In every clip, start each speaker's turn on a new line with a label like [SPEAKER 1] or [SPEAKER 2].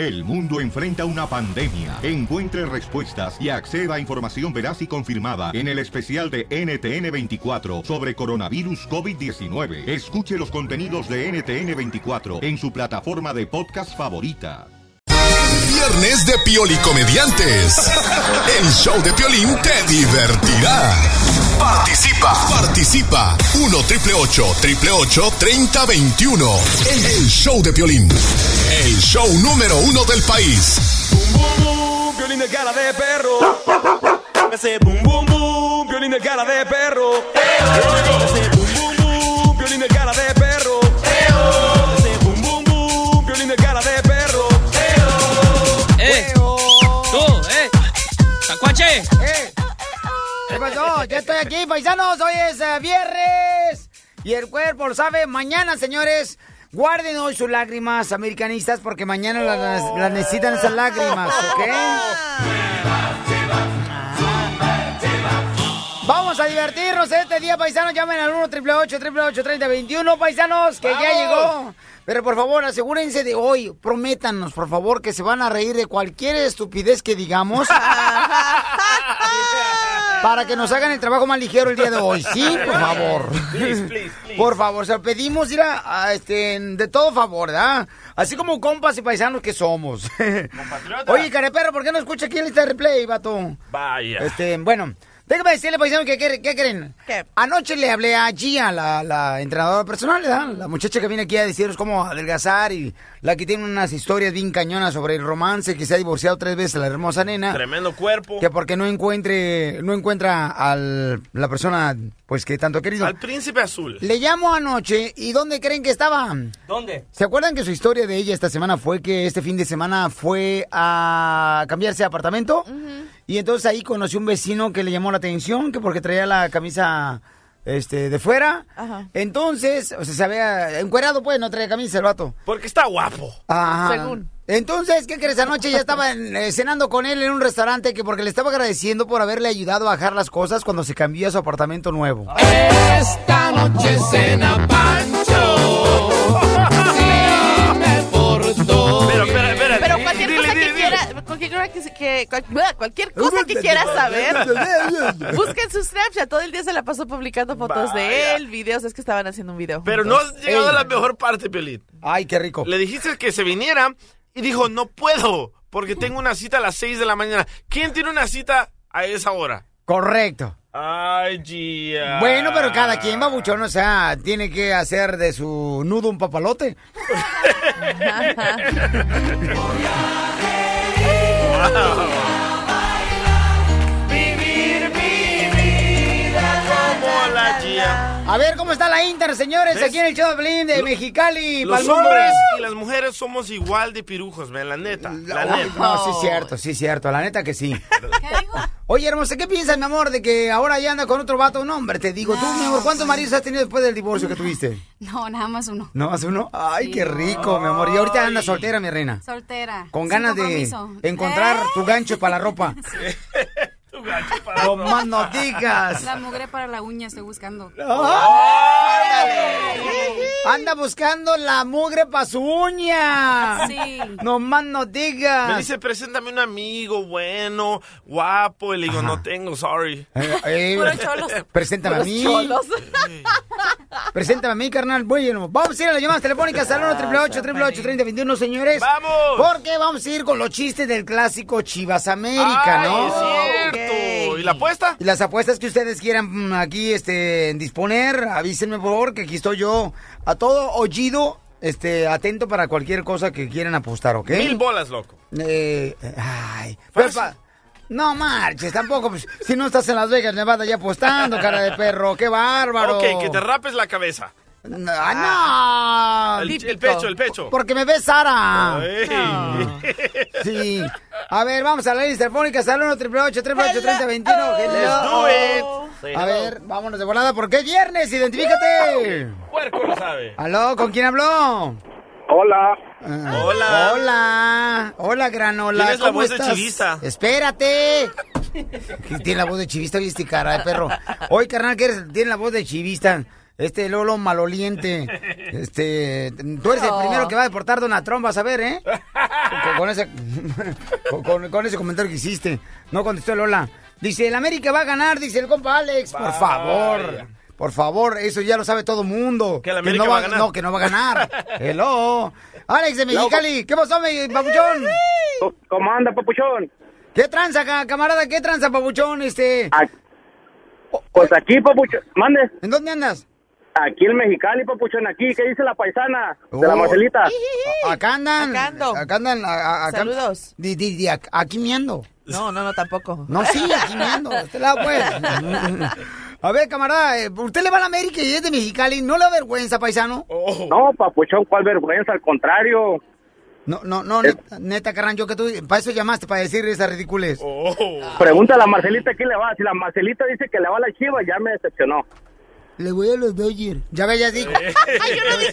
[SPEAKER 1] El mundo enfrenta una pandemia. Encuentre respuestas y acceda a información veraz y confirmada en el especial de NTN24 sobre coronavirus COVID-19. Escuche los contenidos de NTN24 en su plataforma de podcast favorita.
[SPEAKER 2] Viernes de Pioli Comediantes. El show de Piolín te divertirá. Participa, participa. 1 triple 8 triple 8 30 21. El show de Piolín. El show número uno del país.
[SPEAKER 3] Bum, bum, bum, violín de cara de perro. Ese bum, bum, bum, violín de cara de perro. Ese bum, bum, bum, violín de cara de perro. Ese bum, bum, bum, violín de cara de perro.
[SPEAKER 4] ¡Eh! ¡Tú, eh! ¡Tacuache!
[SPEAKER 5] ¡Eh! ¿Qué pasó? Ya estoy aquí, paisanos. Hoy es eh, viernes. Y el cuerpo lo sabe. Mañana, señores, guarden hoy sus lágrimas americanistas porque mañana las, las necesitan esas lágrimas, ¿ok? Vamos a divertirnos este día, paisanos. Llamen al 1 888 3021 paisanos, que ya llegó. Pero por favor, asegúrense de hoy. Prométanos, por favor, que se van a reír de cualquier estupidez que digamos. para que nos hagan el trabajo más ligero el día de hoy. Sí, por favor.
[SPEAKER 3] Please, please, please.
[SPEAKER 5] Por favor, se lo pedimos ir a, a, este, de todo favor, ¿verdad? Así como compas y paisanos que somos.
[SPEAKER 3] Compatriota.
[SPEAKER 5] Oye, careperro, ¿por qué no escucha aquí en lista de replay, vato?
[SPEAKER 3] Vaya.
[SPEAKER 5] Este, bueno, déjame decirle, paisano, que qué, qué creen.
[SPEAKER 6] ¿Qué?
[SPEAKER 5] Anoche le hablé a Gia, la, la entrenadora personal, ¿verdad? La muchacha que viene aquí a decirnos cómo adelgazar y la que tiene unas historias bien cañonas sobre el romance, que se ha divorciado tres veces la hermosa nena.
[SPEAKER 3] Tremendo cuerpo.
[SPEAKER 5] Que porque no encuentre, no encuentra a la persona, pues que tanto ha querido.
[SPEAKER 3] Al príncipe azul.
[SPEAKER 5] Le llamo anoche y ¿dónde creen que estaba?
[SPEAKER 4] ¿Dónde?
[SPEAKER 5] ¿Se acuerdan que su historia de ella esta semana fue que este fin de semana fue a cambiarse de apartamento? Y entonces ahí conoció un vecino que le llamó la atención, que porque traía la camisa este de fuera.
[SPEAKER 6] Ajá.
[SPEAKER 5] Entonces, o sea, se había encuerado pues, no traía camisa el vato.
[SPEAKER 3] Porque está guapo.
[SPEAKER 5] Ajá.
[SPEAKER 6] Según.
[SPEAKER 5] Entonces, ¿qué crees? Anoche ya estaba en- eh, cenando con él en un restaurante que porque le estaba agradeciendo por haberle ayudado a bajar las cosas cuando se cambió a su apartamento nuevo.
[SPEAKER 7] Esta noche cena Pancho.
[SPEAKER 6] Cualquier cosa que, que- cual- bleh, cualquier cosa que quieras saber, busquen su Snapchat. Todo el día se la pasó publicando fotos de él, videos. Es que estaban haciendo un video.
[SPEAKER 3] Pero no has llegado a la mejor parte, Pelín.
[SPEAKER 5] Ay, qué rico.
[SPEAKER 3] Le dijiste que se viniera y dijo, no puedo, porque tengo una cita a las 6 de la mañana. ¿Quién tiene una cita a esa hora?
[SPEAKER 5] Correcto.
[SPEAKER 3] Ay, Gia.
[SPEAKER 5] Bueno, pero cada quien, babuchón, o sea, tiene que hacer de su nudo un papalote.
[SPEAKER 3] Vida como la Gia.
[SPEAKER 5] A ver, ¿cómo está la Inter, señores?
[SPEAKER 3] ¿Ves?
[SPEAKER 5] Aquí en el show de de Mexicali.
[SPEAKER 3] Los hombres y las mujeres somos igual de pirujos, man, la neta. La neta.
[SPEAKER 5] No, sí es cierto, sí es cierto, la neta que sí. Oye, hermosa, ¿qué piensas, mi amor, de que ahora ya anda con otro vato? No, hombre, te digo, tú, mi amor, ¿cuántos maridos has tenido después del divorcio que tuviste?
[SPEAKER 8] No, nada más uno.
[SPEAKER 5] ¿No más uno? Ay,
[SPEAKER 8] Sí.
[SPEAKER 5] qué rico, mi amor. Y ahorita andas soltera, mi reina.
[SPEAKER 8] Soltera.
[SPEAKER 5] Con ganas de encontrar
[SPEAKER 8] ¿Eh?
[SPEAKER 5] tu gancho para la ropa.
[SPEAKER 3] Tu gancho para
[SPEAKER 5] No más no digas.
[SPEAKER 8] La mugre para la uña estoy buscando.
[SPEAKER 5] Anda buscando la mugre para su uña.
[SPEAKER 8] Sí.
[SPEAKER 5] No más no
[SPEAKER 3] Me
[SPEAKER 5] digas.
[SPEAKER 3] dice, preséntame un amigo bueno, guapo. Y le digo, no tengo, sorry.
[SPEAKER 5] Eh, eh,
[SPEAKER 6] cholos.
[SPEAKER 5] Preséntame a mí.
[SPEAKER 6] cholos.
[SPEAKER 5] Preséntame a mí, carnal. Bueno, vamos a ir a las llamadas telefónicas al 1 888 3021 señores.
[SPEAKER 3] ¡Vamos!
[SPEAKER 5] Porque vamos a ir con los chistes del clásico Chivas América,
[SPEAKER 3] Ay,
[SPEAKER 5] ¿no?
[SPEAKER 3] es cierto. ¿Y la apuesta?
[SPEAKER 5] Y las apuestas que ustedes quieran mm, aquí este, disponer, avísenme por favor, que aquí estoy yo a todo oído, este, atento para cualquier cosa que quieran apostar, ¿ok?
[SPEAKER 3] Mil bolas, loco.
[SPEAKER 5] Eh, ay, no marches, tampoco, pues, si no estás en Las Vegas, Nevada, ya apostando, cara de perro, qué bárbaro.
[SPEAKER 3] Ok, que te rapes la cabeza.
[SPEAKER 5] No, ah, no.
[SPEAKER 3] El,
[SPEAKER 6] Típico.
[SPEAKER 3] el pecho, el pecho.
[SPEAKER 5] Porque me ves, Sara.
[SPEAKER 3] Ay.
[SPEAKER 5] Sí. A ver, vamos a la lista telefónica. Al 1 888 3021
[SPEAKER 3] Let's do it.
[SPEAKER 5] A ver, vámonos de volada porque es viernes. Identifícate.
[SPEAKER 3] Puerco lo sabe.
[SPEAKER 5] ¿Aló? ¿Con quién habló?
[SPEAKER 9] Hola.
[SPEAKER 5] Ah,
[SPEAKER 3] Hola.
[SPEAKER 5] Hola. Hola, granola.
[SPEAKER 3] ¿Quién es la
[SPEAKER 5] ¿Cómo
[SPEAKER 3] voz de chivista?
[SPEAKER 5] Espérate. Tiene la voz de chivista, viste, cara de perro. Oye, carnal, que eres? Tiene la voz de chivista. Este Lolo maloliente. Este, tú eres el primero que va a deportar Donald Trump, vas a ver, ¿eh? Con, con ese, con, ese comentario que hiciste. No contestó Lola. Dice, el América va a ganar, dice el compa Alex. Por favor. Por favor, eso ya lo sabe todo mundo.
[SPEAKER 10] Que el América
[SPEAKER 5] no
[SPEAKER 10] va a ganar.
[SPEAKER 5] No, que no va a ganar. Hello. Alex de Mexicali, ¿qué pasó, mi papuchón?
[SPEAKER 11] ¿Cómo anda, papuchón?
[SPEAKER 5] ¿Qué tranza, ca- camarada? ¿Qué tranza, papuchón? Este...
[SPEAKER 11] Pues aquí, papuchón. Mande.
[SPEAKER 5] ¿En dónde andas?
[SPEAKER 11] Aquí en Mexicali, papuchón. Aquí, ¿qué dice la paisana? De la
[SPEAKER 5] Oh.
[SPEAKER 11] Marcelita.
[SPEAKER 5] Acá andan.
[SPEAKER 6] Acá
[SPEAKER 5] andan. acá-
[SPEAKER 6] Saludos.
[SPEAKER 5] Di, di, di, ac- aquí miando.
[SPEAKER 6] No, no, no, tampoco.
[SPEAKER 5] No, sí, aquí miando. de Este lado, pues. A ver, camarada, eh, usted le va a la América y es de Mexicali. ¿No le da vergüenza, paisano?
[SPEAKER 11] No, papuchón, ¿cuál vergüenza? Al contrario.
[SPEAKER 5] No, no, no, neta, neta carrancho, que tú, para eso llamaste, para decir esa ridiculez.
[SPEAKER 11] Pregunta a la Marcelita quién le va. Si la Marcelita dice que le va a la chiva, ya me decepcionó.
[SPEAKER 5] Le voy a los Dodgers. Ya ve, ya dijo.
[SPEAKER 6] Ay, yo no dije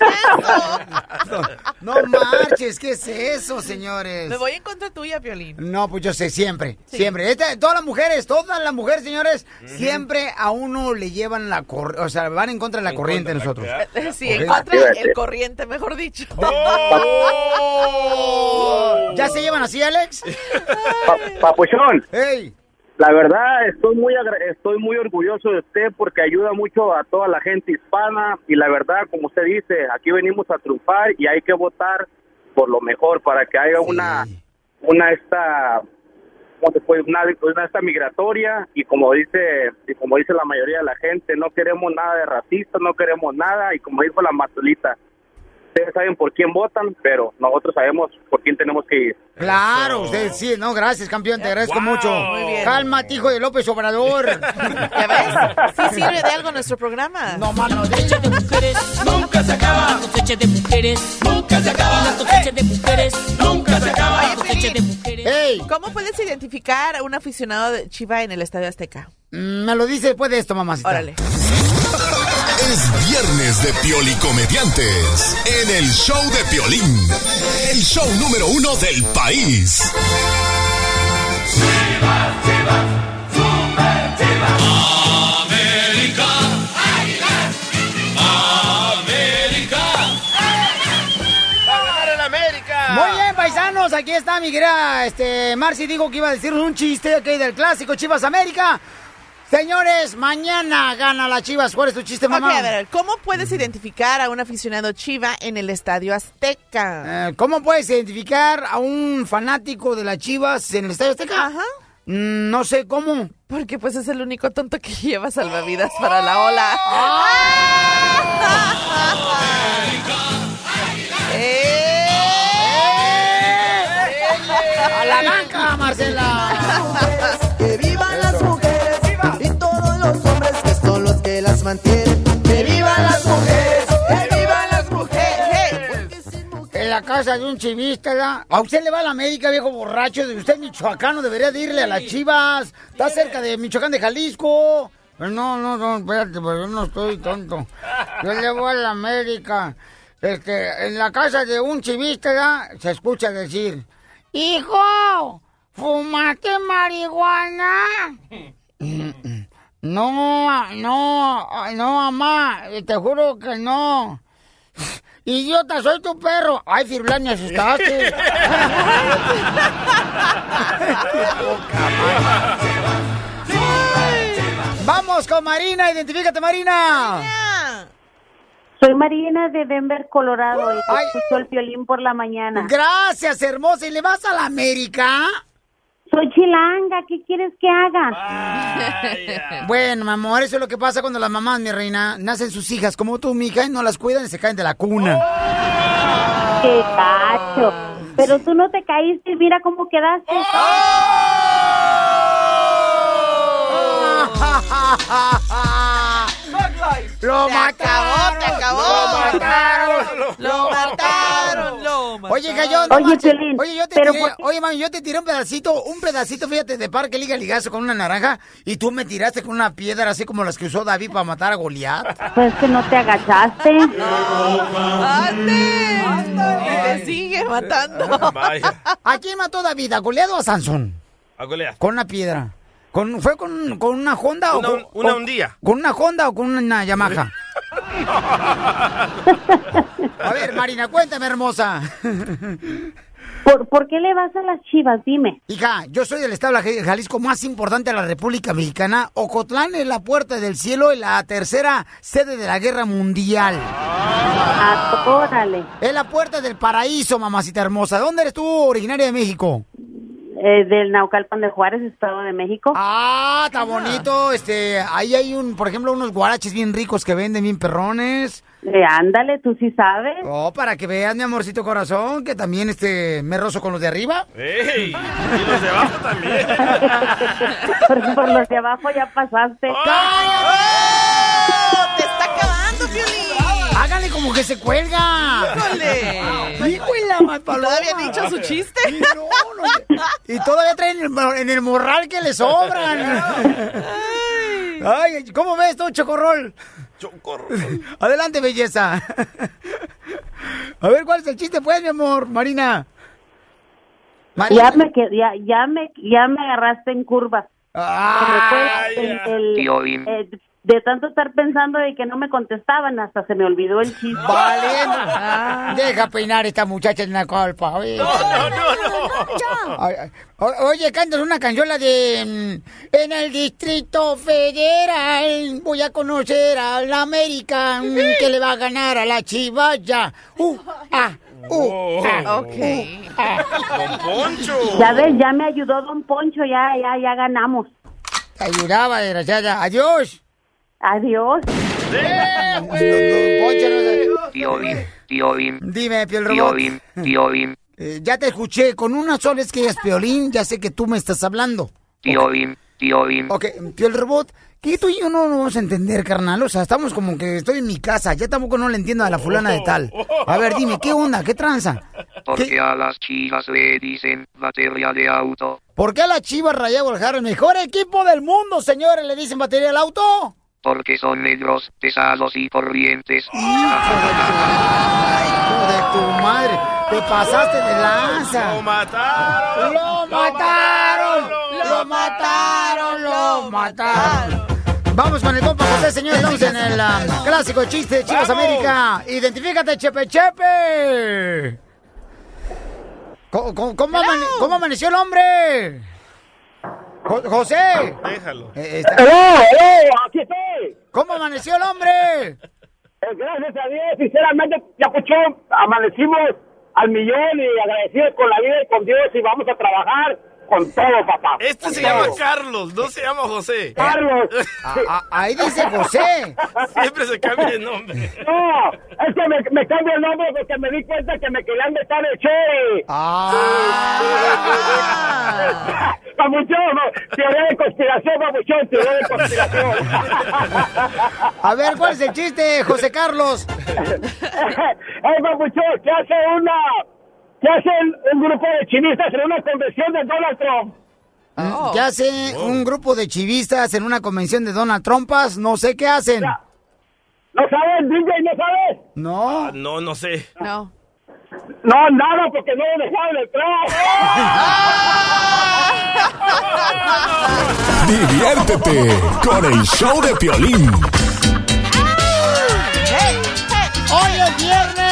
[SPEAKER 6] eso.
[SPEAKER 5] No marches, ¿qué es eso, señores?
[SPEAKER 6] Me voy en contra tuya, Piolín.
[SPEAKER 5] No, pues yo sé, siempre, siempre. Esta- todas las mujeres, todas las mujeres, señores, siempre a uno le llevan la corriente, o sea, van en contra de la corriente nosotros.
[SPEAKER 6] Sí, en contra el corriente, mejor dicho.
[SPEAKER 5] ¿Ya se llevan así, Alex?
[SPEAKER 11] Pa- papuchón.
[SPEAKER 5] ¡Ey!
[SPEAKER 11] La verdad, estoy muy estoy muy orgulloso de usted porque ayuda mucho a toda la gente hispana y la verdad, como usted dice, aquí venimos a triunfar y hay que votar por lo mejor para que haya una una esta ¿cómo se puede? una, una esta migratoria y como dice y como dice la mayoría de la gente, no queremos nada de racista, no queremos nada y como dijo la Marcelita, ustedes saben por quién votan, pero nosotros sabemos por quién tenemos que ir.
[SPEAKER 5] Claro, usted sí, no, gracias, campeón, te agradezco mucho.
[SPEAKER 6] Muy bien.
[SPEAKER 5] Cálmate, hijo de López Obrador.
[SPEAKER 6] ¿Ya ves? Sí sirve de algo nuestro programa.
[SPEAKER 5] No, mano, de
[SPEAKER 12] de mujeres nunca se acaba. La cosecha de mujeres nunca se acaba. La cosecha de mujeres nunca se acaba. La cosecha de mujeres.
[SPEAKER 5] ¡Ey!
[SPEAKER 6] ¿Cómo puedes identificar a un aficionado de Chiva en el Estadio Azteca?
[SPEAKER 5] Mm, Me lo dice después de esto, mamacita.
[SPEAKER 6] Órale.
[SPEAKER 2] Es viernes de Piolikomediantes en el show de Piolín. El show número uno del país.
[SPEAKER 12] América. América.
[SPEAKER 10] ¡Va a ganar el América!
[SPEAKER 5] Muy bien, paisanos, aquí está mi querida este, Marci dijo que iba a decirnos un chiste aquí del clásico Chivas América. Señores, mañana gana la Chivas. ¿Cuál es tu chiste, mamá?
[SPEAKER 6] Ok, a ver, ¿cómo puedes identificar a un aficionado Chiva en el Estadio Azteca?
[SPEAKER 5] Eh, ¿Cómo puedes identificar a un fanático de las Chivas en el Estadio Azteca?
[SPEAKER 6] Ajá.
[SPEAKER 5] Mm, no sé cómo.
[SPEAKER 6] Porque pues es el único tonto que lleva salvavidas para la ola. ¡Eh!
[SPEAKER 5] ¡A la banca, Marcela!
[SPEAKER 13] Mantienen. Que vivan las mujeres, que vivan las mujeres.
[SPEAKER 5] En la casa de un chivista. A usted le va a la América, viejo borracho. Usted es michoacano, debería de irle a las chivas. Está cerca de Michoacán de Jalisco. Pero No, no, no, espérate, pues yo no estoy tonto. Yo le voy a la América. Este, en la casa de un chivista. Se escucha decir, ¡Hijo! ¿Fumaste marihuana? No, no, no, mamá, te juro que no. Idiota, soy tu perro. Ay, Firulán, me asustaste. Vamos con Marina, identifícate, Marina.
[SPEAKER 9] Soy Marina de Denver, Colorado, y escucho el violín por la mañana.
[SPEAKER 5] Gracias, hermosa. ¿Y le vas a la América?
[SPEAKER 9] Soy chilanga, ¿qué quieres que haga?
[SPEAKER 5] Bueno, mi amor, eso es lo que pasa cuando las mamás, mi reina, nacen sus hijas como tú, mi hija, y no las cuidan y se caen de la cuna.
[SPEAKER 9] ¡Qué cacho! Pero tú no te caíste y mira cómo quedaste.
[SPEAKER 5] ¡Lo
[SPEAKER 6] acabó, te acabó.
[SPEAKER 5] ¡Lo mataron!
[SPEAKER 6] Lo mataron, lo mataron.
[SPEAKER 5] Oye, Gallón,
[SPEAKER 9] Oye,
[SPEAKER 5] no Oye, yo te
[SPEAKER 9] pero
[SPEAKER 5] tiré,
[SPEAKER 9] ¿por
[SPEAKER 5] oye, mami, yo te tiré un pedacito, un pedacito, fíjate, de parque liga ligazo con una naranja y tú me tiraste con una piedra así como las que usó David para matar a Goliat.
[SPEAKER 9] Pues que no te agachaste.
[SPEAKER 6] ¡Ande! Y te sigue matando.
[SPEAKER 10] Vaya.
[SPEAKER 5] ¿A quién mató David? ¿A Goliat o a Sansón?
[SPEAKER 10] A Goliat.
[SPEAKER 5] Con una piedra. ¿Con, ¿Fue con, con una Honda
[SPEAKER 10] Una-
[SPEAKER 5] o con,
[SPEAKER 10] una
[SPEAKER 5] o-
[SPEAKER 10] hundía.
[SPEAKER 5] ¿Con una Honda o con una Yamaha? A ver, Marina, cuéntame, hermosa.
[SPEAKER 9] ¿Por, ¿Por qué le vas a las chivas? Dime.
[SPEAKER 5] Hija, yo soy del estado de Jalisco más importante de la República Mexicana. Ocotlán es la puerta del cielo y la tercera sede de la guerra mundial.
[SPEAKER 9] Ah, órale.
[SPEAKER 5] Es la puerta del paraíso, mamacita hermosa. ¿Dónde eres tú, originaria de México?
[SPEAKER 9] Eh, del Naucalpan de Juárez, Estado de México.
[SPEAKER 5] Ah, está bonito. Este, ahí hay un, por ejemplo, unos guaraches bien ricos que venden bien perrones.
[SPEAKER 9] Eh, ándale, tú sí sabes.
[SPEAKER 5] Oh, para que veas, mi amorcito corazón, que también este me rozo con los de arriba.
[SPEAKER 10] ¡Ey! Y los de abajo también.
[SPEAKER 9] por, por los de abajo ya pasaste.
[SPEAKER 6] ¡Te está acabando, Piolín!
[SPEAKER 5] Háganle como que se cuelga.
[SPEAKER 6] ¡Híjole!
[SPEAKER 5] ¡Híjole, más paloma!
[SPEAKER 6] ¿Todavía han dicho su chiste?
[SPEAKER 5] Y, no, no, y todavía traen en el, en el morral que le sobran. Ay, ¿cómo ves tú, Chocorrol?
[SPEAKER 10] Chocorrol.
[SPEAKER 5] Adelante, belleza. A ver, ¿cuál es el chiste, pues, mi amor, Marina?
[SPEAKER 9] Ya me, ya, ya, me, ya me agarraste en curva. El- el- eh, de tanto estar pensando de que no me contestaban, hasta se me olvidó el chiste.
[SPEAKER 5] Valiendo. Deja peinar esta muchacha en la culpa. Oye,
[SPEAKER 10] No, no, no.
[SPEAKER 5] Ay, ay. O- Oye, cantas una canción de mm, En el Distrito Federal voy a conocer a la América que le va a ganar a la Chivaya. Uh, ah, uh, ah,
[SPEAKER 6] Ok.
[SPEAKER 5] uh, ah.
[SPEAKER 10] Don Poncho.
[SPEAKER 9] Ya ves, ya me ayudó Don Poncho, ya, ya, ya ganamos.
[SPEAKER 5] Te ayudaba, desgraciada. Adiós.
[SPEAKER 9] Adiós.
[SPEAKER 5] Sabe.
[SPEAKER 14] Piolín, Piolín,
[SPEAKER 5] Dime, Piel Robot.
[SPEAKER 14] Piolín,
[SPEAKER 5] Eh, ya te escuché. Con una sola es que es Piolín. Ya sé que tú me estás hablando.
[SPEAKER 14] Piolín, Piolín.
[SPEAKER 5] Ok, Piel Robot, que tú y yo no nos vamos a entender, carnal. O sea, estamos como que estoy en mi casa. Ya tampoco no le entiendo a la fulana de tal. A ver, dime, ¿qué onda? ¿Qué tranza?
[SPEAKER 14] Porque a las chivas le dicen batería de auto.
[SPEAKER 5] ¿Por qué a la Chivas Guadalajara, el mejor equipo del mundo, señores, le dicen batería al auto?
[SPEAKER 14] Porque son negros, pesados y corrientes.
[SPEAKER 5] Hijo de tu madre, te pasaste de lanza.
[SPEAKER 10] Lo mataron.
[SPEAKER 5] ¡Lo mataron! ¡Lo mataron! ¡Lo mataron! Vamos con el compa José, señores. Estamos en el um, clásico chiste de Chivas
[SPEAKER 10] ¡Vamos!
[SPEAKER 5] América. Identifícate, Chepe Chepe. ¿Cómo, cómo- cómo amane- cómo amaneció el hombre? Jo- José.
[SPEAKER 10] Déjalo.
[SPEAKER 5] Eh, está-
[SPEAKER 15] ¡Aquí estoy!
[SPEAKER 5] ¿Cómo amaneció el hombre?
[SPEAKER 15] Eh, Gracias a Dios, sinceramente, ya puchón, amanecimos al millón y agradecidos con la vida y con Dios y vamos a trabajar con todo, papá.
[SPEAKER 10] Este
[SPEAKER 15] Con
[SPEAKER 10] se
[SPEAKER 15] todo.
[SPEAKER 10] llama Carlos, no se llama José.
[SPEAKER 15] Carlos.
[SPEAKER 5] Ah, ah, ahí dice José.
[SPEAKER 10] Siempre se cambia de nombre.
[SPEAKER 15] No, es que me, me cambio el nombre porque me di cuenta que me querían meter el che.
[SPEAKER 5] Ah.
[SPEAKER 15] Papuchón, no, teoría de conspiración, papuchón, teoría de conspiración.
[SPEAKER 5] A ver, ¿cuál es el chiste, José Carlos?
[SPEAKER 15] Eh, papuchón, ¿qué hace una... ¿Qué hace un grupo de chinistas en una convención de Donald Trump?
[SPEAKER 6] Oh.
[SPEAKER 5] ¿Qué hace un grupo de chivistas en una convención de Donald Trumpas? No sé qué hacen.
[SPEAKER 15] ¿No sabes, DJ? ¿No sabes?
[SPEAKER 5] No.
[SPEAKER 10] Ah, No, no sé.
[SPEAKER 6] No.
[SPEAKER 15] No, nada, porque no lo dejaron entrar.
[SPEAKER 2] Diviértete con el show de Piolín.
[SPEAKER 5] ¡Hoy es viernes!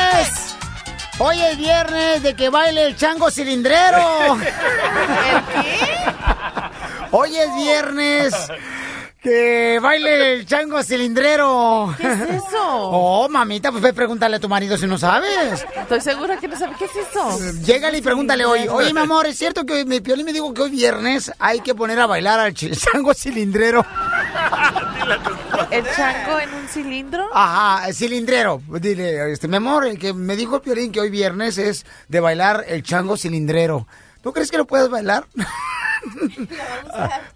[SPEAKER 5] ¡Hoy es viernes de que baile el chango cilindrero! Hoy es viernes que baile el chango cilindrero.
[SPEAKER 6] ¿Qué es eso?
[SPEAKER 5] Oh, mamita, pues ve pregúntale a tu marido si no sabes.
[SPEAKER 6] Estoy segura que no sabe qué es eso.
[SPEAKER 5] Llégale y pregúntale hoy. Oye, mi amor, ¿es cierto que hoy, mi piolín me dijo que hoy viernes hay que poner a bailar al chango cilindrero?
[SPEAKER 6] ¿El chango en un cilindro?
[SPEAKER 5] Ajá, el cilindrero. Dile, este, mi amor, el que me dijo el piolín que hoy viernes es de bailar el chango cilindrero. ¿Tú crees que lo puedes bailar?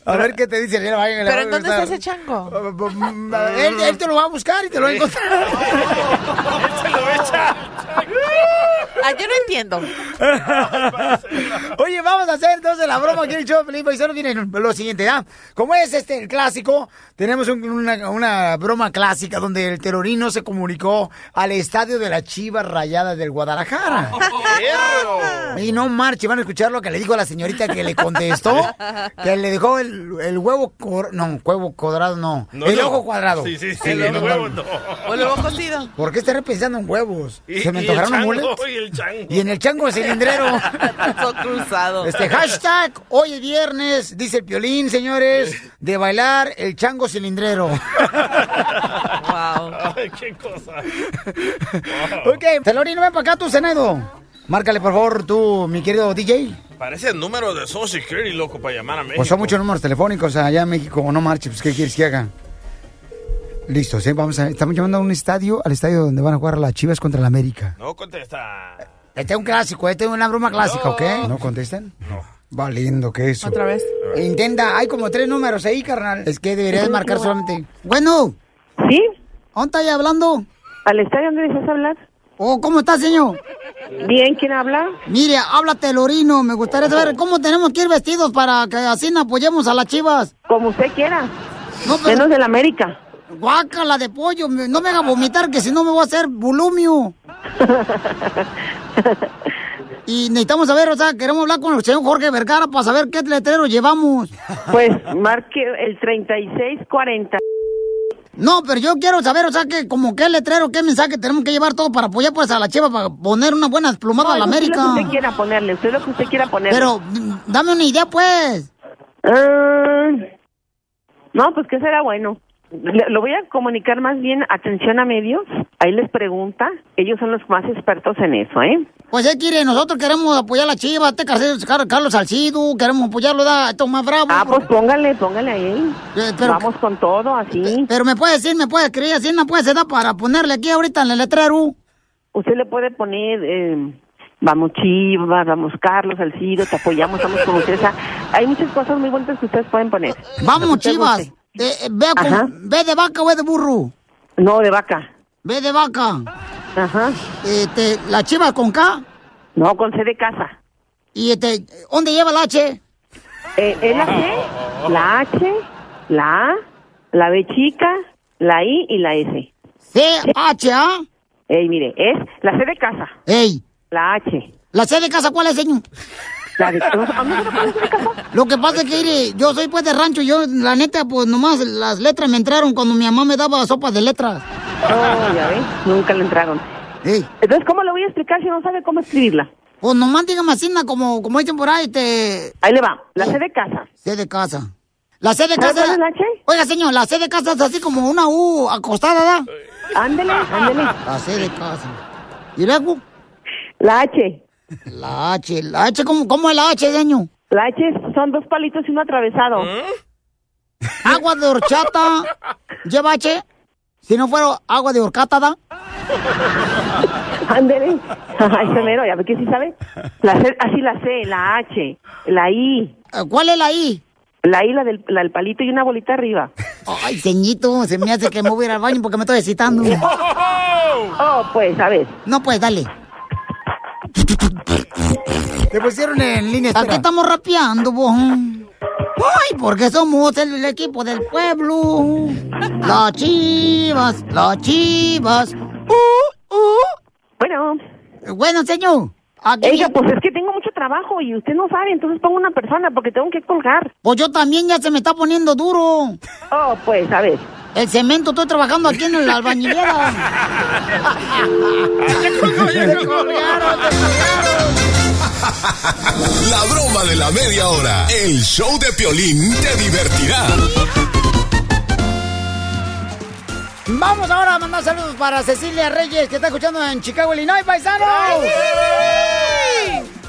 [SPEAKER 5] a ver qué te dice.
[SPEAKER 6] ¿Pero
[SPEAKER 5] va
[SPEAKER 6] en
[SPEAKER 5] a
[SPEAKER 6] dónde está ese chango?
[SPEAKER 5] Él, él te lo va a buscar y te lo va a encontrar.
[SPEAKER 10] Se lo echa.
[SPEAKER 6] Ah, yo no entiendo.
[SPEAKER 5] Oye, vamos a hacer entonces la broma aquí en el show, Pelín Paisano, viene lo siguiente, ¿ah? Como es este el clásico, tenemos un- una, una broma clásica donde el terrorino se comunicó al estadio de la Chivas Rayadas del Guadalajara. Y no marche, van a escuchar lo que le dijo a la señorita que le contestó, que le dejó el, el huevo, cor- no, huevo cuadrado, no,
[SPEAKER 9] No,
[SPEAKER 5] el
[SPEAKER 9] no.
[SPEAKER 5] ojo cuadrado.
[SPEAKER 9] Sí, sí, sí,
[SPEAKER 5] El
[SPEAKER 9] huevo
[SPEAKER 5] cuadrado.
[SPEAKER 6] O el huevo cocido.
[SPEAKER 5] ¿Por qué estaré pensando en huevos?
[SPEAKER 9] Y-
[SPEAKER 5] ¿Se me
[SPEAKER 9] y
[SPEAKER 5] antojaron mullet?
[SPEAKER 9] y el chango.
[SPEAKER 5] Y en el chango cilindrero.
[SPEAKER 6] Cruzado.
[SPEAKER 5] Este hashtag, hoy es viernes, dice el piolín, señores, de bailar el chango cilindrero.
[SPEAKER 6] Wow.
[SPEAKER 9] Ay, qué cosa.
[SPEAKER 5] ok, Telorino, ven para acá tu Cenedo. Márcale, por favor, tú, mi querido DJ.
[SPEAKER 9] Parece el número de Social Security, loco, para llamar a México.
[SPEAKER 5] Pues son muchos números telefónicos allá en México, no marche, pues ¿qué quieres que haga? Listo, sí, vamos a, estamos llamando a un estadio, al estadio donde van a jugar las Chivas contra la América.
[SPEAKER 9] No contesta.
[SPEAKER 5] Este es un clásico, este es una broma clásica, ¿ok? ¿No contestan? No. Va lindo que eso.
[SPEAKER 6] Otra vez.
[SPEAKER 5] Intenta, hay como tres números ahí, carnal. Es que deberías marcar solamente. Bueno.
[SPEAKER 16] ¿Sí?
[SPEAKER 5] ¿Dónde está ahí hablando?
[SPEAKER 16] ¿Al estadio dónde deseas hablar?
[SPEAKER 5] Oh, ¿cómo está, señor?
[SPEAKER 16] Bien, ¿quién habla?
[SPEAKER 5] Mire, habla Telorino. Me gustaría saber cómo tenemos que ir vestidos para que así nos apoyemos a las chivas.
[SPEAKER 16] Como usted quiera.
[SPEAKER 5] No, pero...
[SPEAKER 16] Menos del América.
[SPEAKER 5] Guácala de pollo. No me haga vomitar, que si no me voy a hacer bulumio. Y necesitamos saber, o sea, queremos hablar con el señor Jorge Vergara para saber qué letrero llevamos.
[SPEAKER 16] Pues marque el 3640.
[SPEAKER 5] No, pero yo quiero saber, o sea, que como qué letrero, qué mensaje tenemos que llevar todo para apoyar pues a la chiva, para poner una buena desplumada a la
[SPEAKER 16] No, eso es
[SPEAKER 5] América.
[SPEAKER 16] lo que usted quiera ponerle, usted lo que usted quiera ponerle.
[SPEAKER 5] Pero dame una idea, pues.
[SPEAKER 16] Ah, no, pues que será bueno. Lo voy a comunicar más bien atención a medios. Ahí les pregunta. Ellos son los más expertos en eso, ¿eh?
[SPEAKER 5] Pues es que nosotros queremos apoyar a la chiva, este Carlos, Carlos Salcido, queremos apoyarlo, da, esto más bravo.
[SPEAKER 16] Ah, pues póngale, póngale ahí.
[SPEAKER 5] Eh, pero-
[SPEAKER 16] Vamos con todo, así.
[SPEAKER 5] Pero me puede decir, me puede escribir así, no puede ser para ponerle aquí ahorita en el letrero.
[SPEAKER 16] Usted le puede poner, eh, vamos Chivas, vamos Carlos, Alcido, te apoyamos, estamos con usted. O sea, hay muchas cosas muy bonitas que ustedes pueden poner.
[SPEAKER 5] Vamos, chivas.
[SPEAKER 16] guste.
[SPEAKER 5] Eh, eh, con-. ¿Ve de vaca o es de burro?
[SPEAKER 16] No, de vaca.
[SPEAKER 5] Ve de vaca.
[SPEAKER 16] Ajá.
[SPEAKER 5] Este, la chiva con K.
[SPEAKER 16] No, con C de casa.
[SPEAKER 5] Y este, ¿dónde lleva la H?
[SPEAKER 16] Eh, es la C, la H, la A, la B chica, la I y la S.
[SPEAKER 5] C, H, A.
[SPEAKER 16] Ey, mire, es la C de casa.
[SPEAKER 5] Ey.
[SPEAKER 16] La H.
[SPEAKER 5] ¿La C de casa cuál es, señor?
[SPEAKER 16] La de, ¿A mí no me parece de casa?
[SPEAKER 5] Lo que pasa es que, mire, yo soy pues de rancho, yo, la neta, pues nomás las letras me entraron cuando mi mamá me daba sopa de letras.
[SPEAKER 16] Oh, ya ves, nunca le entraron. Entonces, ¿cómo le voy a explicar si no sabe cómo escribirla?
[SPEAKER 5] Pues nomás dígame así, como, como dicen por ahí, este...
[SPEAKER 16] Ahí le va, la C de casa.
[SPEAKER 5] C de casa. La C de
[SPEAKER 16] ¿Sabe
[SPEAKER 5] casa...
[SPEAKER 16] cuál es la H?
[SPEAKER 5] Oiga, señor, la C de casa es así como una U acostada, ¿verdad?
[SPEAKER 16] Ándele, ándele.
[SPEAKER 5] La C de casa. ¿Y luego?
[SPEAKER 16] La H.
[SPEAKER 5] La H. ¿La H cómo, cómo es la H, señor?
[SPEAKER 16] La H son dos palitos y uno atravesado.
[SPEAKER 5] Agua de horchata. ¿Lleva H? Si no fuera agua de horcata, ¿da?
[SPEAKER 16] Ándele. Ay, se mero, ya ve que sí sabe. La C, así la C, la H, la I.
[SPEAKER 5] Eh, ¿Cuál es la I?
[SPEAKER 16] La I, la del, la del palito y una bolita arriba.
[SPEAKER 5] Ay, ceñito, se me hace que me voy a ir al baño porque me estoy excitando.
[SPEAKER 16] Oh, pues, a ver.
[SPEAKER 5] No, pues, dale. Te pusieron en línea. Aquí estamos rapeando, vos. Ay, porque somos el, equipo del pueblo. Las chivas, las chivas. Uh, uh.
[SPEAKER 16] Bueno.
[SPEAKER 5] Bueno, señor. Aquí...
[SPEAKER 16] Oiga, pues es que tengo mucho trabajo y usted no sabe, entonces pongo una persona porque tengo que colgar.
[SPEAKER 5] Pues yo también ya se me está poniendo duro.
[SPEAKER 16] Oh, pues, a ver.
[SPEAKER 5] El cemento, estoy trabajando aquí en la albañilera.
[SPEAKER 2] Te colgaron, La broma de la media hora. El show de Piolín te divertirá.
[SPEAKER 5] Vamos ahora a mandar saludos para Cecilia Reyes, que está escuchando en Chicago, Illinois, paisanos.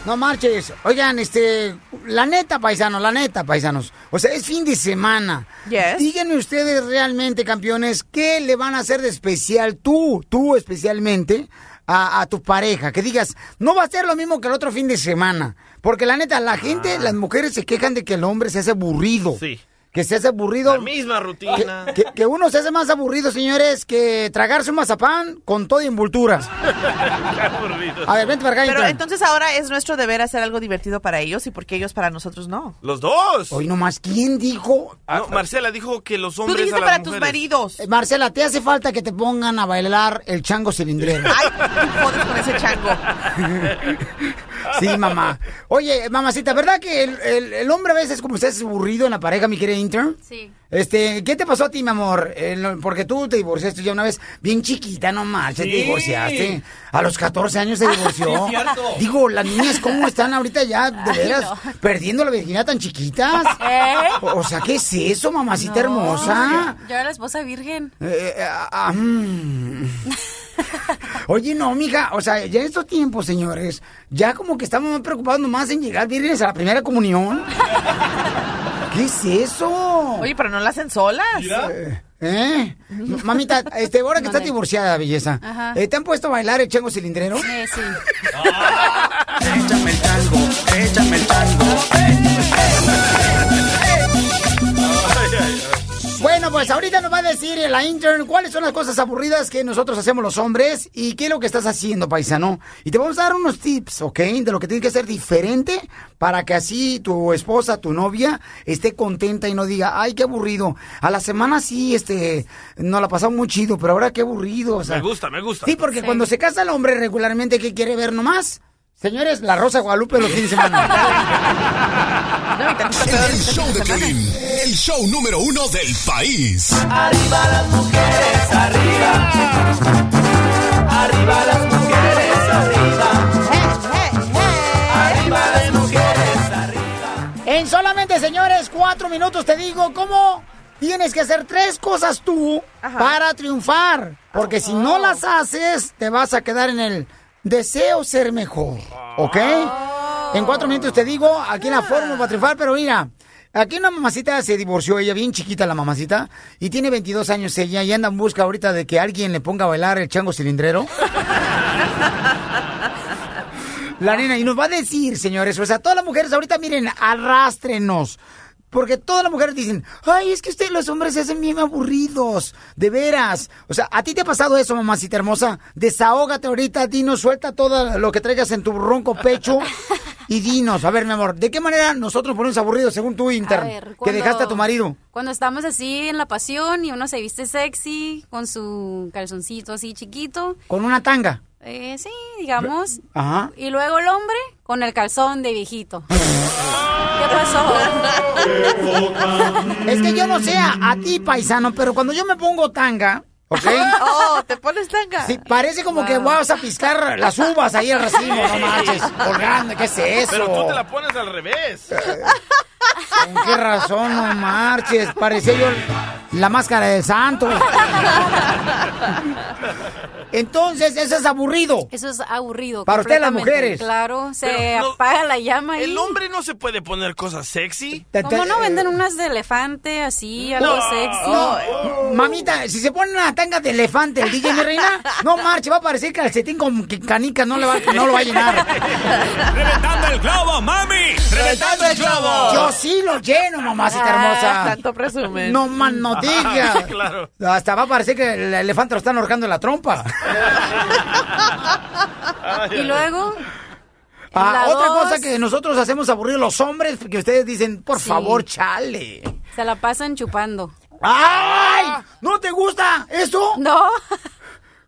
[SPEAKER 5] No marches. Oigan, este, la neta, paisanos, la neta, paisanos. O sea, es fin de semana.
[SPEAKER 6] Yes.
[SPEAKER 5] Díganme ustedes realmente, campeones, ¿qué le van a hacer de especial tú, tú especialmente, a, a tu pareja? Que digas, no va a ser lo mismo que el otro fin de semana. Porque la neta, la gente, las mujeres se quejan de que el hombre se hace aburrido.
[SPEAKER 9] Sí.
[SPEAKER 5] Que se hace aburrido.
[SPEAKER 9] La misma rutina.
[SPEAKER 5] Que, que uno se hace más aburrido, señores, que tragarse un mazapán con todo y envolturas. A ver, vente para acá.
[SPEAKER 6] Pero entonces ahora es nuestro deber hacer algo divertido para ellos y porque ellos para nosotros no.
[SPEAKER 9] Los dos.
[SPEAKER 5] Hoy nomás, ¿quién dijo?
[SPEAKER 9] No, Marcela dijo que los
[SPEAKER 6] Tú
[SPEAKER 9] hombres
[SPEAKER 6] dijiste
[SPEAKER 9] a las
[SPEAKER 6] para tus maridos.
[SPEAKER 5] Eh, Marcela, ¿te hace falta que te pongan a bailar el chango cilindrero?
[SPEAKER 6] Ay, tú jodes con ese chango.
[SPEAKER 5] Sí, mamá. Oye, mamacita, ¿verdad que el, el- el hombre a veces como usted es aburrido en la pareja, mi querida intern?
[SPEAKER 8] Sí.
[SPEAKER 5] Este, ¿qué te pasó a ti, mi amor? Eh, porque tú te divorciaste ya una vez bien chiquita, no marches, te
[SPEAKER 17] Sí.
[SPEAKER 5] divorciaste. A los 14 años se divorció.
[SPEAKER 17] Sí, es cierto.
[SPEAKER 5] Digo, las niñas, ¿cómo están ahorita ya, de
[SPEAKER 8] Ay,
[SPEAKER 5] veras,
[SPEAKER 8] no.
[SPEAKER 5] perdiendo la virginidad tan chiquitas?
[SPEAKER 8] ¿Eh?
[SPEAKER 5] O, sea, ¿qué es eso, mamacita
[SPEAKER 8] No,
[SPEAKER 5] hermosa?
[SPEAKER 8] Yo era la esposa virgen.
[SPEAKER 5] Eh, eh, ah, ah, mm. Oye, no, mija, o sea, ya en estos tiempos, señores, ya como que estamos más preocupados nomás en llegar vírgenes a la primera comunión. ¿Qué es eso?
[SPEAKER 6] Oye, pero no la hacen solas.
[SPEAKER 5] Eh, ¿Eh? Mamita, este, ahora que estás divorciada, belleza,
[SPEAKER 8] Ajá.
[SPEAKER 5] eh, ¿te han puesto a bailar el chango cilindrero?
[SPEAKER 8] Eh, sí.
[SPEAKER 17] Échame el tango, échame el tango.
[SPEAKER 5] Bueno, pues ahorita nos va a decir la intern cuáles son las cosas aburridas que nosotros hacemos los hombres y qué es lo que estás haciendo, paisano. Y te vamos a dar unos tips, ¿ok? De lo que tienes que hacer diferente para que así tu esposa, tu novia, esté contenta y no diga, ay, qué aburrido. A la semana sí, este, nos la pasamos muy chido, pero ahora qué aburrido. O sea,
[SPEAKER 9] Me gusta, me gusta.
[SPEAKER 5] Sí, porque cuando se casa el hombre regularmente, ¿qué quiere ver nomás? Señores, la Rosa Guadalupe los fines de semana.
[SPEAKER 2] El show de Piolín, el show número uno del país.
[SPEAKER 17] Arriba las mujeres, arriba. Arriba las mujeres, arriba. Arriba las mujeres, arriba.
[SPEAKER 5] En solamente, señores, cuatro minutos te digo cómo tienes que hacer tres cosas tú para triunfar. Porque si no las haces, te vas a quedar en el deseo ser mejor. ¿Ok? En cuatro minutos te digo aquí en la fórmula para triunfar, pero mira. Aquí una mamacita se divorció, ella bien chiquita la mamacita, y tiene 22 años ella, y anda en busca ahorita de que alguien le ponga a bailar el chango cilindrero. La nena, y nos va a decir, señores, o sea, todas las mujeres ahorita, miren, arrástrenos. Porque todas las mujeres dicen, ay, es que ustedes los hombres se hacen bien aburridos. De veras. O sea, ¿a ti te ha pasado eso, mamacita hermosa? Desahógate ahorita, dinos, suelta todo lo que traigas en tu ronco pecho y dinos, a ver, mi amor, ¿de qué manera nosotros nos ponemos aburridos según tu intern?
[SPEAKER 8] ver,
[SPEAKER 5] Que
[SPEAKER 8] cuando-
[SPEAKER 5] dejaste a tu marido.
[SPEAKER 8] Cuando estamos así en la pasión y uno se viste sexy con su calzoncito así chiquito.
[SPEAKER 5] Con una tanga.
[SPEAKER 8] Eh, sí, digamos.
[SPEAKER 5] Ajá.
[SPEAKER 8] Y luego el hombre con el calzón de viejito. ¿Qué pasó?
[SPEAKER 5] Es que yo no sé a, a ti, paisano, pero cuando yo me pongo tanga, ¿ok?
[SPEAKER 6] Oh, ¿te pones tanga?
[SPEAKER 5] Sí, parece como que vas a piscar las uvas ahí al racimo, no manches. Colgando, ¿qué es eso?
[SPEAKER 9] Pero tú te la pones al revés.
[SPEAKER 5] ¿Con qué razón no marches? Parecía yo la máscara del santo. Entonces, eso es aburrido.
[SPEAKER 8] Eso es aburrido.
[SPEAKER 5] Para ustedes las mujeres.
[SPEAKER 8] Claro, se
[SPEAKER 9] Pero no-
[SPEAKER 8] apaga la llama ahí.
[SPEAKER 9] El hombre no se puede poner cosas sexy.
[SPEAKER 8] ¿Cómo no venden unas de elefante así, algo sexy?
[SPEAKER 5] No, mamita, si se pone una tanga de elefante el DJ, mi reina, no marche, va a parecer calcetín con que canica, no, le va, no lo va a llenar.
[SPEAKER 17] ¡Reventando el globo, mami! ¡Reventando el globo!
[SPEAKER 5] Yo sí lo lleno, mamacita
[SPEAKER 6] Ah,
[SPEAKER 5] hermosa.
[SPEAKER 6] tanto presumen.
[SPEAKER 5] No más no digas.
[SPEAKER 9] Claro.
[SPEAKER 5] Hasta va a parecer que el elefante lo están ahorcando en la trompa.
[SPEAKER 8] Y luego,
[SPEAKER 5] Ah, otra
[SPEAKER 8] dos.
[SPEAKER 5] cosa que nosotros hacemos aburrir los hombres, porque ustedes dicen, por
[SPEAKER 8] Sí.
[SPEAKER 5] favor, chale.
[SPEAKER 8] se la pasan chupando.
[SPEAKER 5] ¡Ay! ¿No te gusta eso?
[SPEAKER 8] No.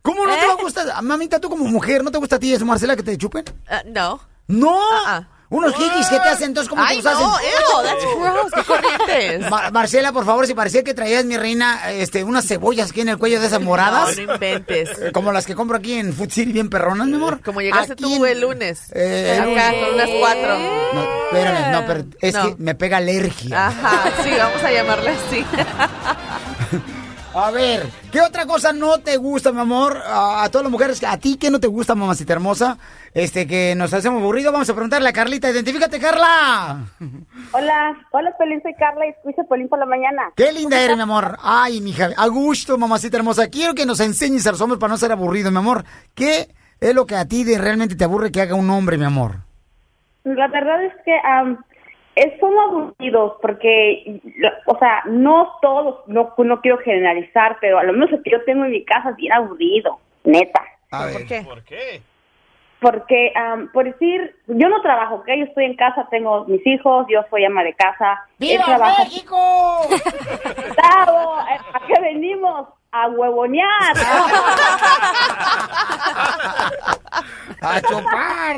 [SPEAKER 5] ¿Cómo no te
[SPEAKER 6] ¿Eh?
[SPEAKER 5] va a gustar? Mamita, tú como mujer, ¿no te gusta a ti eso, Marcela, que te chupen?
[SPEAKER 6] Ah, no.
[SPEAKER 5] ¡No!
[SPEAKER 6] Ah,
[SPEAKER 5] Unos hikis que te hacen, entonces, ¿cómo te los hacen?
[SPEAKER 6] ew, that's gross, qué corrientes.
[SPEAKER 5] Ma- Marcela, por favor, si parecía que traías, mi reina, este, unas cebollas aquí en el cuello de esas moradas.
[SPEAKER 6] No, no inventes.
[SPEAKER 5] eh, Como las que compro aquí en Food City, bien perronas, mi amor.
[SPEAKER 6] Como llegaste
[SPEAKER 5] Aquí
[SPEAKER 6] tú
[SPEAKER 5] en-
[SPEAKER 6] el lunes.
[SPEAKER 5] Eh, el
[SPEAKER 6] Acá, con unas cuatro.
[SPEAKER 5] No, espérame, no, pero es
[SPEAKER 6] No.
[SPEAKER 5] que me pega alergia.
[SPEAKER 6] Ajá, sí, vamos a llamarle así.
[SPEAKER 5] A ver, ¿qué otra cosa no te gusta, mi amor? A, a todas las mujeres, ¿a ti qué no te gusta, mamacita hermosa? Este, que nos hacemos aburridos. Vamos a preguntarle a Carlita. Identifícate, Carla.
[SPEAKER 18] Hola, hola, Pelín, soy Carla y escucho Pelín por la mañana.
[SPEAKER 5] Qué linda eres, mi amor. Ay, mija, a gusto, mamacita hermosa. Quiero que nos enseñes a los hombres para no ser aburridos, mi amor. ¿Qué es lo que a ti de- realmente te aburre que haga un hombre, mi amor?
[SPEAKER 18] La verdad es que es, son aburridos porque, o sea, no todos, no, no quiero generalizar, pero a lo menos el que yo tengo en mi casa es bien aburrido, neta.
[SPEAKER 6] ¿Por qué?
[SPEAKER 9] ¿Por qué?
[SPEAKER 18] Porque, am, por decir, yo no trabajo, ¿ok? Yo estoy en casa, tengo mis hijos, yo soy ama de casa.
[SPEAKER 5] ¡Viva México!
[SPEAKER 18] Bravo, ¿A qué venimos? A huevonear.
[SPEAKER 5] ¡A chupar!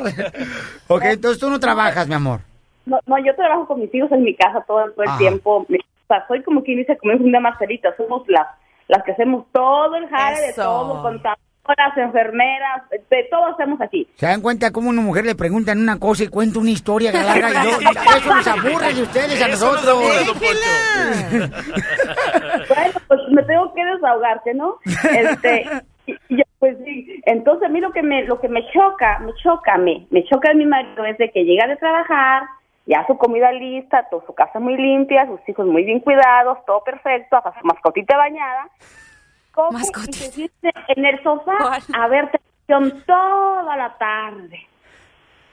[SPEAKER 5] ok, entonces tú no trabajas, mi amor.
[SPEAKER 18] No, no, yo trabajo con mis hijos en mi casa todo, todo el
[SPEAKER 5] Ajá.
[SPEAKER 18] tiempo. Me- O sea, soy como quien dice, como es una Marcelita, somos las, las que hacemos todo el jale de todo, contadoras, enfermeras, de todo hacemos aquí.
[SPEAKER 5] ¿Se dan cuenta cómo una mujer le preguntan una cosa y cuenta una historia que larga y eso nos aburre de ustedes a
[SPEAKER 9] Eso
[SPEAKER 5] nosotros?
[SPEAKER 9] aburre.
[SPEAKER 18] Bueno, pues me tengo que desahogarte, ¿no? Este, y- yo, pues sí. Entonces a mí lo que me, lo que me choca, me choca, me, me choca de mi marido es de que llega de trabajar, ya su comida lista, todo, su casa muy limpia, sus hijos muy bien cuidados, todo perfecto, hasta su mascotita bañada. Coge y se siente en el sofá a ver televisión toda la tarde.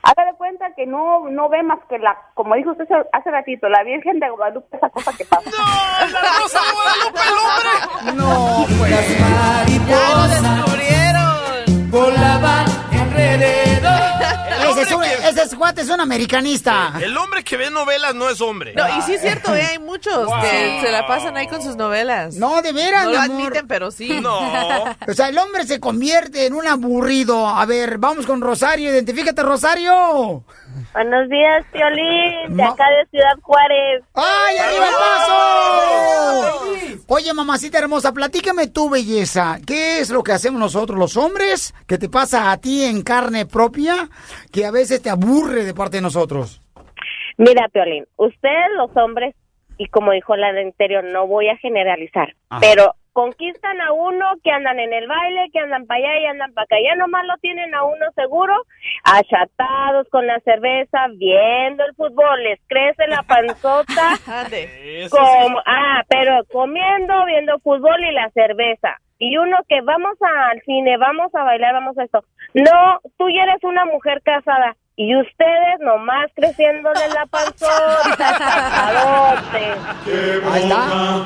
[SPEAKER 18] Haga de cuenta que no no ve más que la, como dijo usted hace- ratito, la Virgen de Guadalupe, esa cosa que pasa.
[SPEAKER 9] ¡No! ¡La Rosa Guadalupe, el hombre!
[SPEAKER 5] No, pues.
[SPEAKER 6] ¡Ya lo descubrieron!
[SPEAKER 13] Volaban alrededor.
[SPEAKER 5] Ese, es un, ese cuate es un americanista.
[SPEAKER 9] El hombre que ve novelas no es hombre.
[SPEAKER 6] No, y sí es cierto, ¿eh? hay muchos
[SPEAKER 9] Wow.
[SPEAKER 6] que se la pasan ahí con sus novelas.
[SPEAKER 5] No, de veras,
[SPEAKER 6] No
[SPEAKER 5] mi
[SPEAKER 6] lo
[SPEAKER 5] amor.
[SPEAKER 6] admiten, pero sí.
[SPEAKER 9] No.
[SPEAKER 5] O sea, el hombre se convierte en un aburrido. A ver, vamos con Rosario. Identifícate, Rosario.
[SPEAKER 18] Buenos días, Piolín, de
[SPEAKER 5] Ma-
[SPEAKER 18] acá de Ciudad Juárez.
[SPEAKER 5] ¡Ay, arriba el paso! Oye, mamacita hermosa, platícame tu belleza. ¿Qué es lo que hacemos nosotros los hombres que te pasa a ti en carne propia que a veces te aburre de parte de nosotros?
[SPEAKER 18] Mira, Piolín, ustedes los hombres, y como dijo la anterior, no voy a generalizar,
[SPEAKER 5] Ajá.
[SPEAKER 18] pero conquistan a uno que andan en el baile, que andan para allá y andan para acá. Ya nomás lo tienen a uno seguro, achatados con la cerveza, viendo el fútbol, les crece la panzota. Como, ah, pero comiendo, viendo fútbol y la cerveza. Y uno que vamos al cine, vamos a bailar, vamos a esto. No, tú ya eres una mujer casada. Y ustedes nomás creciéndole la panzota.
[SPEAKER 5] Ahí está.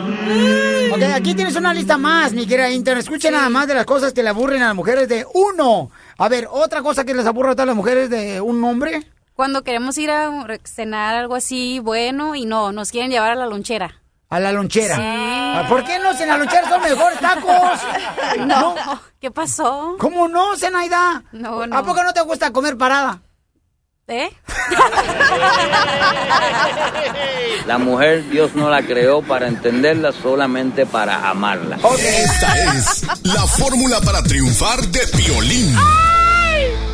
[SPEAKER 5] Ok, aquí tienes una lista más, mi querida Inter. Escuchen nada más de las cosas que le aburren a las mujeres de uno. A ver, otra cosa que les aburre a todas las mujeres de un hombre.
[SPEAKER 8] Cuando queremos ir a cenar algo así bueno y no, nos quieren llevar a la lonchera.
[SPEAKER 5] A la lonchera.
[SPEAKER 8] Sí.
[SPEAKER 5] Ah, ¿Por qué no? Si en la lonchera son mejores tacos.
[SPEAKER 8] No, ¿qué pasó?
[SPEAKER 5] ¿Cómo no, Zenaida?
[SPEAKER 8] No, no.
[SPEAKER 5] ¿A poco no te gusta comer parada?
[SPEAKER 8] ¿Eh?
[SPEAKER 19] La mujer Dios no la creó para entenderla, solamente para amarla.
[SPEAKER 2] Esta es la fórmula para triunfar de Piolín.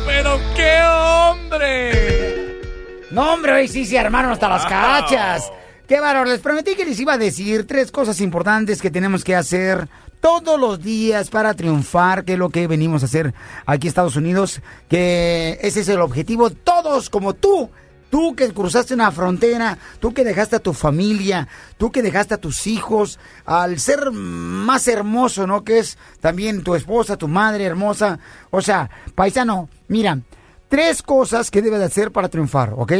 [SPEAKER 17] ¡Pero qué hombre!
[SPEAKER 5] No, hombre, hoy sí se armaron hasta las cachas. Qué valor. Les prometí que les iba a decir tres cosas importantes que tenemos que hacer todos los días para triunfar, que es lo que venimos a hacer aquí en Estados Unidos, que ese es el objetivo. Todos como tú. Tú que cruzaste una frontera, tú que dejaste a tu familia, tú que dejaste a tus hijos, al ser más hermoso, ¿no? Que es también tu esposa, tu madre hermosa. O sea, paisano, mira, tres cosas que debes de hacer para triunfar, ¿ok?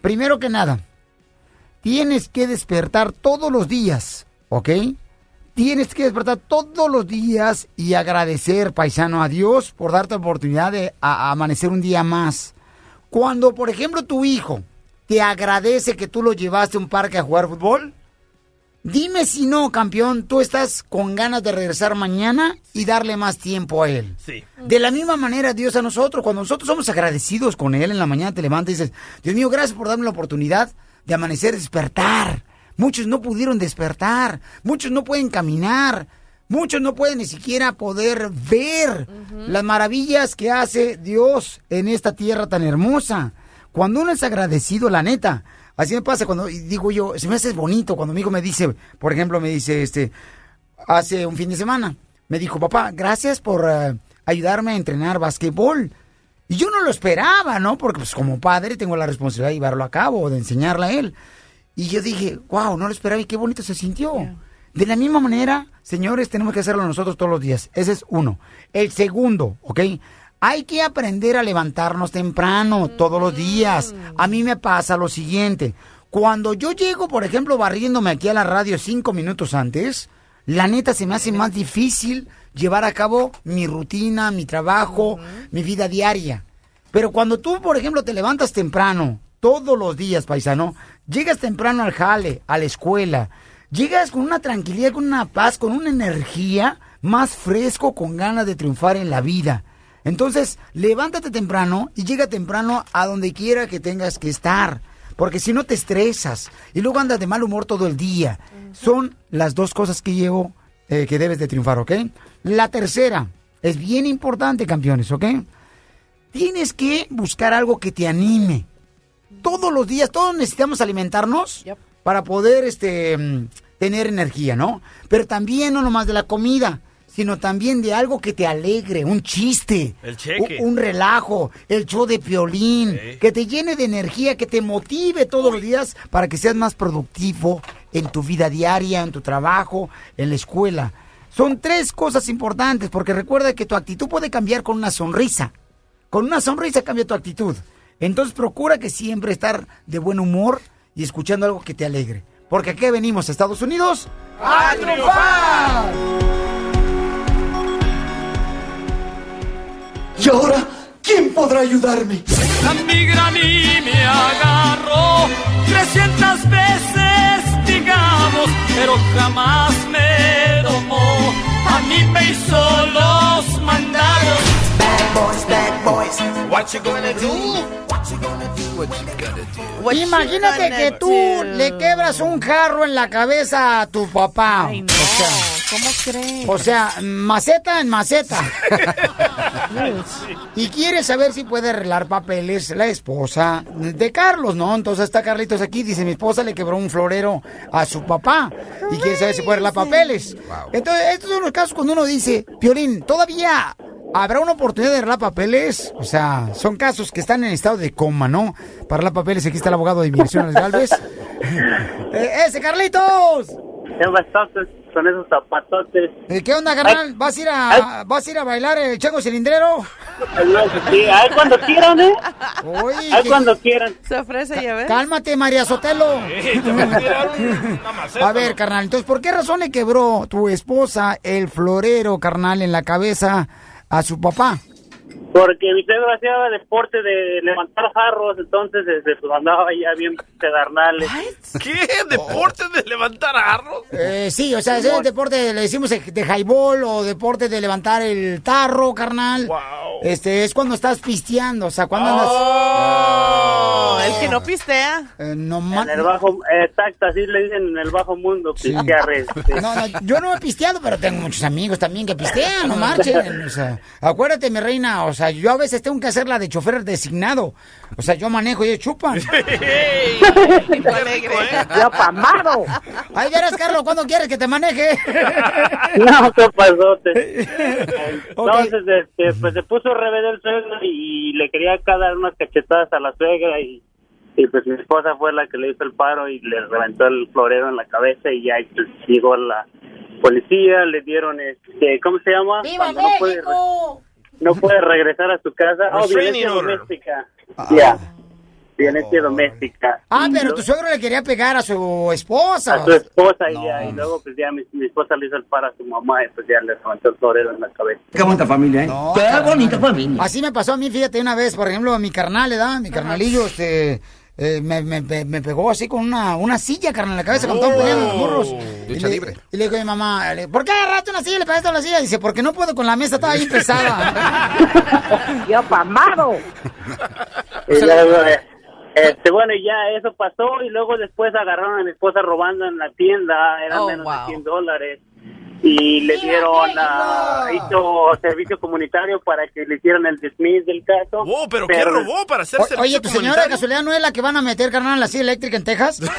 [SPEAKER 5] Primero que nada, tienes que despertar todos los días, ¿ok? Tienes que despertar todos los días y agradecer, paisano, a Dios por darte la oportunidad de a- amanecer un día más. Cuando, por ejemplo, tu hijo te agradece que tú lo llevaste a un parque a jugar fútbol, dime si no, campeón, tú estás con ganas de regresar mañana y darle más tiempo a él.
[SPEAKER 9] Sí.
[SPEAKER 5] De la misma manera, Dios a nosotros, cuando nosotros somos agradecidos con Él en la mañana, te levantas y dices, Dios mío, gracias por darme la oportunidad de amanecer, despertar. Muchos no pudieron despertar, muchos no pueden caminar, muchos no pueden ni siquiera poder ver las maravillas que hace Dios en esta tierra tan hermosa. Cuando uno es agradecido, la neta, así me pasa cuando digo yo, se me hace bonito cuando mi hijo me dice, por ejemplo, me dice, este, hace un fin de semana, me dijo, papá, gracias por eh, ayudarme a entrenar basquetbol. Y yo no lo esperaba, ¿no? Porque pues como padre tengo la responsabilidad de llevarlo a cabo, de enseñarle a él. Y yo dije, wow, no lo esperaba y qué bonito se sintió. De la misma manera, señores, tenemos que hacerlo nosotros todos los días. Ese es uno. El segundo, ¿ok? Hay que aprender a levantarnos temprano todos los días. A mí me pasa lo siguiente. Cuando yo llego, por ejemplo, barriéndome aquí a la radio cinco minutos antes, la neta se me hace más difícil llevar a cabo mi rutina, mi trabajo, mi vida diaria. Pero cuando tú, por ejemplo, te levantas temprano, todos los días, paisano, llegas temprano al jale, a la escuela, llegas con una tranquilidad, con una paz, con una energía más fresco, con ganas de triunfar en la vida. Entonces, levántate temprano y llega temprano a donde quiera que tengas que estar. Porque si no te estresas y luego andas de mal humor todo el día. Son las dos cosas que llevo eh, que debes de triunfar, ¿ok? La tercera es bien importante, campeones, ¿ok? Tienes que buscar algo que te anime. Todos los días, todos necesitamos alimentarnos para poder este, tener energía, ¿no? Pero también no nomás de la comida, sino también de algo que te alegre, un chiste,
[SPEAKER 17] El cheque.
[SPEAKER 5] un, un relajo, el show de piolín, que te llene de energía, que te motive todos los días para que seas más productivo en tu vida diaria, en tu trabajo, en la escuela. Son tres cosas importantes, porque recuerda que tu actitud puede cambiar con una sonrisa. Con una sonrisa cambia tu actitud. Entonces procura que siempre estar de buen humor y escuchando algo que te alegre. Porque aquí venimos a Estados Unidos a triunfar.
[SPEAKER 13] ¿Y ahora quién podrá ayudarme?
[SPEAKER 7] La migra a mí me agarró 300 veces, digamos, pero jamás me domó. A mí me hizo los mandados.
[SPEAKER 13] Boys, bad boys.
[SPEAKER 9] What you gonna do? What you gonna do? What you gonna do?
[SPEAKER 5] Imagínate que tú le quebras un jarro en la cabeza a tu papá.
[SPEAKER 6] Ay, no.
[SPEAKER 5] O sea,
[SPEAKER 6] ¿Cómo crees?
[SPEAKER 5] o sea, maceta en maceta. y quiere saber si puede arreglar papeles la esposa de Carlos, ¿no? Entonces está Carlitos aquí, dice, mi esposa le quebró un florero a su papá y quiere saber si puede arreglar papeles. Entonces, estos son los casos cuando uno dice, Piolín, todavía habrá una oportunidad de arreglar papeles. O sea, son casos que están en estado de coma, ¿no? Para arreglar papeles, aquí está el abogado de inmigración, Galvez. Eh, ¡Ese, Carlitos!
[SPEAKER 20] Bastantes con esos zapatotes.
[SPEAKER 5] Eh, ¿Qué onda, carnal? ¿Vas a ir a, vas a, ir a bailar el chango cilindrero?
[SPEAKER 20] Sí, ahí cuando quieran, ¿eh?
[SPEAKER 5] Oye,
[SPEAKER 20] Ahí
[SPEAKER 5] que-
[SPEAKER 20] cuando quieran.
[SPEAKER 6] Se ofrece, ya ves.
[SPEAKER 5] Cálmate, María Sotelo.
[SPEAKER 9] Te maceta,
[SPEAKER 5] A ver, carnal, entonces, ¿por qué razón le quebró tu esposa el florero, carnal, en la cabeza a su papá?
[SPEAKER 20] Porque mi suegro hacía deporte de levantar jarros, entonces este, pues andaba ya bien pedernales.
[SPEAKER 9] ¿Qué? ¿Deporte de levantar jarros?
[SPEAKER 5] Eh, sí, o sea, ese es el deporte, le decimos de de highball o deporte de levantar el tarro, carnal. Este, es cuando estás pisteando, o sea, cuando andas...
[SPEAKER 6] Oh, el que no pistea.
[SPEAKER 5] Eh, no,
[SPEAKER 20] En el bajo, exacto, así le dicen en el bajo mundo, pistearre.
[SPEAKER 5] No, no, yo no he pisteado, pero tengo muchos amigos también que pistean, no marchen. O sea, acuérdate, mi reina, o sea, yo a veces tengo que hacer la de chofer designado. O sea, yo manejo y ellos chupan.
[SPEAKER 20] Ya pamado.
[SPEAKER 5] Ay, verás, Carlos, ¿cuándo quieres que te maneje?
[SPEAKER 20] No, qué pasote. Entonces, este, pues se puso rebelde el suegro y le quería acá dar unas cachetadas a la suegra y, y pues mi esposa fue la que le hizo el paro y le reventó el florero en la cabeza y ya llegó la policía, le dieron, este, ¿cómo se llama?
[SPEAKER 5] ¡Viva
[SPEAKER 20] Cuando no puede,
[SPEAKER 5] México!
[SPEAKER 20] No puede regresar a su casa. Oh, violencia doméstica. Ya, violencia doméstica.
[SPEAKER 5] Ah, pero tu suegro le quería pegar a su esposa.
[SPEAKER 20] a su esposa y ya, y luego pues ya mi, mi esposa le hizo el paro a su mamá y pues ya le levantó el florero en la cabeza.
[SPEAKER 13] Qué bonita familia, ¿eh?
[SPEAKER 5] No,
[SPEAKER 13] Qué bonita familia.
[SPEAKER 5] Así me pasó a mí, fíjate, una vez, por ejemplo, a mi carnal, ¿verdad? Mi carnalillo, este... eh, me, me- me- pegó así con una, una silla, carnal, en la cabeza cuando estaban peleando los burros. Y le,
[SPEAKER 10] libre.
[SPEAKER 5] y le dijo a mi mamá, le- ¿por qué agarraste una silla y le pegaste a la silla? Dice, porque no puedo con la mesa, estaba bien pesada.
[SPEAKER 20] ¡Ya pamado! Y luego, eh, este, bueno, y ya eso pasó y luego después agarraron a mi esposa robando en la tienda, eran
[SPEAKER 6] Oh,
[SPEAKER 20] menos
[SPEAKER 6] wow.
[SPEAKER 20] de 100 dólares. Y le dieron, a, hizo servicio comunitario para que le hicieran el dismiss del caso.
[SPEAKER 9] Oh, ¿pero qué robó para hacer
[SPEAKER 5] O-
[SPEAKER 9] servicio
[SPEAKER 5] oye, ¿tu señora de casualidad no es la que van a meter, carnal, en la silla eléctrica en Texas?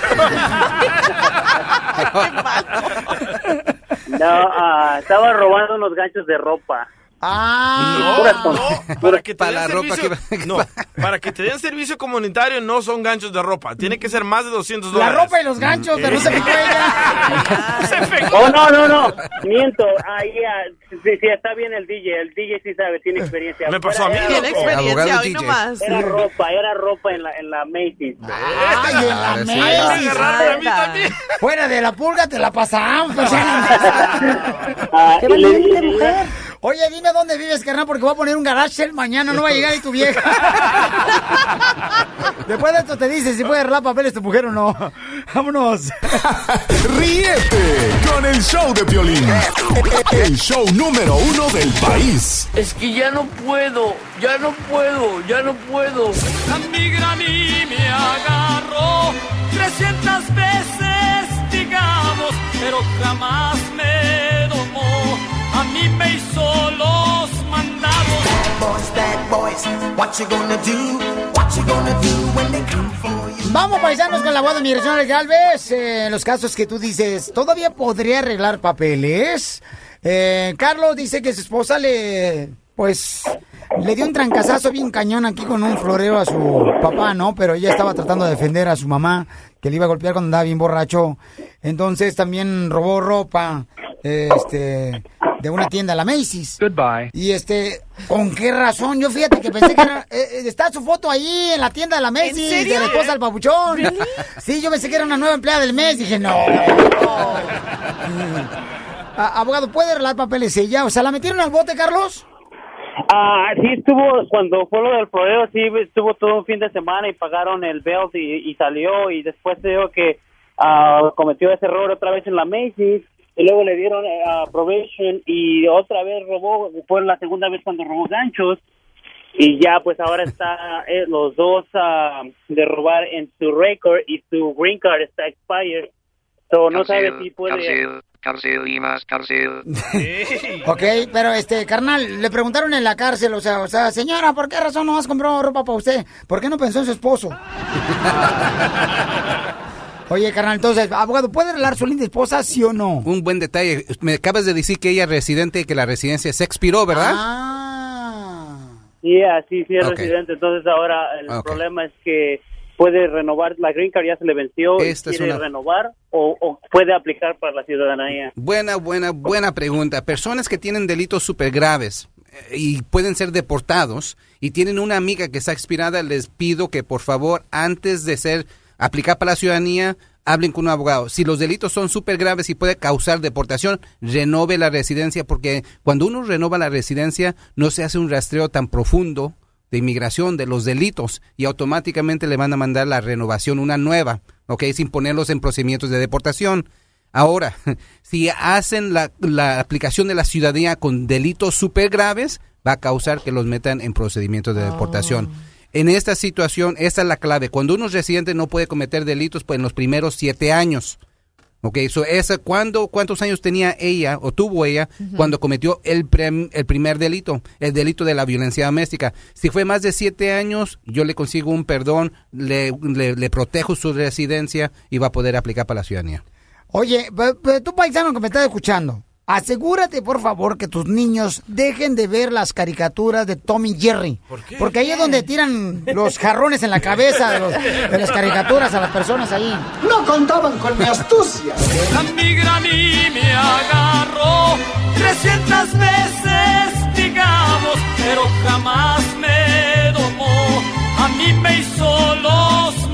[SPEAKER 20] No, ah, estaba robando unos ganchos de ropa.
[SPEAKER 5] Ah.
[SPEAKER 10] No, no, para que te
[SPEAKER 21] Para
[SPEAKER 10] den
[SPEAKER 21] la ropa
[SPEAKER 10] servicio, no, para que te den servicio comunitario no son ganchos de ropa, tiene que ser más de 200
[SPEAKER 5] La
[SPEAKER 10] dólares.
[SPEAKER 5] ropa y los ganchos, pero no se ella.
[SPEAKER 20] Oh, no, no, no. Miento. Ahí, ah, sí, sí, está bien el DJ. El DJ sí sabe, tiene experiencia.
[SPEAKER 10] Me pasó a mí,
[SPEAKER 20] Era-
[SPEAKER 10] Tiene experiencia, hoy DJ. nomás.
[SPEAKER 20] Era ropa, era ropa en la, en la Macy's.
[SPEAKER 5] Ay, en la
[SPEAKER 20] sí.
[SPEAKER 5] Macy's.
[SPEAKER 20] Me agarraron a mí
[SPEAKER 5] también. Fuera de la pulga te la pasamos. pues,
[SPEAKER 20] Ah,
[SPEAKER 5] Qué
[SPEAKER 20] le- y-
[SPEAKER 5] mujer. Oye, dime dónde vives, carnal, porque voy a poner un garage sale mañana, no va a llegar y tu vieja. Después de esto te dice si puede arreglar papeles tu mujer o no. Vámonos.
[SPEAKER 2] Ríete con el show de violín. El show número uno del país.
[SPEAKER 22] Es que ya no puedo, ya no puedo, ya no puedo.
[SPEAKER 7] A mi graní me agarró 300 veces, digamos, pero jamás me. A mí me hizo los mandados.
[SPEAKER 13] Boys, bad boys, what you gonna do? What you gonna do when they come for you?
[SPEAKER 5] Vamos, paisanos, con la abogado de migración Galvez. Eh, en los casos que tú dices, ¿todavía podría arreglar papeles? Eh, Carlos dice que su esposa le, pues, le dio un trancazazo bien cañón aquí con un floreo a su papá, ¿no? Pero ella estaba tratando de defender a su mamá, que le iba a golpear cuando andaba bien borracho. Entonces también robó ropa, este, de una tienda, la Macy's.
[SPEAKER 23] Goodbye.
[SPEAKER 5] Y este, ¿con qué razón? Yo fíjate que pensé que era, eh, eh, está su foto ahí en la tienda de la Macy's,
[SPEAKER 6] serio?
[SPEAKER 5] de la esposa del papuchón. Sí, yo pensé que era una nueva empleada del mes, dije, no. Ah, abogado, ¿puede arreglar papeles ella? O sea, ¿la metieron al bote, Carlos?
[SPEAKER 20] Ah, sí estuvo, cuando fue lo del floreo, sí estuvo todo un fin de semana y pagaron el bail y, y salió y después se dijo que ah, cometió ese error otra vez en la Macy's y luego le dieron ah, probation y otra vez robó, fue la segunda vez cuando robó ganchos y ya pues ahora está eh, los dos ah, de robar en su record y su green card está expired. So no sabe si puede...
[SPEAKER 14] cárcel, cárcel y más cárcel.
[SPEAKER 5] Ok, pero este, carnal, le preguntaron en la cárcel, o sea, o sea, señora, ¿por qué razón no has comprado ropa para usted? ¿Por qué no pensó en su esposo? Oye, carnal, entonces, abogado, ¿puede arreglar su linda esposa, sí o no?
[SPEAKER 21] Un buen detalle. Me acabas de decir que ella es residente y que la residencia se expiró, ¿verdad?
[SPEAKER 20] Sí, así sí es residente. Entonces ahora el problema es que puede renovar, la green card ya se le venció, y
[SPEAKER 21] Esta es
[SPEAKER 20] quiere
[SPEAKER 21] una-
[SPEAKER 20] renovar o, o puede aplicar para la ciudadanía.
[SPEAKER 21] Buena, buena, buena pregunta. Personas que tienen delitos súper graves eh, y pueden ser deportados y tienen una amiga que está expirada, les pido que por favor, antes de ser aplicar para la ciudadanía, hablen con un abogado. Si los delitos son súper graves y puede causar deportación, renove la residencia porque cuando uno renova la residencia no se hace un rastreo tan profundo de inmigración de los delitos y automáticamente le van a mandar la renovación, una nueva, ¿ok? Sin ponerlos en procedimientos de deportación. Ahora, si hacen la, la aplicación de la ciudadanía con delitos súper graves, va a causar que los metan en procedimientos de deportación. En esta situación, esta es la clave. Cuando uno es residente no puede cometer delitos pues, en los primeros siete años. Ok, so esa, ¿cuándo, ¿cuántos años tenía ella o tuvo ella cuando cometió el, prem- el primer delito, el delito de la violencia doméstica? Si fue más de siete años, yo le consigo un perdón, le, le, le protejo su residencia y va a poder aplicar para la ciudadanía.
[SPEAKER 5] Oye, tú paisano que me estás escuchando, asegúrate por favor que tus niños dejen de ver las caricaturas de Tommy Jerry. Porque ahí es donde tiran los jarrones en la cabeza de, los- de las caricaturas a las personas ahí.
[SPEAKER 13] No contaban con mi astucia.
[SPEAKER 7] A mi graní me agarró 300 veces, digamos, pero jamás me domó. A mí me hizo los.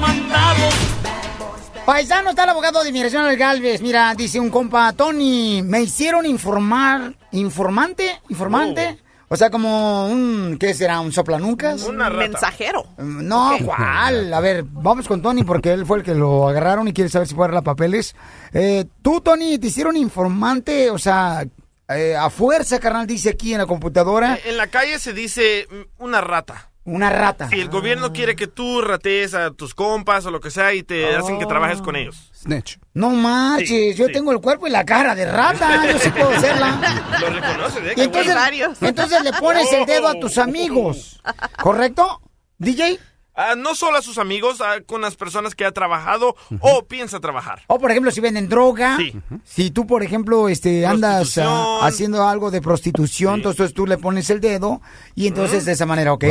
[SPEAKER 5] Paisano está el abogado de inmigración del Galvez. Mira, dice un compa, Tony, me hicieron informar, informante, informante. O sea, como un, ¿qué será? ¿Un soplanucas?
[SPEAKER 6] Un mensajero.
[SPEAKER 5] No, ¿cuál? A ver, vamos con Tony porque él fue el que lo agarraron y quiere saber si puede arreglar papeles. Eh, Tú, Tony, te hicieron informante, o sea, eh, a fuerza, carnal, dice aquí en la computadora.
[SPEAKER 10] En la calle se dice mm, una rata.
[SPEAKER 5] Una rata.
[SPEAKER 10] Si el gobierno quiere que tú ratees a tus compas o lo que sea y te hacen que trabajes con ellos.
[SPEAKER 21] Snitch.
[SPEAKER 5] No marches,
[SPEAKER 10] Sí,
[SPEAKER 5] yo
[SPEAKER 10] sí.
[SPEAKER 5] tengo el cuerpo y la cara de rata, yo sí puedo hacerla.
[SPEAKER 10] Lo reconoces, ¿eh?
[SPEAKER 5] Entonces, entonces le pones el dedo a tus amigos, ¿correcto? DJ,
[SPEAKER 10] ah, no solo a sus amigos, ah, con las personas que ha trabajado o piensa trabajar.
[SPEAKER 5] O por ejemplo, si venden droga, si tú por ejemplo este andas ah, haciendo algo de prostitución, entonces tú le pones el dedo y entonces de esa manera, ¿ok?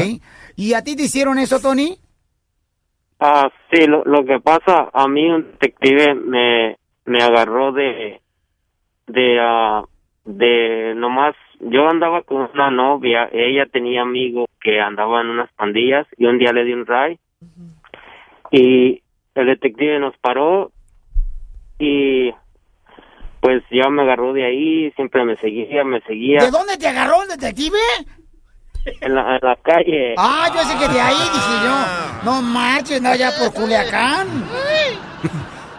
[SPEAKER 5] ¿Y a ti te hicieron eso, Tony?
[SPEAKER 23] Ah, sí, lo, lo que pasa, a mí un detective me, me agarró de, de, ah, de nomás, yo andaba con una novia, ella tenía amigos que andaban en unas pandillas y un día le di un ray y el detective nos paró y pues ya me agarró de ahí, siempre me seguía, me seguía
[SPEAKER 5] ¿De dónde te agarró el detective?
[SPEAKER 23] en la, en la calle.
[SPEAKER 5] Ah, yo sé que de ahí, dije yo. No marches, no, ya por Culiacán.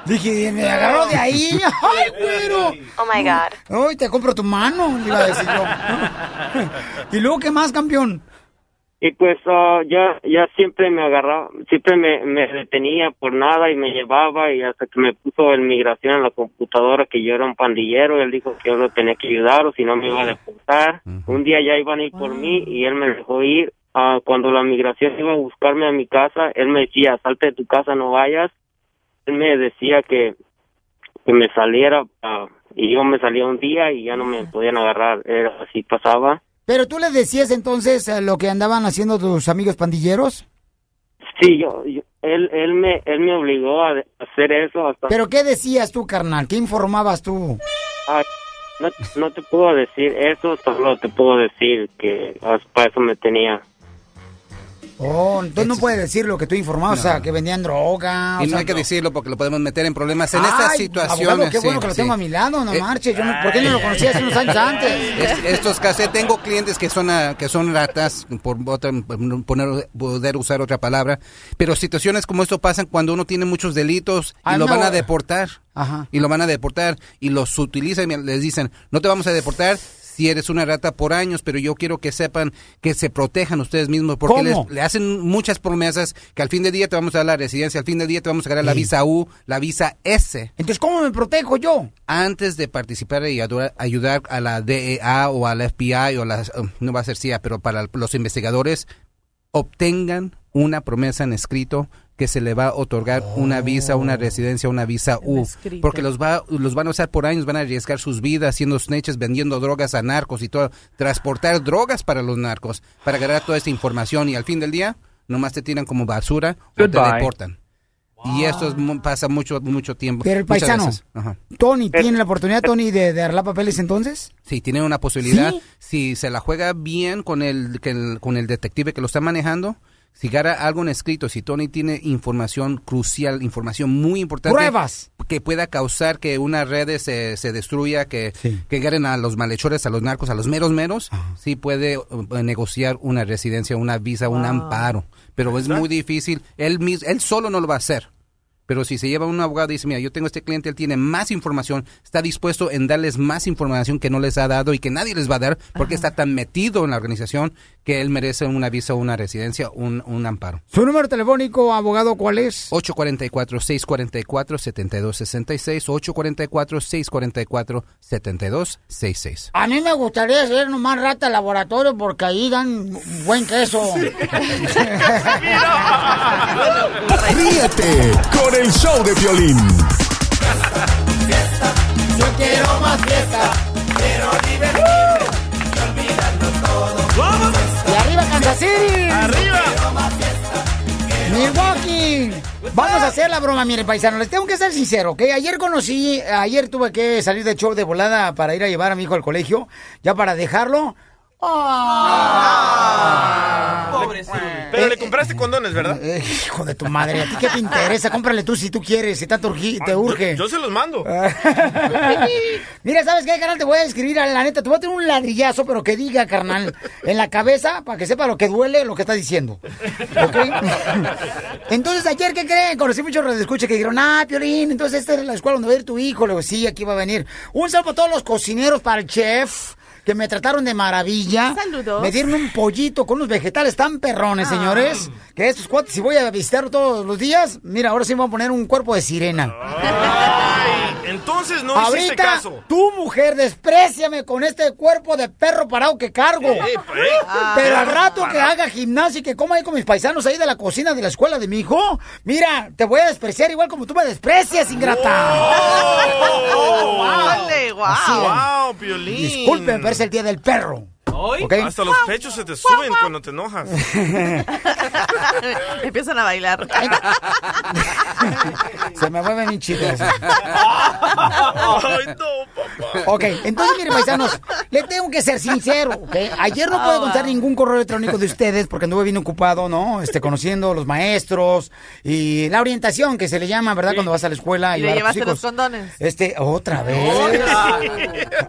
[SPEAKER 5] Dije, me agarró de ahí. ¡Ay, güero!
[SPEAKER 6] Oh my God.
[SPEAKER 5] Ay, te compro tu mano, le iba a decir yo. ¿Y luego qué más, campeón?
[SPEAKER 23] Y pues ah, ya ya siempre me agarraba, siempre me, me detenía por nada y me llevaba y hasta que me puso en migración en la computadora que yo era un pandillero, él dijo que yo lo tenía que ayudar o si no me iba a deportar. Un día ya iban a ir por mí y él me dejó ir. Ah, cuando la migración iba a buscarme a mi casa, él me decía, salte de tu casa, no vayas. Él me decía que, que me saliera ah, y yo me salía un día y ya no me podían agarrar, era así pasaba.
[SPEAKER 5] Pero tú le decías entonces lo que andaban haciendo tus amigos pandilleros.
[SPEAKER 23] Sí, yo, yo- él, él me, él me obligó a hacer eso hasta.
[SPEAKER 5] ¿Pero qué decías tú, carnal? ¿Qué informabas tú?
[SPEAKER 23] Ay, no, no te puedo decir eso, solo te puedo decir que ah, para eso me tenía.
[SPEAKER 5] Oh, entonces no puedes decir lo que tú informabas, o sea, que vendían droga. o
[SPEAKER 21] Y no
[SPEAKER 5] sea,
[SPEAKER 21] hay que decirlo porque lo podemos meter en problemas en estas situaciones.
[SPEAKER 5] abogado, qué bueno
[SPEAKER 21] sí,
[SPEAKER 5] que lo
[SPEAKER 21] sí.
[SPEAKER 5] tengo a mi lado, no
[SPEAKER 21] Eh.
[SPEAKER 5] Yo no- ¿Por qué no lo conocía hace unos años antes?
[SPEAKER 21] Es- estos casos, tengo clientes que son ah, que son ratas, por otra- poner, poder usar otra palabra, pero situaciones como esto pasan cuando uno tiene muchos delitos y
[SPEAKER 5] Ah,
[SPEAKER 21] lo van a deportar.
[SPEAKER 5] Ajá.
[SPEAKER 21] Y lo van a deportar y los utilizan y les dicen, no te vamos a deportar si eres una rata por años, pero yo quiero que sepan que se protejan ustedes mismos porque les, le hacen muchas promesas que al fin del día te vamos a dar la residencia, al fin del día te vamos a dar la visa U, la visa S.
[SPEAKER 5] Entonces, ¿cómo me protejo yo?
[SPEAKER 21] Antes de participar y ayudar, a la DEA o a la FBI o las, um, no va a ser CIA, pero para los investigadores, obtengan una promesa en escrito que se le va a otorgar una visa, una residencia, una visa U, porque los va, los van a usar por años, van a arriesgar sus vidas haciendo snitches, vendiendo drogas a narcos y todo, transportar drogas para los narcos, para agarrar toda esta información y al fin del día nomás te tiran como basura o te deportan. Y esto es mu- pasa mucho mucho tiempo.
[SPEAKER 5] Pero el
[SPEAKER 21] muchas
[SPEAKER 5] paisano. Tony, ¿tiene la oportunidad, Tony, de, de arreglar papeles entonces?
[SPEAKER 21] Sí, tiene una posibilidad.
[SPEAKER 5] ¿Sí?
[SPEAKER 21] Si se la juega bien con el, que el- con el detective que lo está manejando, si gana algo en escrito, si Tony tiene información crucial, información muy importante.
[SPEAKER 5] Pruebas.
[SPEAKER 21] Que pueda causar que una red se, se destruya, que, que agarren a los malhechores, a los narcos, a los meros meros, sí puede eh, negociar una residencia, una visa, un amparo. Pero es muy difícil. Él, mis- él solo no lo va a hacer. Pero si se lleva un abogado y dice, mira, yo tengo este cliente, él tiene más información, está dispuesto en darles más información que no les ha dado y que nadie les va a dar porque está tan metido en la organización que él merece una visa, una residencia, un, un amparo.
[SPEAKER 5] ¿Su número telefónico, abogado, cuál es?
[SPEAKER 21] 844-644-7266, 844-644-7266.
[SPEAKER 5] A mí me gustaría ser nomás rata laboratorio porque ahí dan buen queso.
[SPEAKER 2] Ríete con el show de violín.
[SPEAKER 5] Yo quiero más fiesta, quiero divertirme y olvidarlo todo. Y arriba Kansas City. Arriba. Milwaukee. Vamos a hacer la broma, mire, paisano. Les tengo que ser sincero, ¿ok? Ayer conocí, ayer tuve que salir de show de volada para ir a llevar a mi hijo al colegio, ya para dejarlo.
[SPEAKER 10] Pero le compraste condones, ¿verdad?
[SPEAKER 5] Eh, hijo de tu madre, ¿a ti qué te interesa? Cómprale tú si tú quieres, si tanto te urge.
[SPEAKER 10] Yo se los mando.
[SPEAKER 5] Mira, ¿sabes qué, carnal? Te voy a escribir, a la neta, te voy a tener un ladrillazo, pero que diga, carnal, en la cabeza, para que sepa lo que duele, lo que estás diciendo. ¿Ok? Entonces, ayer, ¿qué creen? Conocí muchos radioescuchas que dijeron, ah, Piolín, entonces esta es la escuela donde va a ir tu hijo. Le digo, sí, aquí va a venir. Un saludo a todos los cocineros para el chef. Que me trataron de maravilla.
[SPEAKER 6] Saludos.
[SPEAKER 5] Me dieron un pollito con unos vegetales tan perrones, señores. Que estos cuates, si voy a visitar todos los días, mira, ahora sí me voy a poner un cuerpo de sirena.
[SPEAKER 10] Ay, entonces no hiciste
[SPEAKER 5] Ahorita,
[SPEAKER 10] caso.
[SPEAKER 5] tu mujer, despreciame con este cuerpo de perro parado que cargo.
[SPEAKER 10] Eh, pues.
[SPEAKER 5] Pero al
[SPEAKER 10] Perro
[SPEAKER 5] rato que haga gimnasia y que coma ahí con mis paisanos ahí de la cocina de la escuela de mi hijo, mira, te voy a despreciar igual como tú me desprecias, ingrata.
[SPEAKER 6] ¡Ole,
[SPEAKER 5] Así
[SPEAKER 6] wow!
[SPEAKER 5] es.
[SPEAKER 10] Wow, Piolín.
[SPEAKER 5] Disculpe, pero es el día del perro. ¿Ok?
[SPEAKER 10] Hasta los pechos se te suben cuando te enojas.
[SPEAKER 6] Empiezan a bailar.
[SPEAKER 5] Se me mueven bien chidos.
[SPEAKER 10] Ay, no, papá.
[SPEAKER 5] Ok, entonces, miren, paisanos, le tengo que ser sincero, ¿ok? Ayer no pude contar ningún correo electrónico de ustedes porque anduve bien ocupado, ¿no? Este, conociendo a los maestros y la orientación que se le llama, ¿verdad? Cuando vas a la escuela. a
[SPEAKER 6] Y le
[SPEAKER 5] llevar a tus
[SPEAKER 6] llevaste los
[SPEAKER 5] hijos.
[SPEAKER 6] condones.
[SPEAKER 5] Este, otra vez.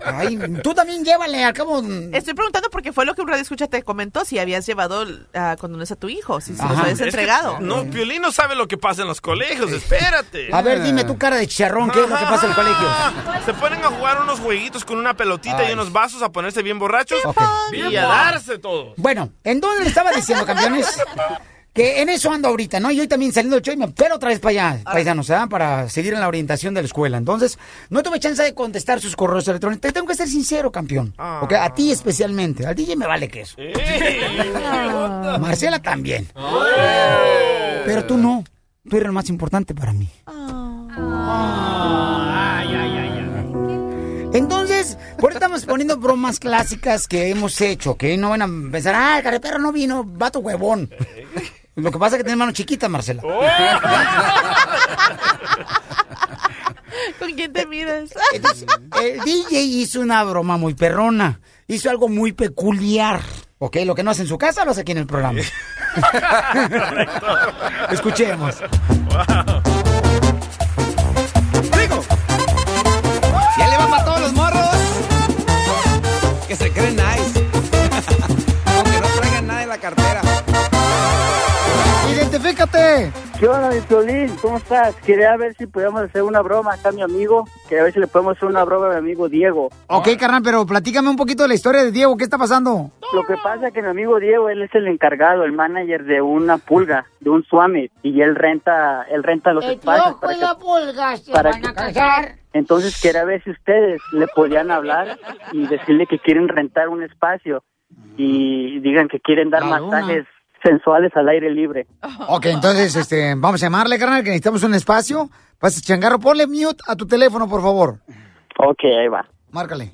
[SPEAKER 5] Ay, tú también llévale, al cabo.
[SPEAKER 6] Estoy preguntando porque fue lo que un radio escucha te comentó si habías llevado ah, condones a tu hijo, si se los habías
[SPEAKER 10] Es que-
[SPEAKER 6] entregado.
[SPEAKER 10] no, Piolín no sabe lo que pasa en los colegios, espérate.
[SPEAKER 5] A ver, dime tu cara de chicharrón, ¿qué es lo que pasa en el colegio?
[SPEAKER 10] Se ponen a jugar unos jueguitos con una pelotita
[SPEAKER 5] Ay.
[SPEAKER 10] y unos vasos a ponerse bien borrachos
[SPEAKER 5] Ok.
[SPEAKER 10] y a darse todo.
[SPEAKER 5] Bueno, ¿en dónde le estaba diciendo, campeones? Que en eso ando ahorita, ¿no? Y hoy también saliendo del show y me pero otra vez para allá, paisanos, ¿ah? Para seguir en la orientación de la escuela. Entonces, no tuve chance de contestar sus correos electrónicos. Te tengo que ser sincero, campeón. Ok, a ti especialmente. Al DJ me vale que eso. Marcela también. Pero tú no. Tú eres el más importante para mí. Entonces, por eso estamos poniendo bromas clásicas que hemos hecho, ¿ok? No van a pensar, ah, el carretero no vino, vato huevón. Lo que pasa es que tienes mano chiquita, Marcela.
[SPEAKER 6] ¿Con quién te miras?
[SPEAKER 5] Entonces, el DJ hizo una broma muy perrona. Hizo algo muy peculiar. ¿Ok? Lo que no hace en su casa lo hace aquí en el programa. Escuchemos.
[SPEAKER 12] Ya le va para todos los morros
[SPEAKER 5] ¡Identifícate!
[SPEAKER 24] ¿Qué onda, mi Piolín? ¿Cómo estás? Quería ver si podíamos hacer una broma acá a mi amigo. Quería ver si le podemos hacer una broma a mi amigo Diego.
[SPEAKER 5] Ok, carnal, pero platícame un poquito de la historia de Diego. ¿Qué está pasando?
[SPEAKER 24] Lo que pasa es que mi amigo Diego, él es el encargado, el manager de una pulga, de un swami, y él renta, él renta los espacios. para que-
[SPEAKER 5] pulga se
[SPEAKER 24] para que- Entonces quería ver si ustedes le podían hablar y decirle que quieren rentar un espacio y digan que quieren dar
[SPEAKER 5] La
[SPEAKER 24] masajes sensuales al aire libre.
[SPEAKER 5] Ok, entonces, este, vamos a llamarle, carnal, que necesitamos un espacio. Pasa, changarro, ponle mute a tu teléfono, por favor.
[SPEAKER 24] Ok, ahí va.
[SPEAKER 5] Márcale.